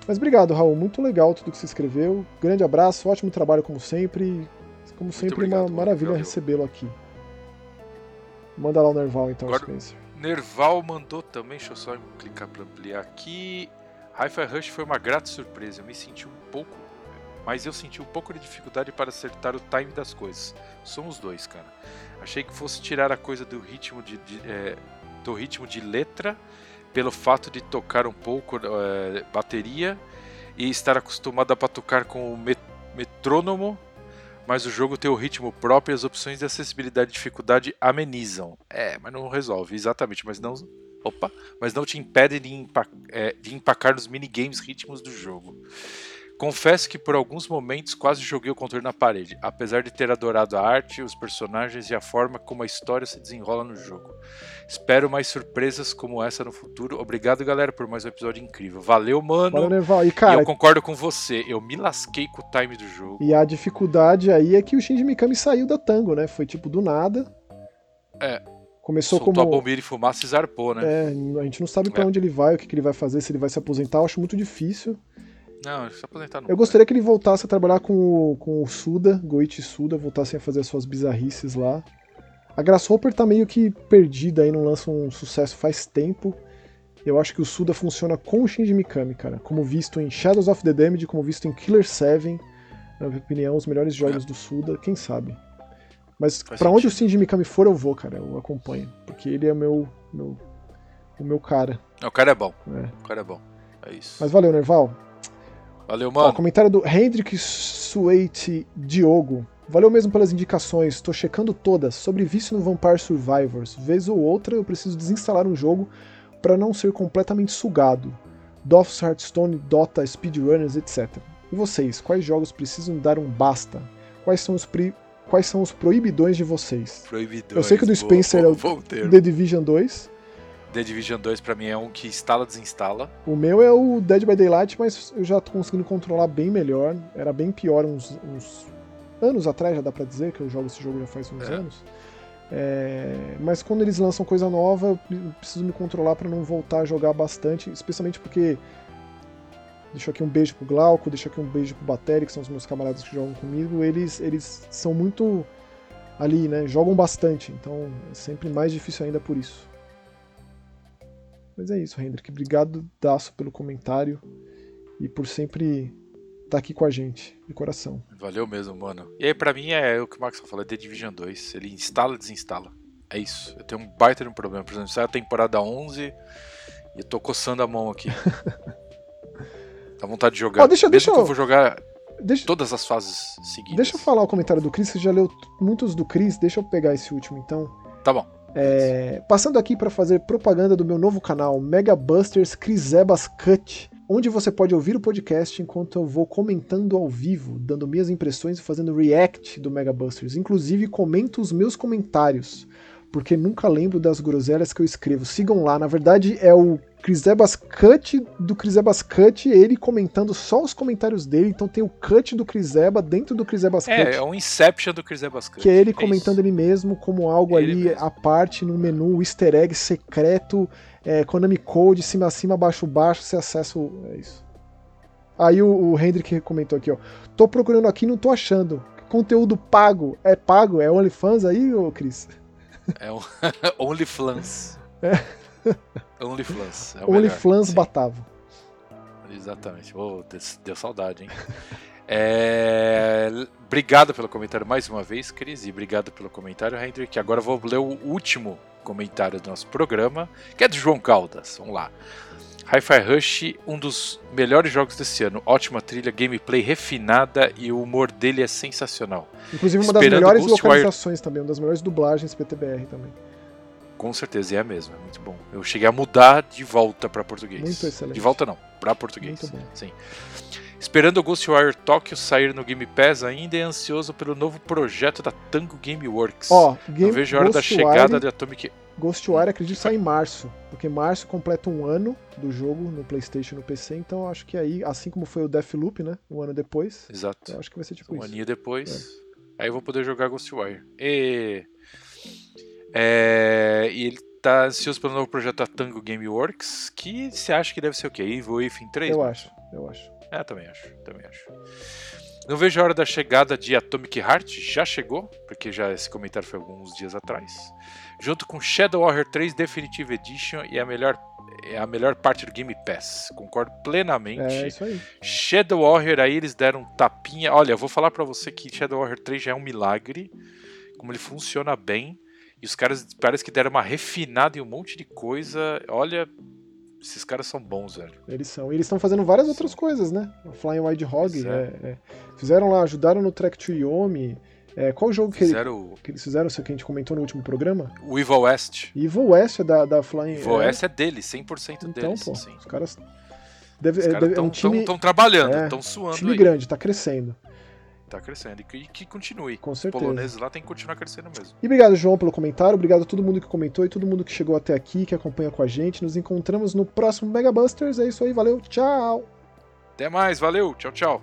Mas obrigado, Raul. Muito legal tudo que você escreveu. Grande abraço, ótimo trabalho como sempre. Como sempre, obrigado, uma maravilha recebê-lo aqui. Manda lá o Nerval então, Agora- Spencer. Nerval mandou também, deixa eu só clicar pra ampliar aqui. Hi-Fi Rush foi uma grata surpresa. Eu me senti um pouco. Mas eu senti um pouco de dificuldade para acertar o time das coisas. Somos dois, cara. Achei que fosse tirar a coisa do ritmo de, de, é, do ritmo de letra, pelo fato de tocar um pouco é, bateria e estar acostumado a batucar com o met- metrônomo, mas o jogo tem o ritmo próprio e as opções de acessibilidade e dificuldade amenizam. É, mas não resolve, exatamente, mas não. Opa, mas não te impede de, empa- é, de empacar nos minigames ritmos do jogo. Confesso que por alguns momentos quase joguei o controle na parede, apesar de ter adorado a arte, os personagens e a forma como a história se desenrola no jogo. Espero mais surpresas como essa no futuro. Obrigado, galera, por mais um episódio incrível. Valeu, mano. Valeu, Nerval. E, e cara, eu concordo com você. Eu me lasquei com o time do jogo. e a dificuldade aí é que o Shinji Mikami saiu da Tango, né? Foi tipo do nada. É. Começou Soltou como. a bombinha de fumaça e zarpou, né? É, a gente não sabe pra É. onde ele vai, o que, que ele vai fazer, se ele vai se aposentar, eu acho muito difícil. Não, se aposentar não. Eu gostaria que ele voltasse a trabalhar com o, com o Suda, Goichi Suda, voltassem a fazer as suas bizarrices lá. A Grasshopper tá meio que perdida aí, não lança um sucesso faz tempo. Eu acho que o Suda funciona com o Shinji Mikami, cara. Como visto em Shadows of the Damned, como visto em Killer 7. Na minha opinião, os melhores jogos do Suda, quem sabe. Mas Faz pra onde o. Shinji Mikami for, eu vou, cara. Eu acompanho. Porque ele é meu, meu, o meu cara. O cara é bom. né? O cara é bom. É isso. Mas valeu, Nerval. Valeu, Ó, mano. comentário do Hendrik Suete Diogo. Valeu mesmo pelas indicações, tô checando todas. Sobre vício no Vampire Survivors. Vez ou outra eu preciso desinstalar um jogo para não ser completamente sugado. Dofus, Hearthstone, Dota, Speedrunners, etc. E vocês, quais jogos precisam dar um basta? Quais são os, pri- quais são os proibidões de vocês? Proibidões. Eu sei que o do Spencer boa, é o. The Division 2. The Division 2 pra mim é um que instala, desinstala. O meu é o Dead by Daylight, mas eu já tô conseguindo controlar bem melhor. Era bem pior uns, uns anos atrás, já dá pra dizer, que eu jogo esse jogo já faz uns É. anos. É, mas quando eles lançam coisa nova, eu pre- preciso me controlar pra não voltar a jogar bastante, especialmente porque. Deixo aqui um beijo pro Glauco, deixo aqui um beijo pro Bateri, que são os meus camaradas que jogam comigo. Eles, eles são muito ali, né? Jogam bastante, então é sempre mais difícil ainda por isso. Mas é isso, Hendrik. Obrigado, Daço, pelo comentário e por sempre estar aqui com a gente, de coração. Valeu mesmo, mano. E aí, pra mim, é o que o Max falou, é The Division 2. Ele instala e desinstala. É isso. Eu tenho um baita de um problema. Por exemplo, sai a temporada 11 e eu tô coçando a mão aqui. Dá vontade de jogar. Ó, deixa- Mesmo deixa que eu- eu vou jogar Deixa, todas as fases seguidas. deixa eu falar o comentário do Chris, você já leu muitos do Chris, deixa eu pegar esse último então. Tá bom. É, passando aqui para fazer propaganda do meu novo canal, Mega Busters Crisebas Cut, onde você pode ouvir o podcast enquanto eu vou comentando ao vivo, dando minhas impressões e fazendo react do Mega Busters. Inclusive, comento os meus comentários, porque nunca lembro das groselhas que eu escrevo. Sigam lá, na verdade é o Crisebas Cut do Crisebas Cut, ele comentando só os comentários dele, então tem o cut do Criseba dentro do Crisebas Cut. É, é um Inception do Chris Ebascante. Que é ele é comentando isso. ele mesmo como algo Ele ali mesmo. à parte no menu, easter egg secreto, é, Konami Code, cima acima, baixo baixo, você acessa o. É isso. Aí o, o Hendrick comentou aqui, ó. Tô procurando aqui não tô achando. Conteúdo pago. É pago? É OnlyFans aí, ô Cris? É um OnlyFans. É. OnlyFans. É o melhor, OnlyFans sim. Batavo. Exatamente. Ô, deu, saudade, hein? É, Obrigado pelo comentário mais uma vez, Cris, e obrigado pelo comentário, Hendrick. Agora eu vou ler o último comentário do nosso programa, que é do João Caldas. Vamos lá. Hi-Fi Rush, um dos melhores jogos desse ano. Ótima trilha, gameplay refinada e o humor dele é sensacional. Inclusive uma das Esperando melhores Ghostwire- localizações também, uma das melhores dublagens PTBR também. Com certeza, e é mesmo, é muito bom. Eu cheguei a mudar de volta para português. Muito excelente. De volta não, pra português. Muito bom. Sim. Esperando o Ghostwire Tokyo sair no Game Pass, ainda é ansioso pelo novo projeto da Tango Gameworks. Ó, Não Game, vejo a hora da chegada de Atomic. Ghostwire acredito que sai em março, porque março completa um ano do jogo no PlayStation e no PC, então eu acho que aí, assim como foi o Deathloop, né, um ano depois, Exato. eu acho que vai ser tipo Um isso. aninho depois. Aí eu vou poder jogar Ghostwire. E... É... e ele tá ansioso pelo novo projeto da Tango Gameworks, que você acha que deve ser o quê? Evil Within 3? Eu mano? acho, eu acho. É, também acho, também acho. Não vejo a hora da chegada de Atomic Heart, já chegou, porque já esse comentário foi alguns dias atrás. Junto com Shadow Warrior 3 Definitive Edition e a melhor é a melhor parte do Game Pass. Concordo plenamente. É isso aí. Shadow Warrior aí eles deram um tapinha. Olha, eu vou falar pra você que Shadow Warrior 3 já é um milagre, como ele funciona bem. E os caras parece que deram uma refinada em um monte de coisa. Olha, esses caras são bons, velho. Eles são. E eles estão fazendo várias outras coisas, né? O Flying Wild Hog. É, é. é. Fizeram lá, ajudaram no Track to Yomi. É, qual o jogo que, ele- Fizeram que eles fizeram, que a gente comentou no último programa? o Evil West. Evil West é da, da Flying Evil é, West é deles, 100% Então, deles. pô, sim. os caras. Deve, Os é, caras deve- é um estão time, trabalhando, é, estão suando time aí. grande, tá crescendo, Tá crescendo. E que, que continue. com Os certeza. poloneses lá tem que continuar crescendo mesmo. E obrigado, João, pelo comentário. Obrigado a todo mundo que comentou e todo mundo que chegou até aqui, que acompanha com a gente. Nos encontramos no próximo Mega Busters. É isso aí, valeu, tchau! Até mais, valeu, tchau, tchau.